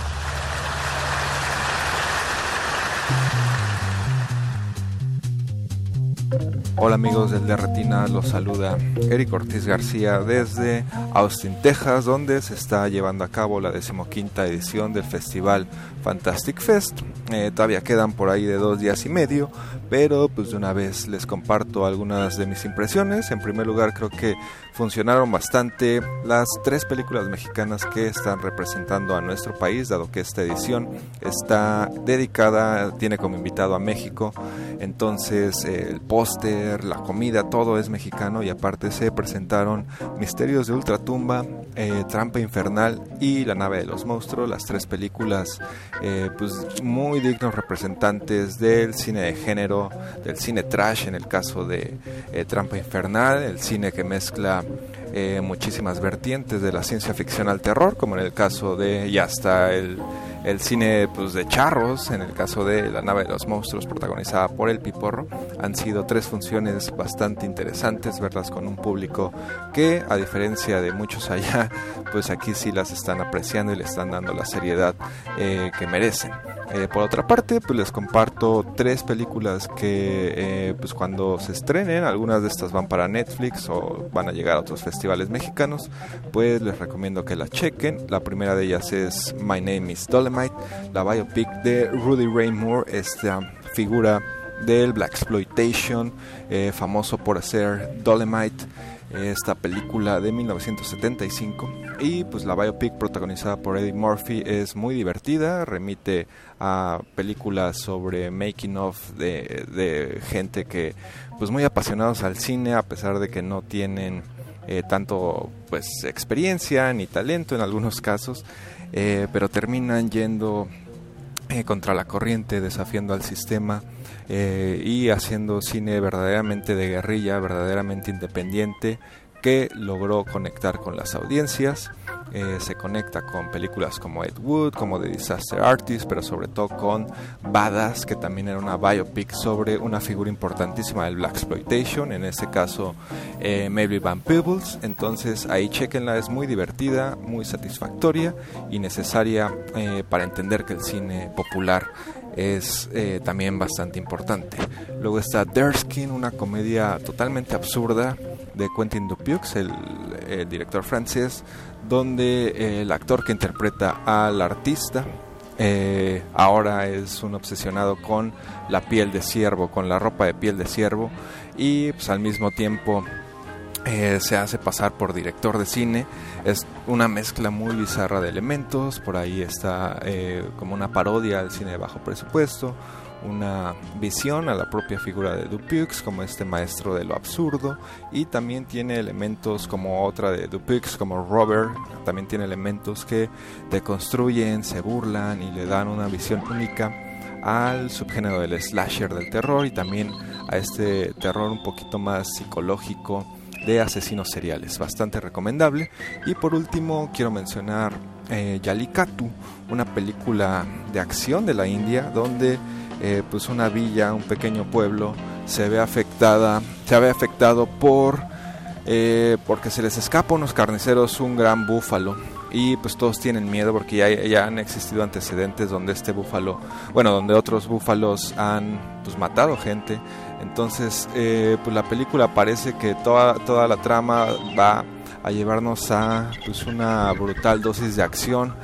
Hola amigos del de Retina, los saluda Eric Ortiz García desde Austin, Texas, donde se está llevando a cabo la decimoquinta edición del festival Fantastic Fest. Eh, todavía quedan por ahí de dos días y medio, pero pues de una vez les comparto algunas de mis impresiones. En primer lugar, creo que funcionaron bastante las tres películas mexicanas que están representando a nuestro país, dado que esta edición está dedicada, tiene como invitado a México. Entonces, eh, el póster, la comida, todo es mexicano y aparte se presentaron Misterios de Ultratumba, eh, Trampa Infernal y La nave de los monstruos, las tres películas eh, pues muy dignos representantes del cine de género, del cine trash en el caso de eh, Trampa Infernal, el cine que mezcla eh, muchísimas vertientes de la ciencia ficción al terror, como en el caso de ya está el, el cine pues, de charros, en el caso de La nave de los monstruos protagonizada por El Piporro. Han sido tres funciones bastante interesantes, verlas con un público que a diferencia de muchos allá, pues aquí sí las están apreciando y le están dando la seriedad eh, que merecen. Eh, por otra parte, pues les comparto tres películas que eh, pues cuando se estrenen, algunas de estas van para Netflix o van a llegar a otros festivales mexicanos, pues les recomiendo que la chequen. La primera de ellas es My Name is Dolomite, la biopic de Rudy Ray Moore, esta figura del Black Exploitation, eh, famoso por hacer Dolomite esta película de 1975 y pues la biopic protagonizada por Eddie Murphy es muy divertida, remite a películas sobre making of de, gente que pues muy apasionados al cine a pesar de que no tienen eh, tanto pues experiencia ni talento en algunos casos eh, pero terminan yendo eh, contra la corriente desafiando al sistema eh, y haciendo cine verdaderamente de guerrilla, verdaderamente independiente, que logró conectar con las audiencias. Eh, se conecta con películas como Ed Wood, como The Disaster Artist, pero sobre todo con Badass, que también era una biopic sobre una figura importantísima del Black Exploitation, en este caso eh, Van Peebles. Entonces ahí chequenla, es muy divertida, muy satisfactoria y necesaria eh, para entender que el cine popular es eh, también bastante importante. Luego está Derskin, una comedia totalmente absurda de Quentin Dupieux, el, director francés, donde eh, el actor que interpreta al artista eh, ahora es un obsesionado con la piel de ciervo, con la ropa de piel de ciervo y pues al mismo tiempo eh, se hace pasar por director de cine. Es una mezcla muy bizarra de elementos. Por ahí está como una parodia al cine de bajo presupuesto, una visión a la propia figura de Dupuix como este maestro de lo absurdo. Y también tiene elementos como otra de Dupuix, como Robert. También tiene elementos que deconstruyen, se burlan y le dan una visión única al subgénero del slasher del terror y también a este terror un poquito más psicológico de asesinos seriales, bastante recomendable. Y por último quiero mencionar eh, Yalikatu, una película de acción de la India donde eh, pues una villa, un pequeño pueblo se ve afectada, se ve afectado por eh, porque se les escapa a unos carniceros un gran búfalo y pues todos tienen miedo porque ya, han existido antecedentes donde este búfalo, bueno, donde otros búfalos han pues matado gente. Entonces, eh, pues la película parece que toda, toda la trama va a llevarnos a pues una brutal dosis de acción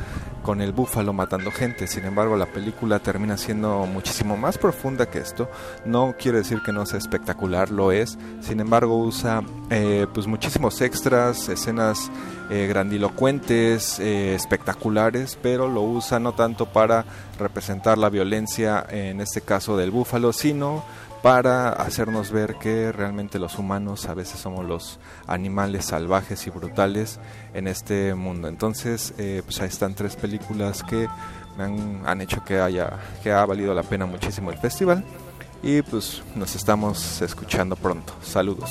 con el búfalo matando gente. Sin embargo, la película termina siendo muchísimo más profunda que esto. No quiere decir que no sea espectacular, lo es. Sin embargo, usa eh, pues muchísimos extras, escenas eh, grandilocuentes, eh, espectaculares, pero lo usa no tanto para representar la violencia, en este caso del búfalo, sino para hacernos ver que realmente los humanos a veces somos los animales salvajes y brutales en este mundo. Entonces, eh, pues ahí están tres películas que me han, han hecho que haya que ha valido la pena muchísimo el festival y pues nos estamos escuchando pronto. Saludos.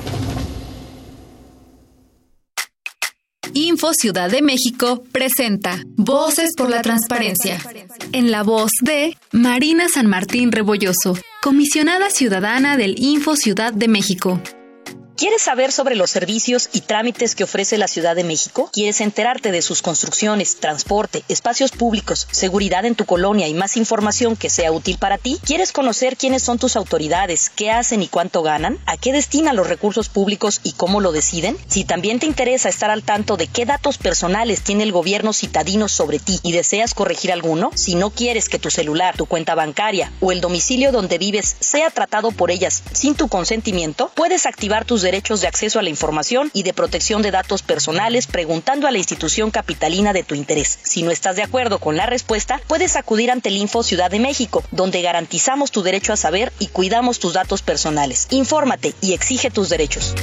Info Ciudad de México presenta Voces por la Transparencia. En la voz de Marina San Martín Rebolloso, comisionada ciudadana del Info Ciudad de México. ¿Quieres saber sobre los servicios y trámites que ofrece la Ciudad de México? ¿Quieres enterarte de sus construcciones, transporte, espacios públicos, seguridad en tu colonia y más información que sea útil para ti? ¿Quieres conocer quiénes son tus autoridades, qué hacen y cuánto ganan? ¿A qué destinan los recursos públicos y cómo lo deciden? Si también te interesa estar al tanto de qué datos personales tiene el gobierno citadino sobre ti y deseas corregir alguno, si no quieres que tu celular, tu cuenta bancaria o el domicilio donde vives sea tratado por ellas sin tu consentimiento, puedes activar tus derechos de acceso a la información y de protección de datos personales preguntando a la institución capitalina de tu interés. Si no estás de acuerdo con la respuesta, puedes acudir ante el Info Ciudad de México, donde garantizamos tu derecho a saber y cuidamos tus datos personales. Infórmate y exige tus derechos.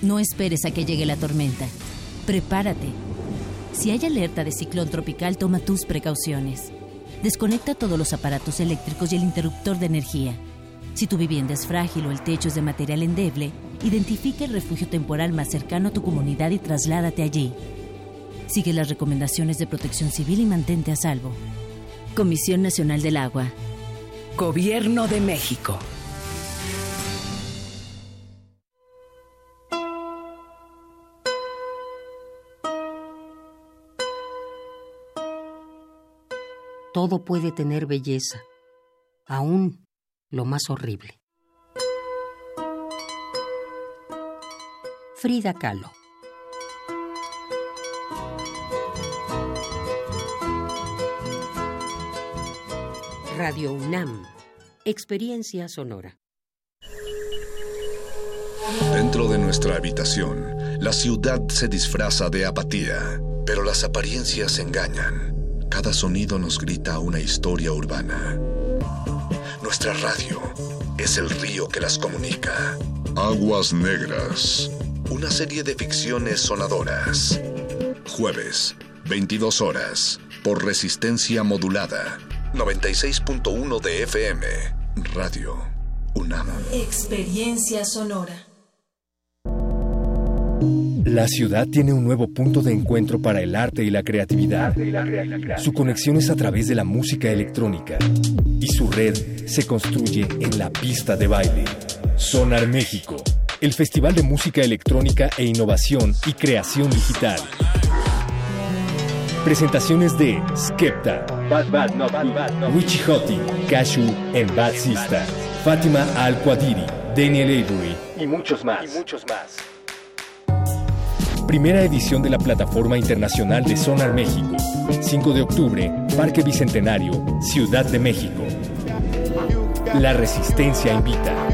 No esperes a que llegue la tormenta. Prepárate. Si hay alerta de ciclón tropical, toma tus precauciones. Desconecta todos los aparatos eléctricos y el interruptor de energía. Si tu vivienda es frágil o el techo es de material endeble, identifica el refugio temporal más cercano a tu comunidad y trasládate allí. Sigue las recomendaciones de protección civil y mantente a salvo. Comisión Nacional del Agua. Gobierno de México. Todo puede tener belleza, aún lo más horrible. Frida Kahlo. Radio UNAM. Experiencia sonora. Dentro de nuestra habitación, la ciudad se disfraza de apatía, pero las apariencias engañan. Cada sonido nos grita una historia urbana. Nuestra radio es el río que las comunica. Aguas Negras. Una serie de ficciones sonadoras. Jueves, 22 horas, por resistencia modulada. 96.1 de FM. Radio UNAM. Experiencia sonora. La ciudad tiene un nuevo punto de encuentro para el arte y la creatividad. Su conexión es a través de la música electrónica y su red se construye en la pista de baile. Sonar México, el festival de música electrónica e innovación y creación digital. Presentaciones de Skepta, Richie Hottie, Cashew en Bad Sista, Fátima Al-Quadiri, Daniel Avery y muchos más. Primera edición de la Plataforma Internacional de Sonar México. 5 de octubre, Parque Bicentenario, Ciudad de México. La Resistencia invita.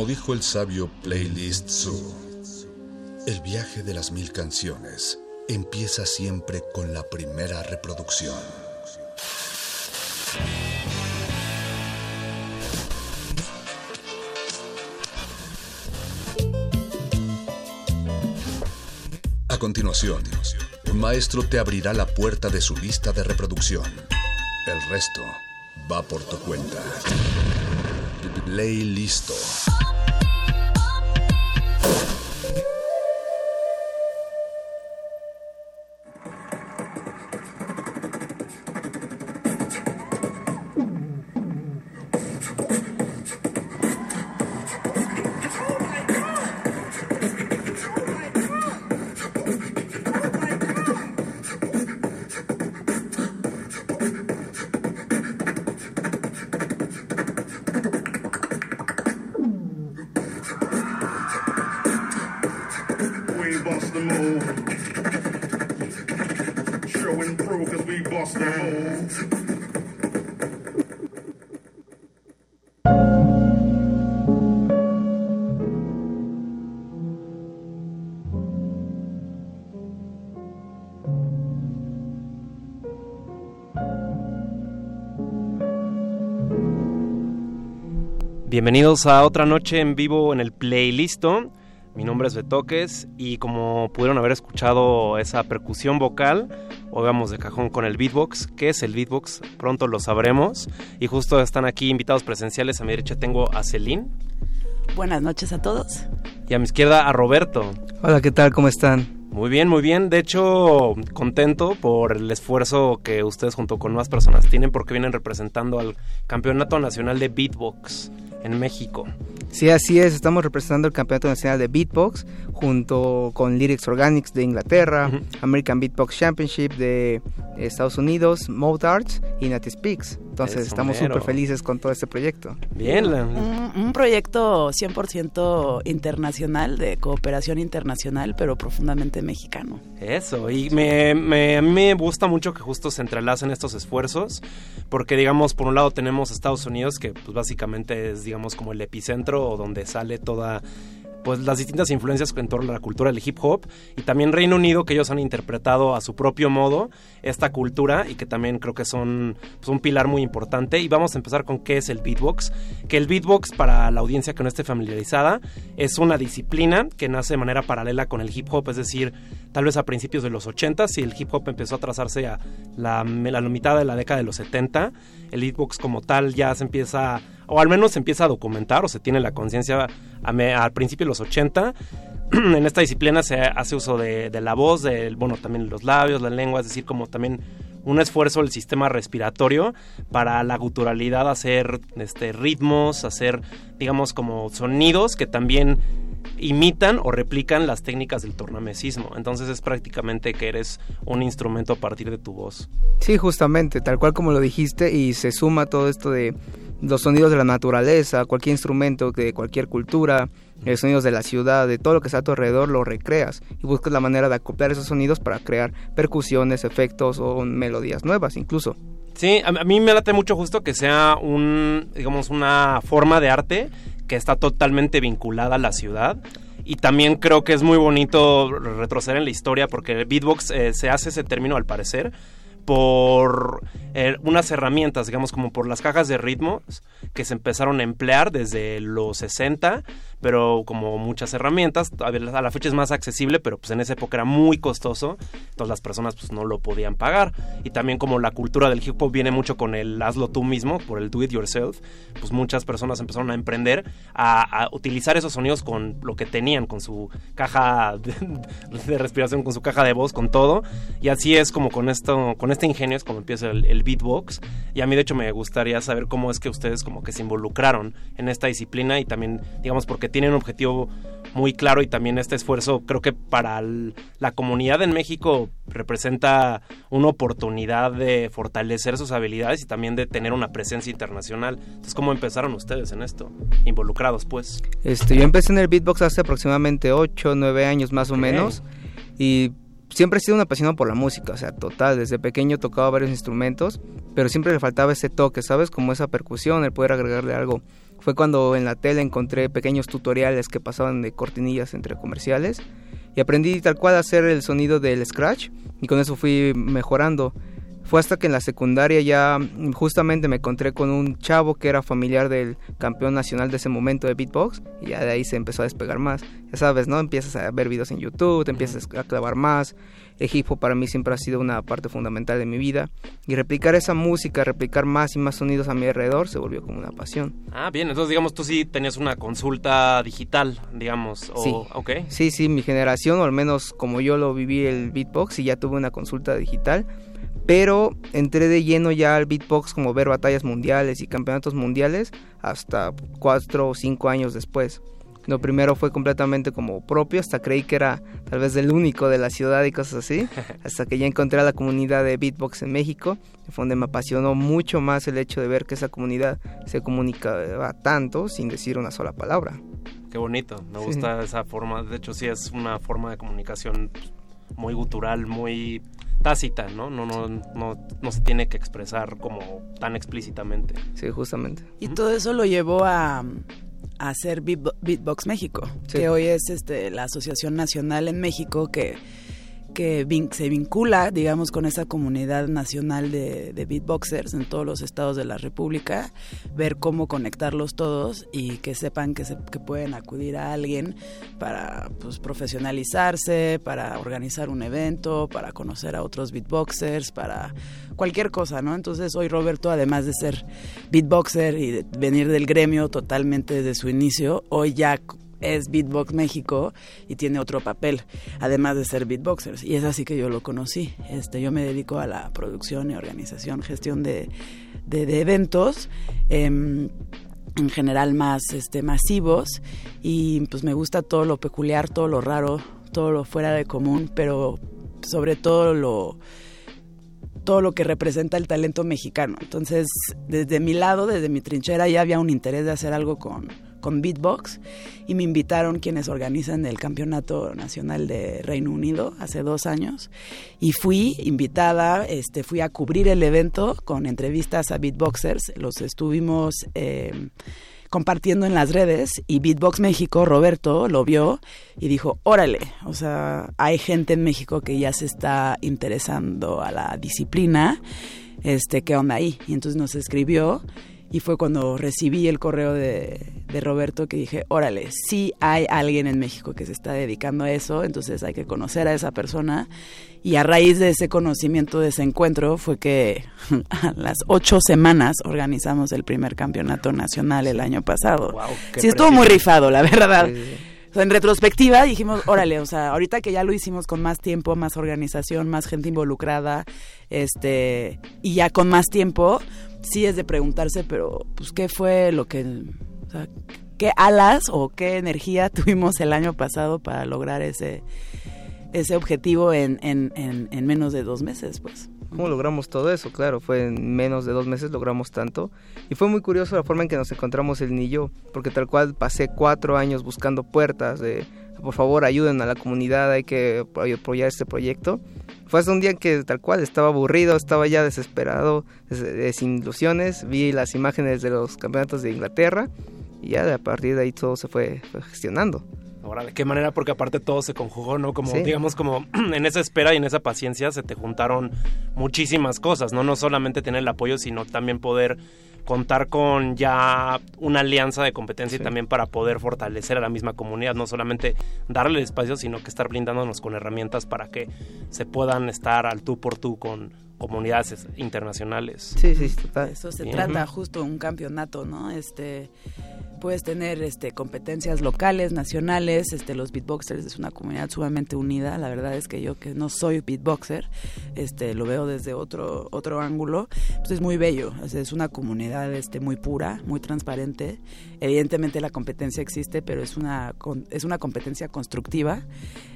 Como dijo el sabio Playlist Zoo, el viaje de las mil canciones empieza siempre con la primera reproducción. A continuación, un maestro te abrirá la puerta de su lista de reproducción. El resto va por tu cuenta. Play listo. Bienvenidos a otra noche en vivo en el Playlisto. Mi nombre es Betoques y como pudieron haber escuchado esa percusión vocal, hoy vamos de cajón con el beatbox. ¿Qué es el beatbox? Pronto lo sabremos. Y justo están aquí invitados presenciales. A mi derecha tengo a Celine Buenas noches a todos. y a mi izquierda a Roberto. Hola, ¿qué tal? ¿Cómo están? Muy bien, muy bien. De hecho, contento por el esfuerzo que ustedes junto con más personas tienen porque vienen representando al Campeonato Nacional de Beatbox en México. Sí, así es. Estamos representando el Campeonato Nacional de Beatbox junto con Lyrics Organics de Inglaterra, American Beatbox Championship de Estados Unidos, Mode Arts y Native Speaks. Entonces Eso estamos súper felices con todo este proyecto. Bien. Un, un proyecto 100% internacional, de cooperación internacional, pero profundamente mexicano. Eso, y me, me- a mí me gusta mucho que justo se entrelacen estos esfuerzos, porque digamos, por un lado tenemos Estados Unidos, que pues básicamente es digamos como el epicentro o donde sale toda pues las distintas influencias en torno a la cultura del hip hop y también Reino Unido que ellos han interpretado a su propio modo esta cultura y que también creo que son pues, un pilar muy importante. Y vamos a empezar con qué es el beatbox que el beatbox para la audiencia que no esté familiarizada es una disciplina que nace de manera paralela con el hip hop es decir tal vez a principios de los 80 y el hip hop empezó a trazarse a la, a la mitad de la década de los 70 el beatbox como tal ya se empieza o al menos se empieza a documentar o se tiene la conciencia al principio de los 80 en esta disciplina se hace uso de, de la voz, del, bueno, también los labios, la lengua, es decir, como también un esfuerzo del sistema respiratorio para la guturalidad, hacer este, ritmos, hacer, digamos, como sonidos que también imitan o replican las técnicas del tornamesismo. Entonces es prácticamente que eres un instrumento a partir de tu voz. Sí, justamente, tal cual como lo dijiste, y se suma todo esto de los sonidos de la naturaleza, cualquier instrumento de cualquier cultura, eh, sonidos de la ciudad, de todo lo que está a tu alrededor, lo recreas y buscas la manera de acoplar esos sonidos para crear percusiones, efectos o melodías nuevas incluso. Sí, a, a mí me late mucho justo que sea un, digamos, una forma de arte que está totalmente vinculada a la ciudad. Y también creo que es muy bonito retroceder en la historia porque el beatbox eh, se hace ese término al parecer por eh, unas herramientas, digamos como por las cajas de ritmos que se empezaron a emplear desde los 60, pero como muchas herramientas, a la fecha es más accesible, pero pues en esa época era muy costoso, entonces las personas pues no lo podían pagar. Y también como la cultura del hip hop viene mucho con el hazlo tú mismo, por el do it yourself, pues muchas personas empezaron a emprender a, a utilizar esos sonidos con lo que tenían, con su caja de, de respiración, con su caja de voz, con todo. Y así es como con esto, con este ingenio es como empieza el, el beatbox. Y a mí de hecho me gustaría saber cómo es que ustedes como que se involucraron en esta disciplina y también, digamos, porque tienen un objetivo muy claro y también este esfuerzo creo que para el- la comunidad en México representa una oportunidad de fortalecer sus habilidades y también de tener una presencia internacional. Entonces, ¿cómo empezaron ustedes en esto? Involucrados, pues. Este, yo empecé en el beatbox hace aproximadamente 8, 9 años más o menos y siempre he sido un apasionado por la música, o sea, total, desde pequeño tocaba varios instrumentos, pero siempre le faltaba ese toque, ¿sabes? Como esa percusión, el poder agregarle algo Fue cuando en la tele encontré pequeños tutoriales que pasaban de cortinillas entre comerciales y aprendí tal cual a hacer el sonido del scratch y con eso fui mejorando. Fue hasta que en la secundaria ya mm, justamente me encontré con un chavo que era familiar del campeón nacional de ese momento de beatbox y ya de ahí se empezó a despegar más. Ya sabes, ¿no? Empiezas a ver videos en YouTube, te empiezas a clavar más. El hip hop para mí siempre ha sido una parte fundamental de mi vida y replicar esa música, replicar más y más sonidos a mi alrededor se volvió como una pasión. Ah, bien, entonces digamos tú sí tenías una consulta digital, digamos, o, Sí. ok. Sí, sí, mi generación, o al menos como yo lo viví el beatbox y ya tuve una consulta digital, pero entré de lleno ya al beatbox como ver batallas mundiales y campeonatos mundiales hasta cuatro o cinco años después. Lo primero fue completamente como propio, hasta creí que era tal vez el único de la ciudad y cosas así, hasta que ya encontré a la comunidad de beatbox en México, donde me apasionó mucho más el hecho de ver que esa comunidad se comunicaba tanto sin decir una sola palabra. Qué bonito, me Sí. gusta esa forma. De hecho, sí es una forma de comunicación muy gutural, muy tácita, ¿no? No, no, no, no se tiene que expresar como tan explícitamente. Sí, justamente. Y todo eso lo llevó a, a hacer Beatbo- Beatbox México, Sí. que hoy es este, la Asociación Nacional en México que, que se vincula, digamos, con esa comunidad nacional de, beatboxers en todos los estados de la República, ver cómo conectarlos todos y que sepan que, se, pueden acudir a alguien para pues, profesionalizarse, para organizar un evento, para conocer a otros beatboxers, para cualquier cosa, ¿no? Entonces hoy Roberto, además de ser beatboxer y de venir del gremio totalmente desde su inicio, hoy ya es Beatbox México y tiene otro papel, además de ser beatboxers. Y es así que yo lo conocí. Este, yo me dedico a la producción y organización, gestión de, de- eventos. em, en general más este masivos y pues me gusta todo lo peculiar, todo lo raro, todo lo fuera de común, pero sobre todo lo todo lo que representa el talento mexicano. Entonces, desde mi lado, desde mi trinchera, ya había un interés de hacer algo con, con beatbox y me invitaron quienes organizan el Campeonato Nacional de Reino Unido hace dos años y fui invitada, este, fui a cubrir el evento con entrevistas a beatboxers, los estuvimos... eh, compartiendo en las redes y Beatbox México, Roberto, lo vio y dijo, órale, o sea, hay gente en México que ya se está interesando a la disciplina, este, ¿qué onda ahí? Y entonces nos escribió y fue cuando recibí el correo de, de Roberto que dije, órale, sí hay alguien en México que se está dedicando a eso, entonces hay que conocer a esa persona. Y a raíz de ese conocimiento, de ese encuentro, fue que a las ocho semanas organizamos el primer campeonato nacional el año pasado. qué sí, estuvo muy rifado, la verdad. Sí, sí, O sea, en retrospectiva dijimos, órale, o sea, ahorita que ya lo hicimos con más tiempo, más organización, más gente involucrada, este, y ya con más tiempo, sí es de preguntarse, pero pues qué fue lo que, o sea, qué alas o qué energía tuvimos el año pasado para lograr ese, ese objetivo en, en, en, en menos de dos meses, pues. ¿Cómo logramos todo eso? Claro, fue en menos de dos meses logramos tanto. Y fue muy curioso la forma en que nos encontramos el ni yo, porque tal cual pasé cuatro años buscando puertas de, por favor, ayuden a la comunidad, hay que apoyar este proyecto. Fue hasta un día que tal cual estaba aburrido, estaba ya desesperado, des- sin ilusiones, vi las imágenes de los campeonatos de Inglaterra y ya a partir de ahí todo se fue, fue gestionando. Ahora, ¿de qué manera? Porque aparte todo se conjugó, ¿no? Como, Sí. digamos, como en esa espera y en esa paciencia se te juntaron muchísimas cosas, ¿no? No solamente tener el apoyo, sino también poder contar con ya una alianza de competencia y también para poder fortalecer a la misma comunidad, no solamente darle el espacio, sino que estar blindándonos con herramientas para que se puedan estar al tú por tú con comunidades internacionales. Sí, sí, total. Eso se Bien. trata justo un campeonato, ¿no? Este puedes tener este competencias locales, nacionales, este los beatboxers es una comunidad sumamente unida, la verdad es que yo que no soy beatboxer, este lo veo desde otro otro ángulo, pues es muy bello, es una comunidad este muy pura, muy transparente. Evidentemente la competencia existe, pero es una con- es una competencia constructiva,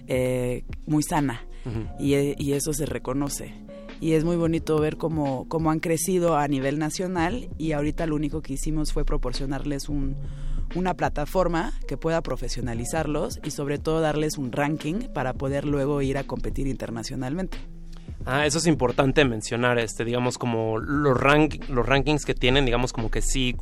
eh, muy sana y, eh, y eso se reconoce. Y es muy bonito ver cómo, cómo han crecido a nivel nacional y ahorita lo único que hicimos fue proporcionarles un, una plataforma que pueda profesionalizarlos y sobre todo darles un ranking para poder luego ir a competir internacionalmente. Ah, eso es importante mencionar, este, digamos, como los, rank, los rankings que tienen, digamos, como que sí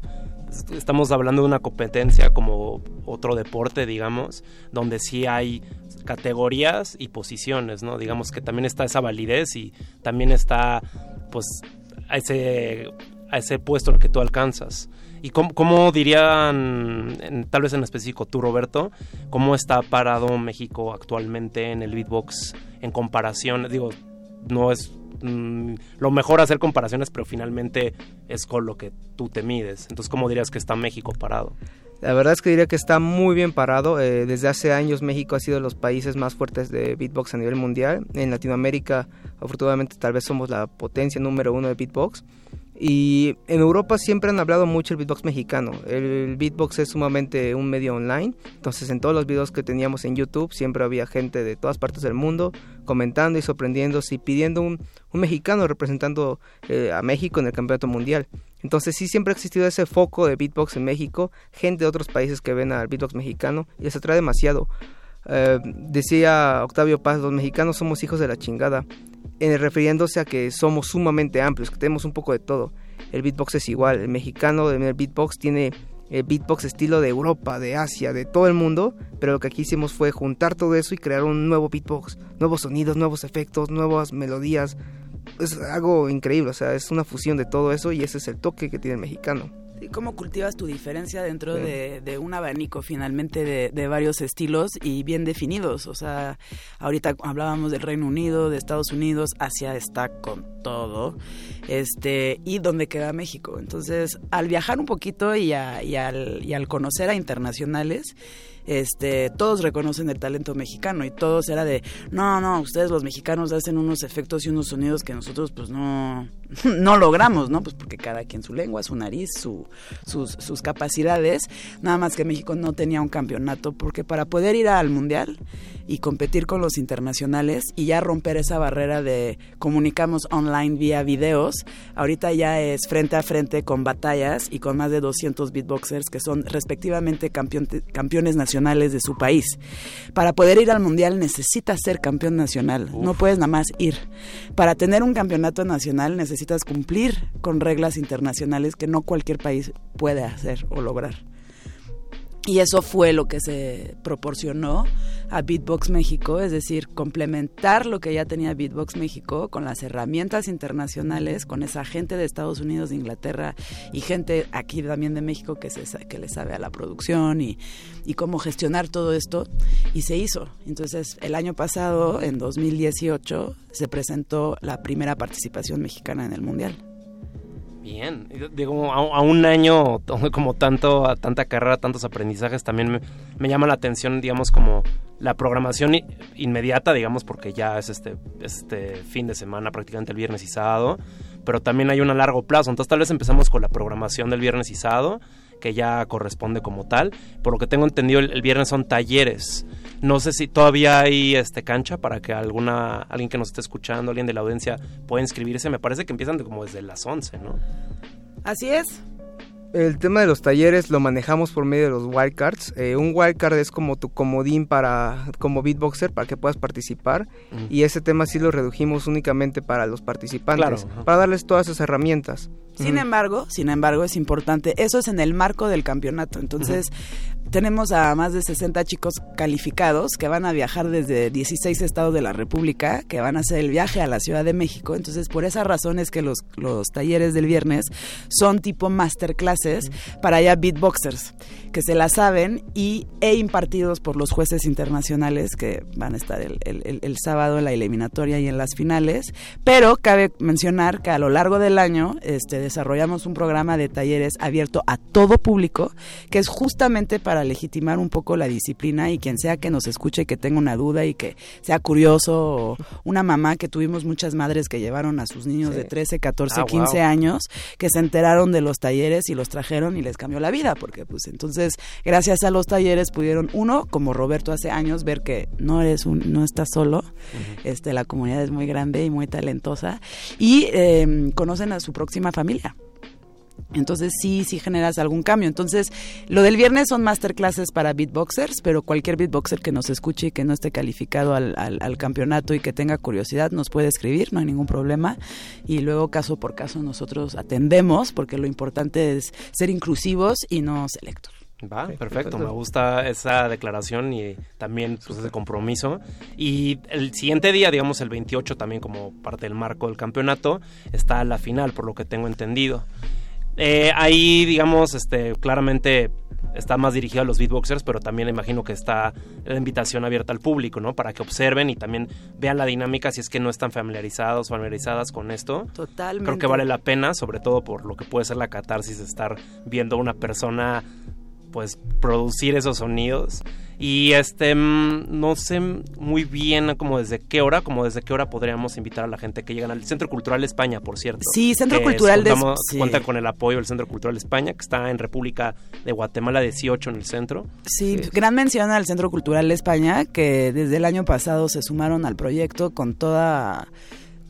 estamos hablando de una competencia como otro deporte, digamos, donde sí hay categorías y posiciones, ¿no? Digamos que también está esa validez y también está, pues, a ese, a ese puesto al que tú alcanzas. ¿Y cómo, cómo dirían, tal vez en específico tú, Roberto, cómo está parado México actualmente en el beatbox en comparación? Digo, no es mm, lo mejor hacer comparaciones, pero finalmente es con lo que tú te mides. Entonces, ¿cómo dirías que está México parado? La verdad es que diría que está muy bien parado. Eh, desde hace años México ha sido de los países más fuertes de beatbox a nivel mundial. En Latinoamérica, afortunadamente, tal vez somos la potencia número uno de beatbox. Y en Europa siempre han hablado mucho el beatbox mexicano. El beatbox es sumamente un medio online. Entonces en todos los videos que teníamos en YouTube siempre había gente de todas partes del mundo comentando y sorprendiéndose y pidiendo un, mexicano representando eh, a México en el campeonato mundial. Entonces sí siempre ha existido ese foco de beatbox en México, gente de otros países que ven al beatbox mexicano y les atrae demasiado. Eh, decía Octavio Paz, los mexicanos somos hijos de la chingada, eh, refiriéndose a que somos sumamente amplios, que tenemos un poco de todo. El beatbox es igual, el mexicano del beatbox tiene el beatbox estilo de Europa, de Asia, de todo el mundo, pero lo que aquí hicimos fue juntar todo eso y crear un nuevo beatbox, nuevos sonidos, nuevos efectos, nuevas melodías. Es algo increíble, o sea, es una fusión de todo eso y ese es el toque que tiene el mexicano. ¿Y cómo cultivas tu diferencia dentro de, de un abanico finalmente de, de varios estilos y bien definidos? O sea, ahorita hablábamos del Reino Unido, de Estados Unidos, Asia está con todo, este, y dónde queda México. Entonces, al viajar un poquito y, a- y al, y al conocer a internacionales, este, todos reconocen el talento mexicano y todos era de, no, no, ustedes los mexicanos hacen unos efectos y unos sonidos que nosotros pues no, no logramos, ¿no? Pues porque cada quien su lengua, su nariz, su, sus, sus capacidades, nada más que México no tenía un campeonato, porque para poder ir al Mundial y competir con los internacionales y ya romper esa barrera de comunicamos online vía videos, ahorita ya es frente a frente con batallas y con más de 200 beatboxers que son respectivamente campeón- campeones nacionales de su país. Para poder ir al Mundial necesitas ser campeón nacional, no puedes nada más ir. Para tener un campeonato nacional necesitas cumplir con reglas internacionales que no cualquier país puede hacer o lograr. Y eso fue lo que se proporcionó a Beatbox México, es decir, complementar lo que ya tenía Beatbox México con las herramientas internacionales, con esa gente de Estados Unidos, de Inglaterra y gente aquí también de México que, se, que le sabe a la producción y, y cómo gestionar todo esto. Y se hizo. Entonces, el año pasado, en 2018, se presentó la primera participación mexicana en el Mundial. Bien, digo, a, un año como tanto, a tanta carrera, tantos aprendizajes, también me, llama la atención, digamos, como la programación inmediata, digamos, porque ya es este, este fin de semana, prácticamente el viernes y sábado, pero también hay una largo plazo, entonces tal vez empezamos con la programación del viernes y sábado, que ya corresponde como tal, por lo que tengo entendido el viernes son talleres, no sé si todavía hay este cancha para que alguna, alguien que nos esté escuchando, alguien de la audiencia pueda inscribirse, me parece que empiezan de- como desde las 11, ¿no? Así es. El tema de los talleres lo manejamos por medio de los wildcards. Eh, un wildcard es como tu comodín para como beatboxer para que puedas participar Mm. y ese tema sí lo redujimos únicamente para los participantes Claro, para darles todas esas herramientas. Sin embargo, sin embargo, es importante. Eso es en el marco del campeonato. Entonces, tenemos a más de 60 chicos calificados que van a viajar desde 16 estados de la República, que van a hacer el viaje a la Ciudad de México. Entonces, por esa razón es que los, los talleres del viernes son tipo masterclasses para ya beatboxers, que se la saben y e impartidos por los jueces internacionales que van a estar el, el- el- el sábado en la eliminatoria y en las finales. Pero cabe mencionar que a lo largo del año este, desarrollamos un programa de talleres abierto a todo público, que es justamente para legitimar un poco la disciplina y quien sea que nos escuche y que tenga una duda y que sea curioso o una mamá que tuvimos muchas madres que llevaron a sus niños Sí. de 13, 14, Ah, 15 wow. años que se enteraron de los talleres y los trajeron y les cambió la vida, porque pues entonces gracias a los talleres pudieron uno, como Roberto hace años, ver que no eres un, no estás solo, este la comunidad es muy grande y muy talentosa y eh, conocen a su próxima familia. Entonces sí, sí generas algún cambio. Entonces, lo del viernes son masterclasses para beatboxers, pero cualquier beatboxer que nos escuche y que no esté calificado al, al, al, campeonato y que tenga curiosidad nos puede escribir, no hay ningún problema. Y luego caso por caso nosotros atendemos, porque lo importante es ser inclusivos y no selectos. Va, perfecto. Me gusta esa declaración y también pues, ese compromiso. Y el siguiente día, digamos el 28, también como parte del marco del campeonato, está la final, por lo que tengo entendido. Eh, ahí, digamos, este, claramente está más dirigido a los beatboxers, pero también imagino que está la invitación abierta al público, ¿no? Para que observen y también vean la dinámica si es que no están familiarizados o familiarizadas con esto. Totalmente. Creo que vale la pena, sobre todo por lo que puede ser la catarsis de estar viendo a una persona pues producir esos sonidos y este no sé muy bien como desde qué hora como desde qué hora podríamos invitar a la gente que llegan al Centro Cultural España por cierto. Sí Centro Cultural de sí. cuenta con el apoyo del Centro Cultural España que está en República de Guatemala 18 en el centro. Sí, sí, gran mención al Centro Cultural España que desde el año pasado se sumaron al proyecto con toda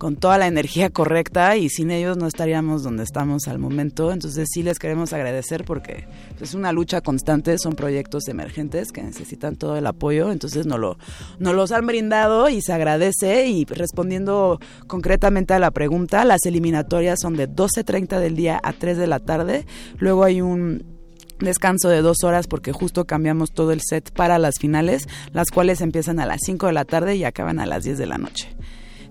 con toda la energía correcta y sin ellos no estaríamos donde estamos al momento. Entonces sí les queremos agradecer porque es una lucha constante, son proyectos emergentes que necesitan todo el apoyo, entonces nos, lo, nos los han brindado y se agradece. Y respondiendo concretamente a la pregunta, las eliminatorias son de 12.30 del día a 3 de la tarde, luego hay un descanso de dos horas porque justo cambiamos todo el set para las finales, las cuales empiezan a las 5 de la tarde y acaban a las 10 de la noche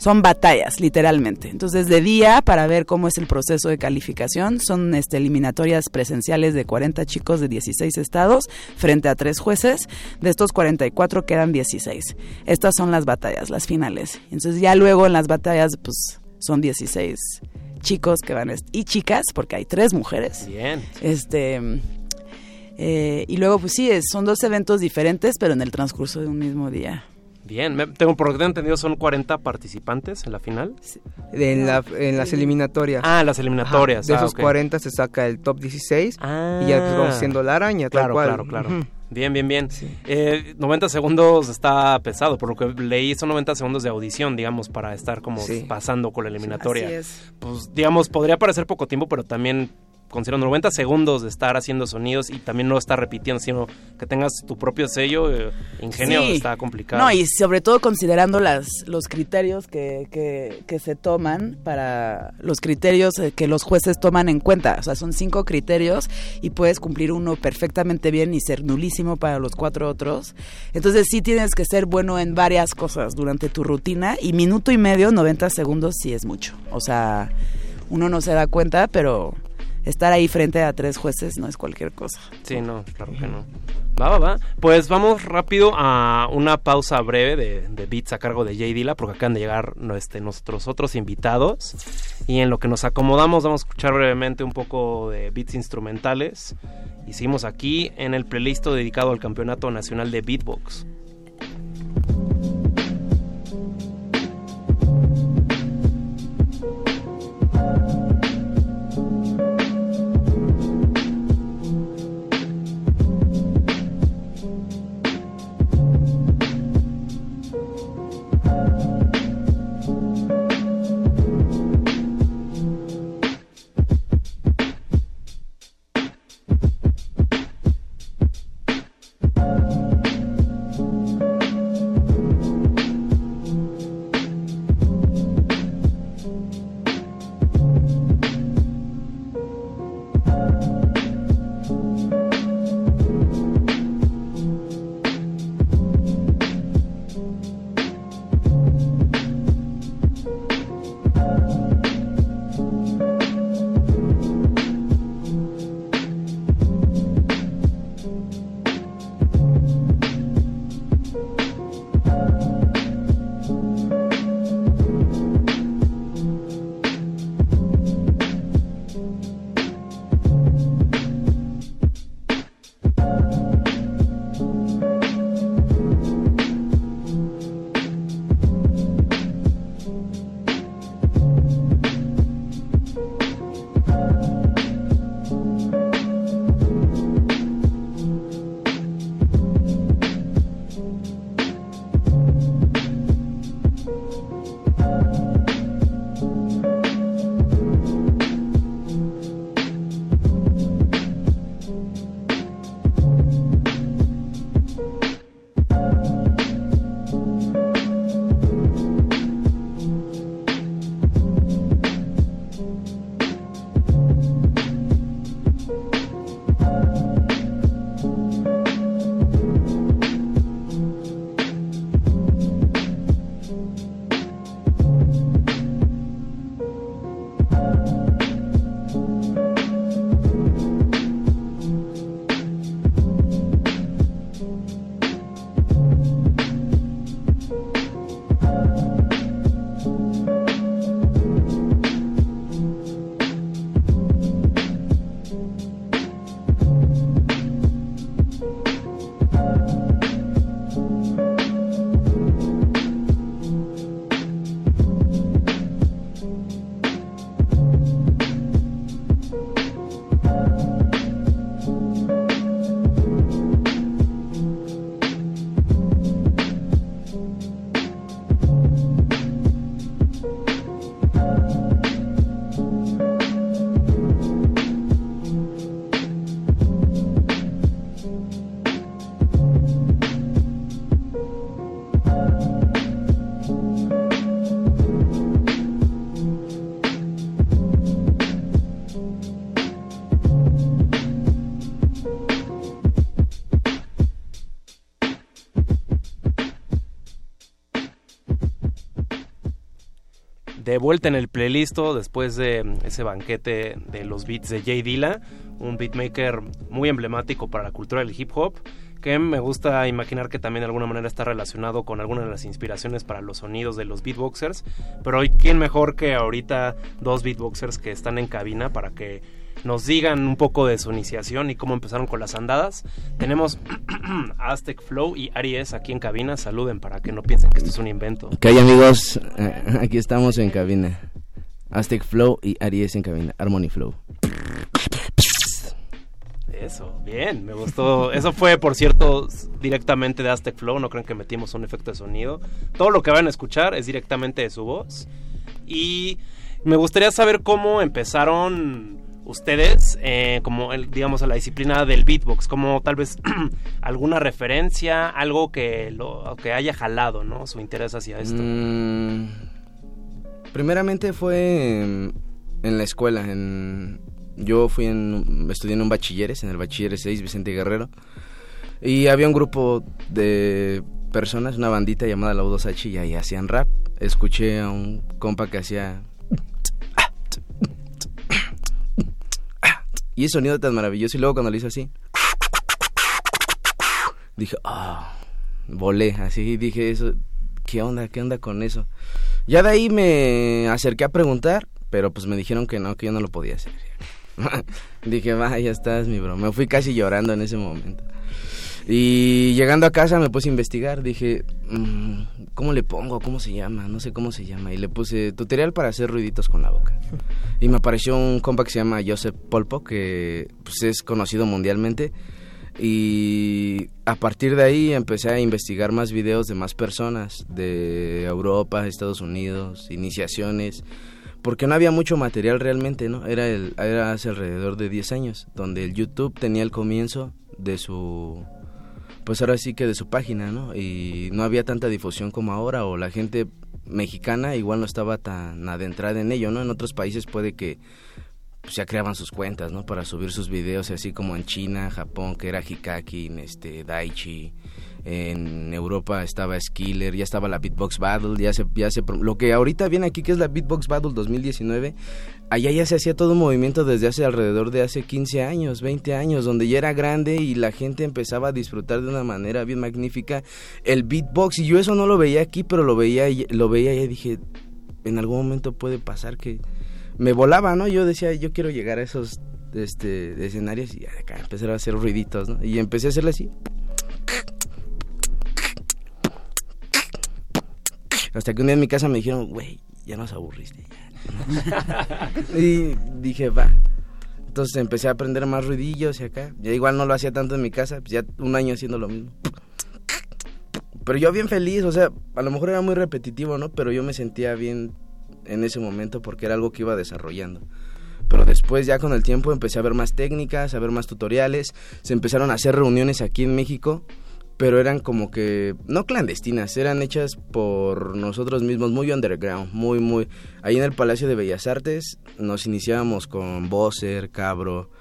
son batallas, literalmente. Entonces, de día, para ver cómo es el proceso de calificación, son este, eliminatorias presenciales de 40 chicos de 16 estados frente a tres jueces. De estos 44 quedan 16. Estas son las batallas, las finales. Entonces, ya luego en las batallas, pues son 16 chicos que van y chicas, porque hay tres mujeres. Bien. Este. Eh, y luego, pues sí, son dos eventos diferentes, pero en el transcurso de un mismo día. Bien, me, tengo por lo que tengo entendido son 40 participantes en la final. Sí. En, la, en las eliminatorias. Ah, las eliminatorias. Ajá, de ah, esos okay. 40 se saca el top 16 ah, y ya pues, vamos siendo la araña, claro, tal cual. Claro, claro, uh -huh. Bien, bien, bien. Sí. Eh, 90 segundos está pesado, por lo que leí son 90 segundos de audición, digamos, para estar como sí. pasando con la eliminatoria. Así es. Pues, digamos, podría parecer poco tiempo, pero también considerando 90 segundos de estar haciendo sonidos y también no estar repitiendo, sino que tengas tu propio sello, eh, ingenio, sí. está complicado. No, y sobre todo considerando las, los criterios que, que, que, se toman para los criterios eh, que los jueces toman en cuenta. O sea, son cinco criterios y puedes cumplir uno perfectamente bien y ser nulísimo para los cuatro otros. Entonces sí tienes que ser bueno en varias cosas durante tu rutina y minuto y medio, 90 segundos sí es mucho. O sea, uno no se da cuenta, pero estar ahí frente a tres jueces no es cualquier cosa. Sí, no, claro que no. Va, va, va. Pues vamos rápido a una pausa breve de, de beats a cargo de Jay Dilla, porque acaban de llegar este, nuestros otros invitados. Y en lo que nos acomodamos, vamos a escuchar brevemente un poco de beats instrumentales. Seguimos aquí en el playlist dedicado al Campeonato Nacional de Beatbox. De vuelta en el playlist después de ese banquete de los beats de Jay Dilla, un beatmaker muy emblemático para la cultura del hip hop que me gusta imaginar que también de alguna manera está relacionado con alguna de las inspiraciones para los sonidos de los beatboxers. Pero hoy, ¿quién mejor que ahorita dos beatboxers que están en cabina para que nos digan un poco de su iniciación y cómo empezaron con las andadas? Tenemos Aztec Flow y Aries aquí en cabina. Saluden para que no piensen que esto es un invento. ¿Qué hay amigos? Eh, aquí estamos en cabina. Aztec Flow y Aries en cabina. Harmony Flow. Eso, bien, me gustó. Eso fue, por cierto, directamente de Aztec Flow. No creen que metimos un efecto de sonido. Todo lo que van a escuchar es directamente de su voz. Y me gustaría saber cómo empezaron ustedes, eh, como el, digamos, a la disciplina del beatbox, como tal vez alguna referencia, algo que lo que haya jalado, ¿no? Su interés hacia esto. Mm, primeramente fue en, en la escuela, yo fui en, estudié en un bachilleres, en el bachilleres 6, Vicente Guerrero. Y había un grupo de personas, una bandita llamada La U2H y ahí hacían rap. Escuché a un compa que hacía... Y ese sonido tan maravilloso. Y luego cuando lo hizo así... Dije, ah, volé. Así dije eso. ¿Qué onda? ¿Qué onda con eso? Ya de ahí me acerqué a preguntar, pero pues me dijeron que no, que yo no lo podía hacer. Dije, va, ya estás, mi bro. Me fui casi llorando en ese momento. Y llegando a casa me puse a investigar. Dije, mm, ¿cómo le pongo? ¿Cómo se llama? No sé cómo se llama. Y le puse tutorial para hacer ruiditos con la boca. Y me apareció un compa que se llama Joseph Polpo, que pues, es conocido mundialmente. Y a partir de ahí empecé a investigar más videos de más personas, de Europa, Estados Unidos, iniciaciones porque no había mucho material realmente, ¿no? Era, el, era hace alrededor de 10 años, donde el YouTube tenía el comienzo de su, pues ahora sí que de su página, ¿no? Y no había tanta difusión como ahora, o la gente mexicana igual no estaba tan adentrada en ello, ¿no? En otros países puede que pues, ya creaban sus cuentas, ¿no? Para subir sus videos, así como en China, Japón, que era Hikaki, este, Daichi, en Europa estaba Skiller, ya estaba la Beatbox Battle, ya se, ya se, lo que ahorita viene aquí que es la Beatbox Battle 2019, allá ya se hacía todo un movimiento desde hace alrededor de hace 15 años, 20 años, donde ya era grande y la gente empezaba a disfrutar de una manera bien magnífica el beatbox y yo eso no lo veía aquí, pero lo veía lo veía y dije, en algún momento puede pasar que me volaba, ¿no? Yo decía, yo quiero llegar a esos este escenarios y acá empezar a hacer ruiditos, ¿no? Y empecé a hacerle así. Hasta que un día en mi casa me dijeron, güey, ya nos aburriste. y dije, va. Entonces empecé a aprender más ruidillos y acá. Ya igual no lo hacía tanto en mi casa, pues ya un año haciendo lo mismo. Pero yo bien feliz, o sea, a lo mejor era muy repetitivo, ¿no? Pero yo me sentía bien en ese momento porque era algo que iba desarrollando. Pero después ya con el tiempo empecé a ver más técnicas, a ver más tutoriales, se empezaron a hacer reuniones aquí en México pero eran como que no clandestinas, eran hechas por nosotros mismos, muy underground, muy, muy... Ahí en el Palacio de Bellas Artes nos iniciábamos con Bosser, Cabro,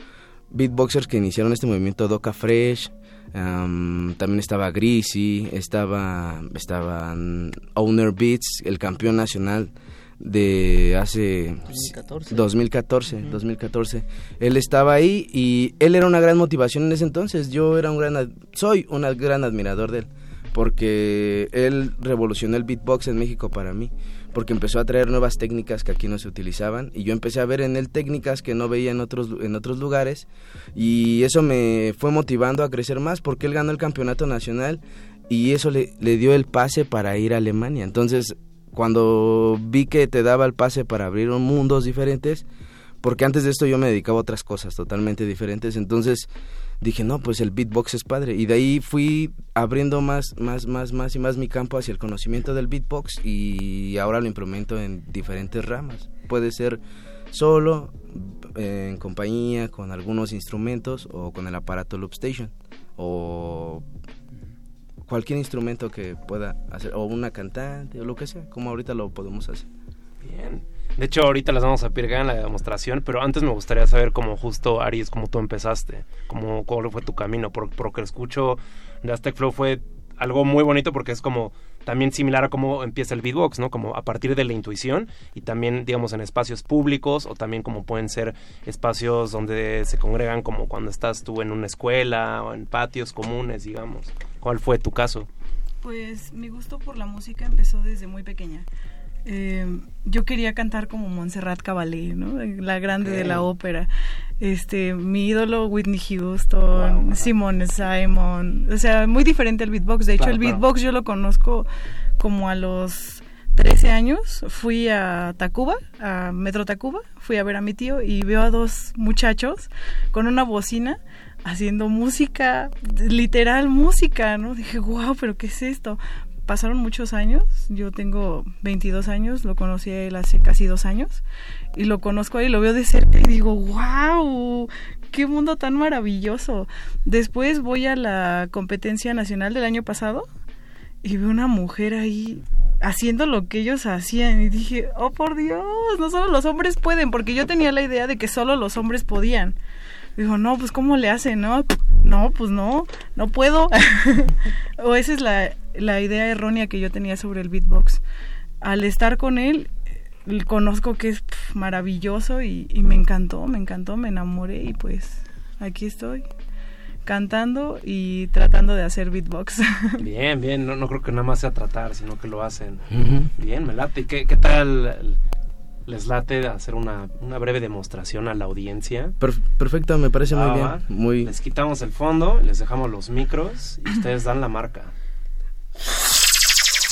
beatboxers que iniciaron este movimiento Doca Fresh, también estaba Greasy, estaba, estaban Owner Beats, el campeón nacional de hace 2014. 2014, 2014. Él estaba ahí y él era una gran motivación en ese entonces. Yo era un gran soy un gran admirador de él porque él revolucionó el beatbox en México para mí, porque empezó a traer nuevas técnicas que aquí no se utilizaban y yo empecé a ver en él técnicas que no veía en otros en otros lugares y eso me fue motivando a crecer más porque él ganó el campeonato nacional y eso le, le dio el pase para ir a Alemania. Entonces, cuando vi que te daba el pase para abrir mundos diferentes, porque antes de esto yo me dedicaba a otras cosas totalmente diferentes, entonces dije, no, pues el beatbox es padre. Y de ahí fui abriendo más, más, más, más y más mi campo hacia el conocimiento del beatbox y ahora lo implemento en diferentes ramas. Puede ser solo, en compañía, con algunos instrumentos o con el aparato Loop Station o cualquier instrumento que pueda hacer, o una cantante, o lo que sea, como ahorita lo podemos hacer. Bien. De hecho, ahorita las vamos a pirgar en la demostración, pero antes me gustaría saber cómo justo, Aries, cómo tú empezaste, cómo, cómo fue tu camino, por, por lo que escucho de Aztec Flow fue algo muy bonito porque es como también similar a cómo empieza el beatbox, ¿no? Como a partir de la intuición y también, digamos, en espacios públicos o también como pueden ser espacios donde se congregan como cuando estás tú en una escuela o en patios comunes, digamos. ¿Cuál fue tu caso? Pues mi gusto por la música empezó desde muy pequeña. Eh, yo quería cantar como Montserrat Caballé, ¿no? La grande de la ópera. Este, mi ídolo Whitney Houston, Simone Simon, o sea, muy diferente al beatbox. De hecho, Claro, el claro. beatbox yo lo conozco como a los 13 años. Fui a Tacuba, a Metro Tacuba, fui a ver a mi tío y veo a dos muchachos con una bocina haciendo música, literal música, ¿no? Dije, wow, pero ¿qué es esto? Pasaron muchos años, yo tengo 22 años, lo conocí a él hace casi dos años y lo conozco ahí, lo veo de cerca y digo, wow, qué mundo tan maravilloso. Después voy a la competencia nacional del año pasado y veo una mujer ahí haciendo lo que ellos hacían y dije, oh por Dios, no solo los hombres pueden, porque yo tenía la idea de que solo los hombres podían. Digo, no, pues ¿cómo le hacen? No, no, pues no, no puedo. o esa es la, la idea errónea que yo tenía sobre el beatbox. Al estar con él, eh, conozco que es pf, maravilloso y, y me encantó, me encantó, me enamoré y pues aquí estoy cantando y tratando de hacer beatbox. Bien, bien, no, no creo que nada más sea tratar, sino que lo hacen. Bien, me late. ¿Y ¿Qué, qué tal les late hacer una, una breve demostración a la audiencia? Per- perfecto, me parece muy bien. Muy... Les quitamos el fondo, les dejamos los micros y ustedes dan la marca.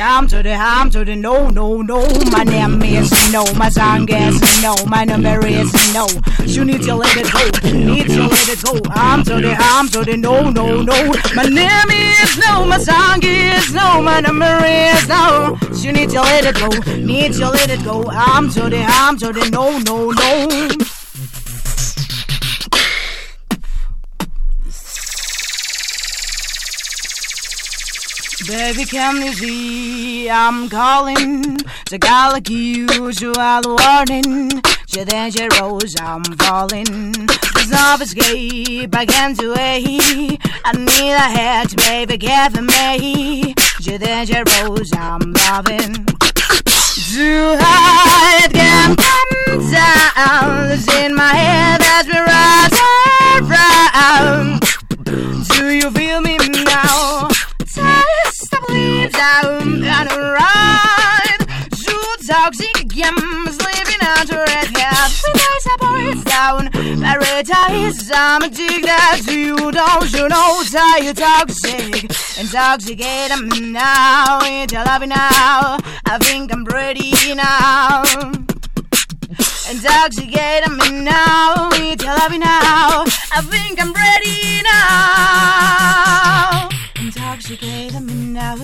Nam to the ham to the no no no. My name is no. My song is no. My number is no. You need to let it go. Need to let it go. I'm to the ham to the no no no. My name is no. My song is no. My number is no. You need to let it go. Need to let it go. I'm to the ham to the no no no. Baby, can you see I'm calling? The guy like you, you are the warning. Je dangerous, I'm falling. There's no escape, I can't do it. I need a hedge, baby, give me. Je dangerous, I'm loving. Too it can come down. In my head as we ride around. Do you feel me now? Down and ride. You toxic gems living under red cap. Nice boys down. Paradise, I'm addicted to you. Don't you know that you toxic? Intoxicate me now. It's your love now. I think I'm ready now. Intoxicate me now, it's your love now. I think I'm ready now. Intoxicate me now.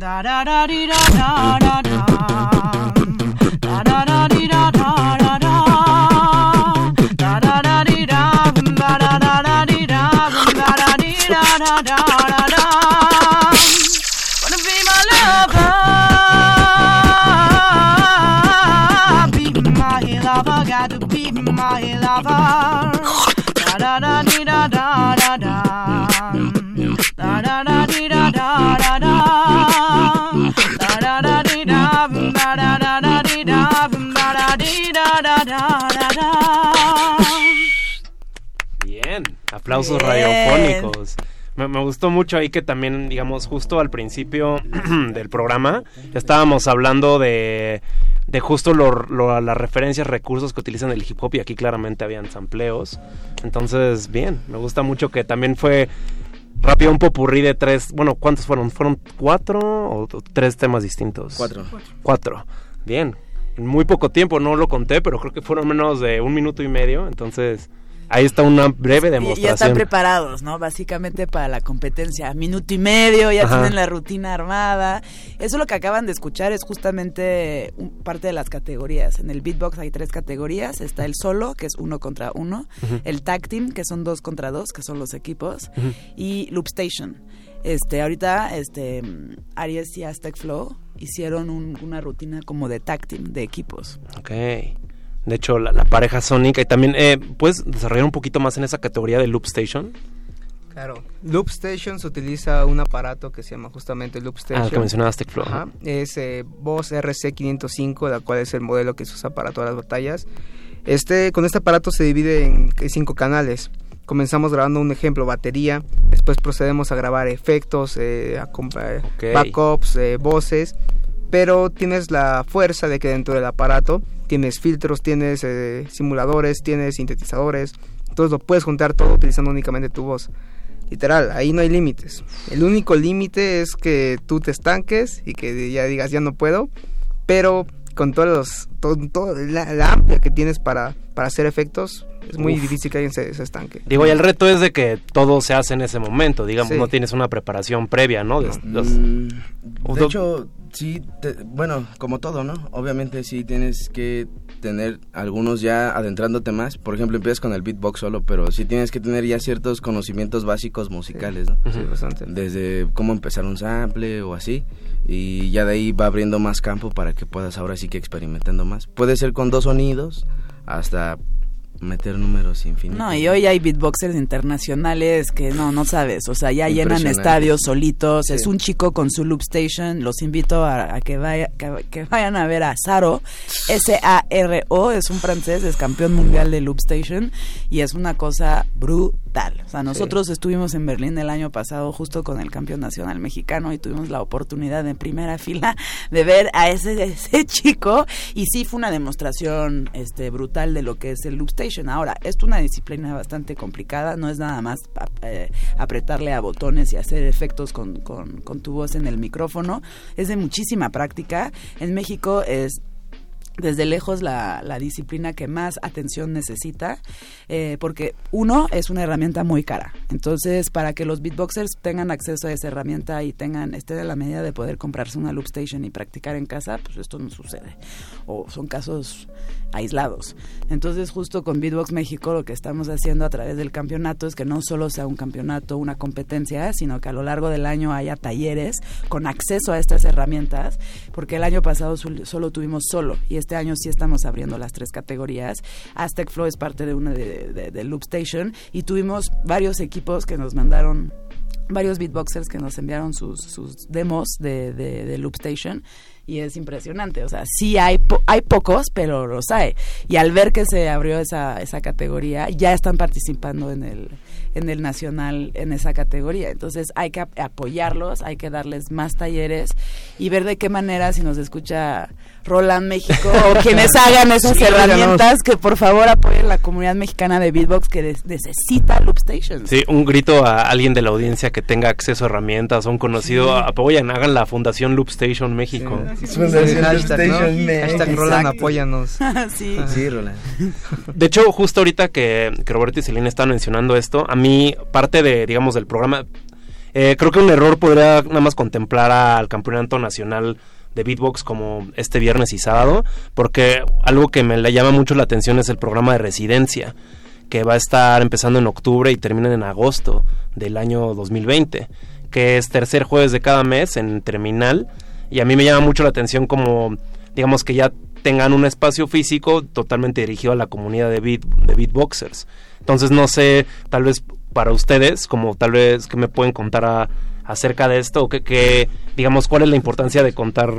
Da da da dee da da da da. Da da da dee da Da da da dee da da da da. Da da da dee da da da da. Da da da dee da, ba da da da dee da, ba da dee da da da da da. Bien, aplausos Bien. radiofónicos. Me, me gustó mucho ahí que también, digamos, justo al principio del programa estábamos hablando de, de justo lo- lo- las referencias, recursos que utilizan el hip hop y aquí claramente habían sampleos. Entonces, bien, me gusta mucho que también fue rápido un popurrí de tres, bueno, ¿cuántos fueron? ¿Fueron cuatro o tres temas distintos? Cuatro. Cuatro. Bien. en muy poco tiempo, no lo conté, pero creo que fueron menos de un minuto y medio, entonces ahí está una breve Y demostración. ya están preparados, ¿no? Básicamente para la competencia. Minuto y medio, ya Ajá. tienen la rutina armada. Eso lo que acaban de escuchar es justamente parte de las categorías. En el beatbox hay tres categorías. Está el solo, que es uno contra uno. El tag team, que son dos contra dos, que son los equipos. Y Loop Station. Este, ahorita, este, Aries y Aztec Flow hicieron un- una rutina como de tag team, de equipos. Ok. De hecho, la, la pareja Sonic, y también, eh, ¿puedes desarrollar un poquito más en esa categoría de Loop Station? Claro. Loop Station se utiliza un aparato que se llama justamente Loop Station. Ah, que mencionabas, Tecflow. Ajá. Es eh, Boss RC505, la cual es el modelo que se usa para todas las batallas. Este, con este aparato se divide en cinco canales. Comenzamos grabando un ejemplo, batería, después procedemos a grabar efectos, eh, Ok. backups, eh, voces, pero tienes la fuerza de que dentro del aparato tienes filtros, tienes eh, simuladores, tienes sintetizadores, entonces lo puedes juntar todo utilizando únicamente tu voz. Literal, ahí no hay límites. El único límite es que tú te estanques y que ya digas ya no puedo, pero con todos los, todo, todo la, la amplia que tienes para, para hacer efectos, es muy Uf. difícil que alguien se, se estanque. Digo, y el reto es de que todo se hace en ese momento, digamos, Sí. no tienes una preparación previa, ¿no? De- los- Mm, O de hecho, sí, te- bueno, como todo, ¿no? Obviamente sí tienes que tener algunos ya adentrándote más. Por ejemplo, empiezas con el beatbox solo, pero sí tienes que tener ya ciertos conocimientos básicos musicales, ¿no? Sí, bastante. Desde cómo empezar un sample o así. Y ya de ahí va abriendo más campo para que puedas ahora sí que experimentando más. Puede ser con dos sonidos hasta meter números infinitos. No, y hoy hay beatboxers internacionales que no, no sabes, o sea, ya llenan estadios solitos, Sí. es un chico con su loop station, los invito a, a que, vaya, que, que vayan a ver a Saro, S-A-R-O, es un francés, es campeón mundial de loop station y es una cosa brutal, o sea, nosotros estuvimos en Berlín el año pasado justo con el campeón nacional mexicano y tuvimos la oportunidad en primera fila de ver a ese, ese chico y sí fue una demostración este brutal de lo que es el loop station. Ahora, es una disciplina bastante complicada, no es nada más eh, apretarle a botones y hacer efectos con, con, con tu voz en el micrófono, es de muchísima práctica. En México es desde lejos la, la disciplina que más atención necesita, eh, porque uno es una herramienta muy cara. Entonces, para que los beatboxers tengan acceso a esa herramienta y tengan, estén a la medida de poder comprarse una loop station y practicar en casa, pues esto no sucede. O son casos aislados. Entonces, justo con Beatbox México, lo que estamos haciendo a través del campeonato es que no solo sea un campeonato, una competencia, sino que a lo largo del año haya talleres con acceso a estas herramientas, porque el año pasado solo tuvimos solo y año sí estamos abriendo las tres categorías. Aztec Flow es parte de una de, Loop Station y tuvimos varios equipos que nos mandaron varios beatboxers que nos enviaron sus, demos de, Loop Station y es impresionante, o sea, sí hay, po- hay pocos, pero los hay. Y al ver que se abrió esa, esa categoría, ya están participando en el, en el nacional en esa categoría. Entonces hay que ap- apoyarlos, hay que darles más talleres y ver de qué manera, si nos escucha Roland México o quienes hagan esas Sí, herramientas, que por favor apoyen la comunidad mexicana de beatbox que des- necesita Loop Stations. Sí, un grito a alguien de la audiencia que tenga acceso a herramientas, a un conocido, Sí. apoyen, hagan la Fundación Loop Station México. Sí, Fundación Hashtag. Loop Station Hashtag México. Roland, Exacto. apóyanos. sí. Sí, Roland. De hecho, justo ahorita que, que Roberto y Celina estaban mencionando esto, a mí parte de, digamos, del programa, eh, creo que un error podría nada más contemplar al campeonato nacional de beatbox como este viernes y sábado, porque algo que me llama mucho la atención es el programa de residencia, que va a estar empezando en octubre y termina en agosto del año 2020, que es tercer jueves de cada mes en terminal, y a mí me llama mucho la atención como, digamos que ya tengan un espacio físico totalmente dirigido a la comunidad de, beat, de beatboxers. Entonces no sé, tal vez para ustedes, como tal vez que me pueden contar a- acerca de esto, que, digamos, cuál es la importancia de contar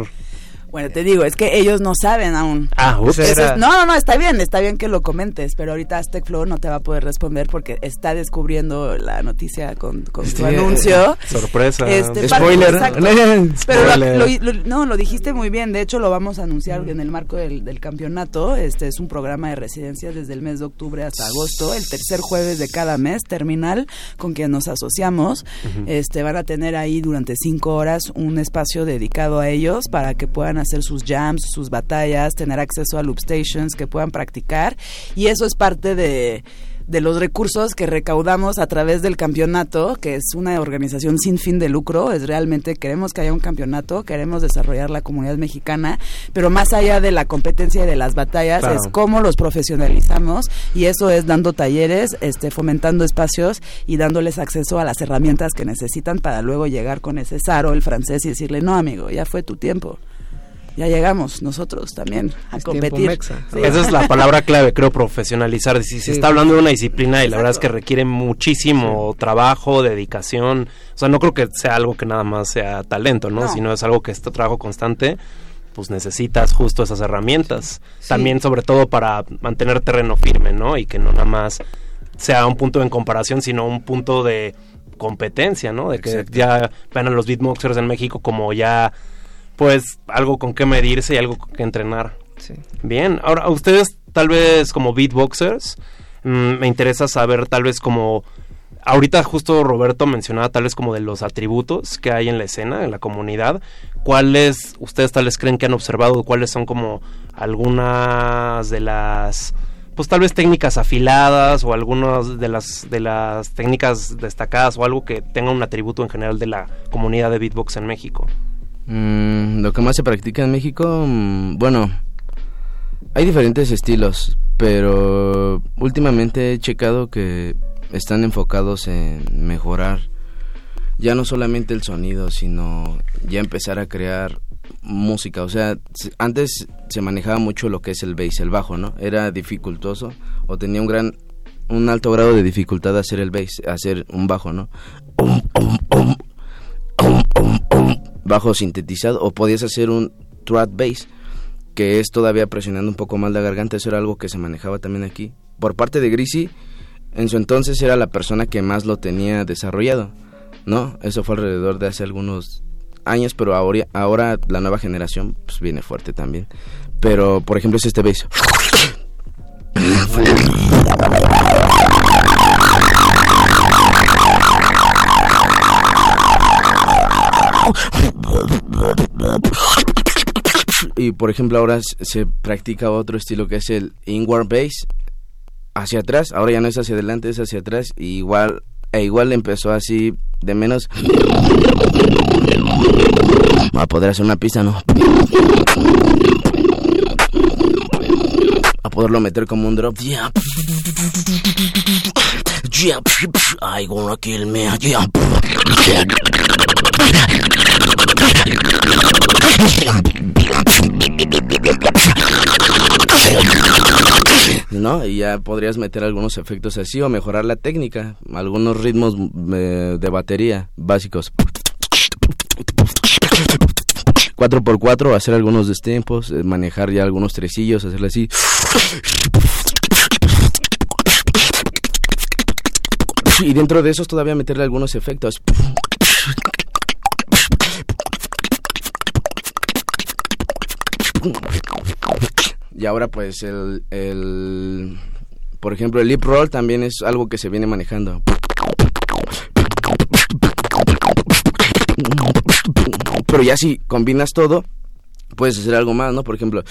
Bueno, te digo, es que ellos no saben aún. Ah, ups. Eso es- Era- no, no, no, está bien, está bien que lo comentes, pero ahorita Aztec Flow no te va a poder responder porque está descubriendo la noticia con, con su Sí. anuncio. Sorpresa. Este, Spoiler. exacto. Pero lo- Spoiler. lo- lo- no, lo dijiste muy bien. De hecho, lo vamos a anunciar en el marco del, del campeonato. Este es un programa de residencias desde el mes de octubre hasta agosto, el tercer jueves de cada mes, terminal, con quien nos asociamos. Este van a tener ahí durante cinco horas un espacio dedicado a ellos para que puedan hacer sus jams, sus batallas, tener acceso a loop stations que puedan practicar y eso es parte de de los recursos que recaudamos a través del campeonato, que es una organización sin fin de lucro, es realmente queremos que haya un campeonato, queremos desarrollar la comunidad mexicana, pero más allá de la competencia y de las batallas Claro. es cómo los profesionalizamos y eso es dando talleres, este fomentando espacios y dándoles acceso a las herramientas que necesitan para luego llegar con ese zaro el francés y decirle, "No, amigo, ya fue tu tiempo." Ya llegamos nosotros también a Es competir. mexa. Sí. Esa es la palabra clave, creo, profesionalizar. Si se Sí. está hablando de una disciplina y la verdad es que requiere muchísimo trabajo, dedicación. O sea, no creo que sea algo que nada más sea talento, ¿no? No. Sino es algo que es trabajo constante. Pues necesitas justo esas herramientas. También, sobre todo, para mantener terreno firme, ¿no? Y que no nada más sea un punto en comparación, sino un punto de competencia, ¿no? De que Exacto. ya vean a los beatboxers en México como ya, pues, algo con que medirse y algo con que entrenar. Sí. Bien, ahora a ustedes tal vez como beatboxers, mm, me interesa saber tal vez como, ahorita justo Roberto mencionaba tal vez como de los atributos que hay en la escena, en la comunidad, ¿cuáles ustedes tal vez creen que han observado? ¿Cuáles son como algunas de las, pues tal vez técnicas afiladas o algunas de las, de las técnicas destacadas o algo que tenga un atributo en general de la comunidad de beatbox en México? Mm, lo que más se practica en México, mm, bueno, hay diferentes estilos, pero últimamente he checado que están enfocados en mejorar ya no solamente el sonido, sino ya empezar a crear música. O sea, antes se manejaba mucho lo que es el bass, el bajo, ¿no? Era dificultoso o tenía un gran, un alto grado de dificultad hacer el bass, hacer un bajo, ¿no? Bajo sintetizado o podías hacer un throat bass que es todavía presionando un poco más la garganta. Eso era algo que se manejaba también aquí. Por parte de Grisi en su entonces era la persona que más lo tenía desarrollado no eso fue alrededor de hace algunos años pero ahora la nueva generación pues viene fuerte también. Pero por ejemplo es este bass y por ejemplo ahora se practica otro estilo que es el inward bass hacia atrás. Ahora ya no es hacia adelante es hacia atrás. Y igual e igual empezó así de menos. A poder hacer una pista no. A poderlo meter como un drop. Yeah. Yeah. I gonna kill me. Yeah ¿no? Y ya podrías meter algunos efectos así o mejorar la técnica, algunos ritmos eh, de batería básicos. 4x4, hacer algunos destempos, eh, manejar ya algunos tresillos, hacerle así. Y dentro de esos todavía meterle algunos efectos. Y ahora pues el, el por ejemplo el lip roll también es algo que se viene manejando. Pero ya si combinas todo, puedes hacer algo más, ¿no? Por ejemplo,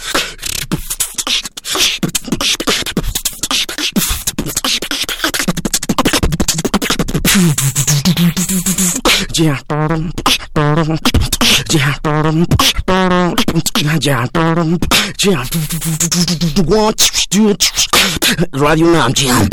Radio Nam. Yeah.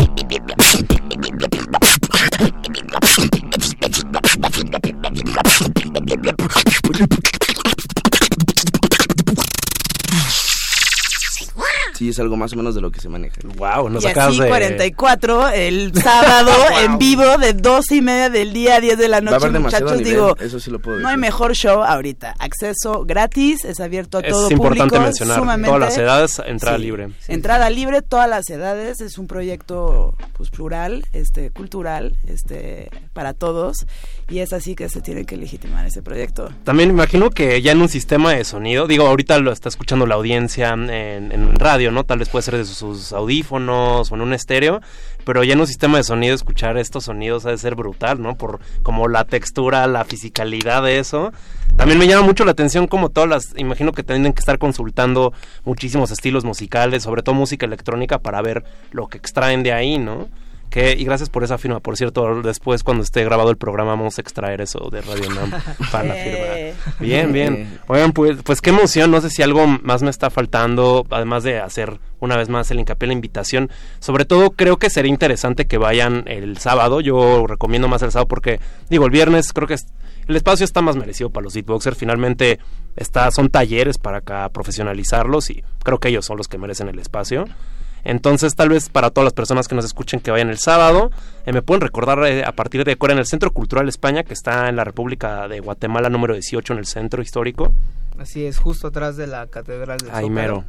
Sí, es algo más o menos de lo que se maneja. Wow, y así 44 el sábado en vivo de 12 y media del día a 10 de la Va a noche haber demasiado muchachos nivel, digo eso sí lo puedo no hay decir. mejor show ahorita acceso gratis es abierto a Es todo importante público mencionar, sumamente todas las edades, entrada Sí. libre. entrada libre todas las edades es un proyecto pues plural este cultural este para todos y es así que se tiene que legitimar ese proyecto También imagino que ya en un sistema de sonido, digo, ahorita lo está escuchando la audiencia en, radio, ¿no? Tal vez puede ser de sus audífonos o en un estéreo, pero ya en un sistema de sonido escuchar estos sonidos ha de ser brutal, ¿no? Por como la textura, la fisicalidad de eso. También me llama mucho la atención como todas las, imagino que tienen que estar consultando muchísimos estilos musicales, sobre todo música electrónica para ver lo que extraen de ahí, ¿no? Que, y gracias por esa firma. Por cierto, después cuando esté grabado el programa vamos a extraer eso de Radio Nam para la firma. Bien, bien. Oigan, pues, pues qué emoción. No sé si algo más me está faltando, además de hacer una vez más el hincapié en la invitación. Sobre todo creo que sería interesante que vayan el sábado. Yo recomiendo más el sábado porque, digo, el viernes creo que es- el espacio está más merecido para los beatboxers. Finalmente está, son talleres para acá profesionalizarlos y creo que ellos son los que merecen el espacio. Entonces, tal vez para todas las personas que nos escuchen que vayan el sábado, eh, me pueden recordar eh, a partir de ahora en el Centro Cultural España, que está en la República de Guatemala, número 18, en el centro histórico. Así es, justo atrás de la Catedral del Ahí mero.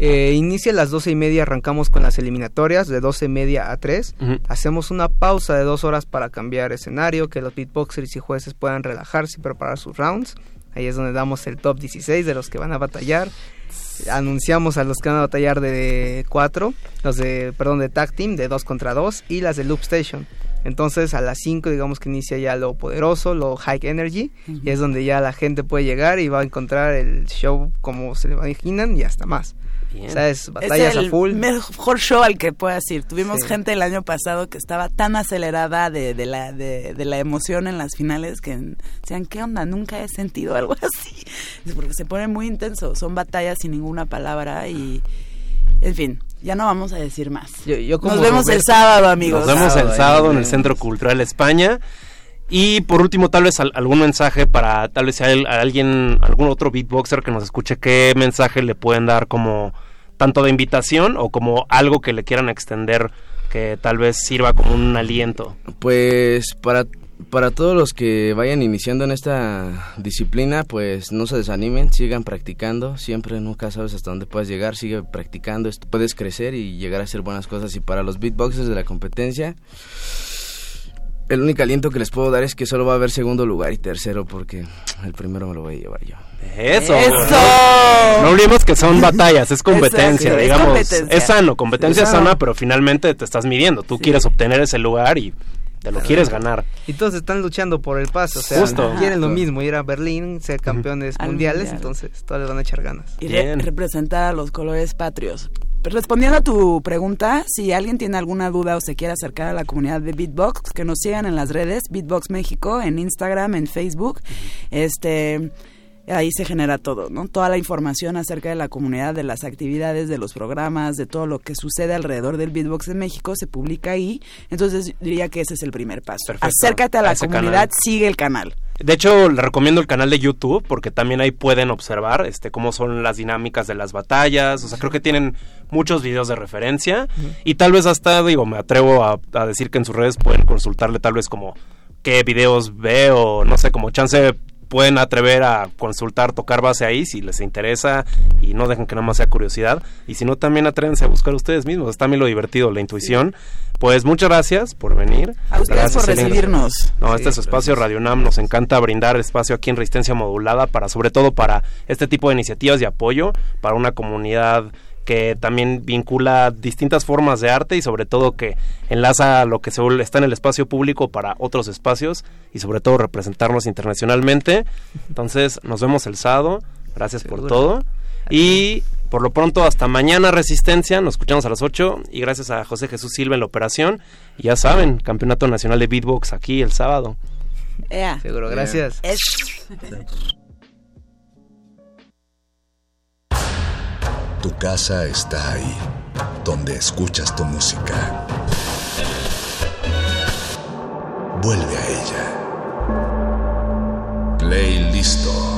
Eh, inicia a las doce y media, arrancamos con las eliminatorias de doce y media a 3. Ujú. Hacemos una pausa de dos horas para cambiar escenario, que los beatboxers y jueces puedan relajarse y preparar sus rounds. Ahí es donde damos el top 16 de los que van a batallar. Anunciamos a los que van a batallar de 4, los de, perdón, de tag team, de 2 contra 2 y las de loop station. Entonces a las 5 digamos que inicia ya lo poderoso, lo high energy, y es donde ya la gente puede llegar y va a encontrar el show como se le imaginan y hasta más. Bien. O sea, es batallas es el a full. mejor show al que puedas ir. Tuvimos Sí. gente el año pasado que estaba tan acelerada de, de la, de, de la emoción en las finales que decían, ¿qué onda? Nunca he sentido algo así. Es Porque se pone muy intenso. Son batallas sin ninguna palabra y, en fin, ya no vamos a decir más. como Nos vemos el Roberto- sábado, amigos. Nos vemos el Sábado, en el. Centro Cultural España. Y por último, tal vez al- algún mensaje para, tal vez a alguien, algún otro beatboxer que nos escuche, qué mensaje le pueden dar como tanto de invitación o como algo que le quieran extender que tal vez sirva como un aliento. Pues para, para todos los que vayan iniciando en esta disciplina, pues no se desanimen, sigan practicando, siempre nunca sabes hasta dónde puedes llegar, sigue practicando, puedes crecer y llegar a hacer buenas cosas. Y para los beatboxers de la competencia, el único aliento que les puedo dar es que solo va a haber segundo lugar y tercero porque el primero me lo voy a llevar yo. Eso. ¡Eso! No, olvidemos que son batallas, es competencia, Exacto, es digamos. competencia. Es sano, competencia Es sano. sana, pero finalmente te estás midiendo. Tú quieres obtener ese lugar y te lo quieres ganar. Y todos están luchando por el paso, o sea, Justo. quieren lo mismo, ir a Berlín, ser campeones Al mundiales, mundial. entonces todos les van a echar ganas. y re- representar a los colores patrios. Respondiendo a tu pregunta, si alguien tiene alguna duda o se quiere acercar a la comunidad de Beatbox, que nos sigan en las redes, Beatbox México, en Instagram, en Facebook. Este, ahí se genera todo, ¿no? Toda la información acerca de la comunidad, de las actividades, de los programas, de todo lo que sucede alrededor del Beatbox en México, se publica ahí. Entonces diría que ese es el primer paso. Perfecto. Acércate a la comunidad, canal. sigue el canal. De hecho, le recomiendo el canal de YouTube porque también ahí pueden observar este cómo son las dinámicas de las batallas. O sea, creo que tienen muchos videos de referencia y tal vez hasta, digo, me atrevo a, a decir que en sus redes pueden consultarle tal vez como qué videos ve o no sé, como chance pueden atrever a consultar, tocar base ahí si les interesa y no dejen que nada más sea curiosidad. Y si no, también atrévense a buscar ustedes mismos. Es también lo divertido, la intuición. Pues muchas gracias por venir. A ustedes Gracias, por Elena. recibirnos. No, Sí, este es su espacio Radio UNAM. Nos encanta brindar espacio aquí en Resistencia Modulada para, sobre todo, para este tipo de iniciativas de apoyo para una comunidad que también vincula distintas formas de arte y sobre todo que enlaza lo que se está en el espacio público para otros espacios y sobre todo representarnos internacionalmente. Entonces, nos vemos el sábado. Gracias por todo. Y por lo pronto, hasta mañana Resistencia. Nos escuchamos a las 8 y gracias a José Jesús Silva en la operación. Y ya saben, Campeonato Nacional de Beatbox aquí el sábado. Seguro, gracias. Es- Tu casa está ahí, donde escuchas tu música. Vuelve a ella. Play listo.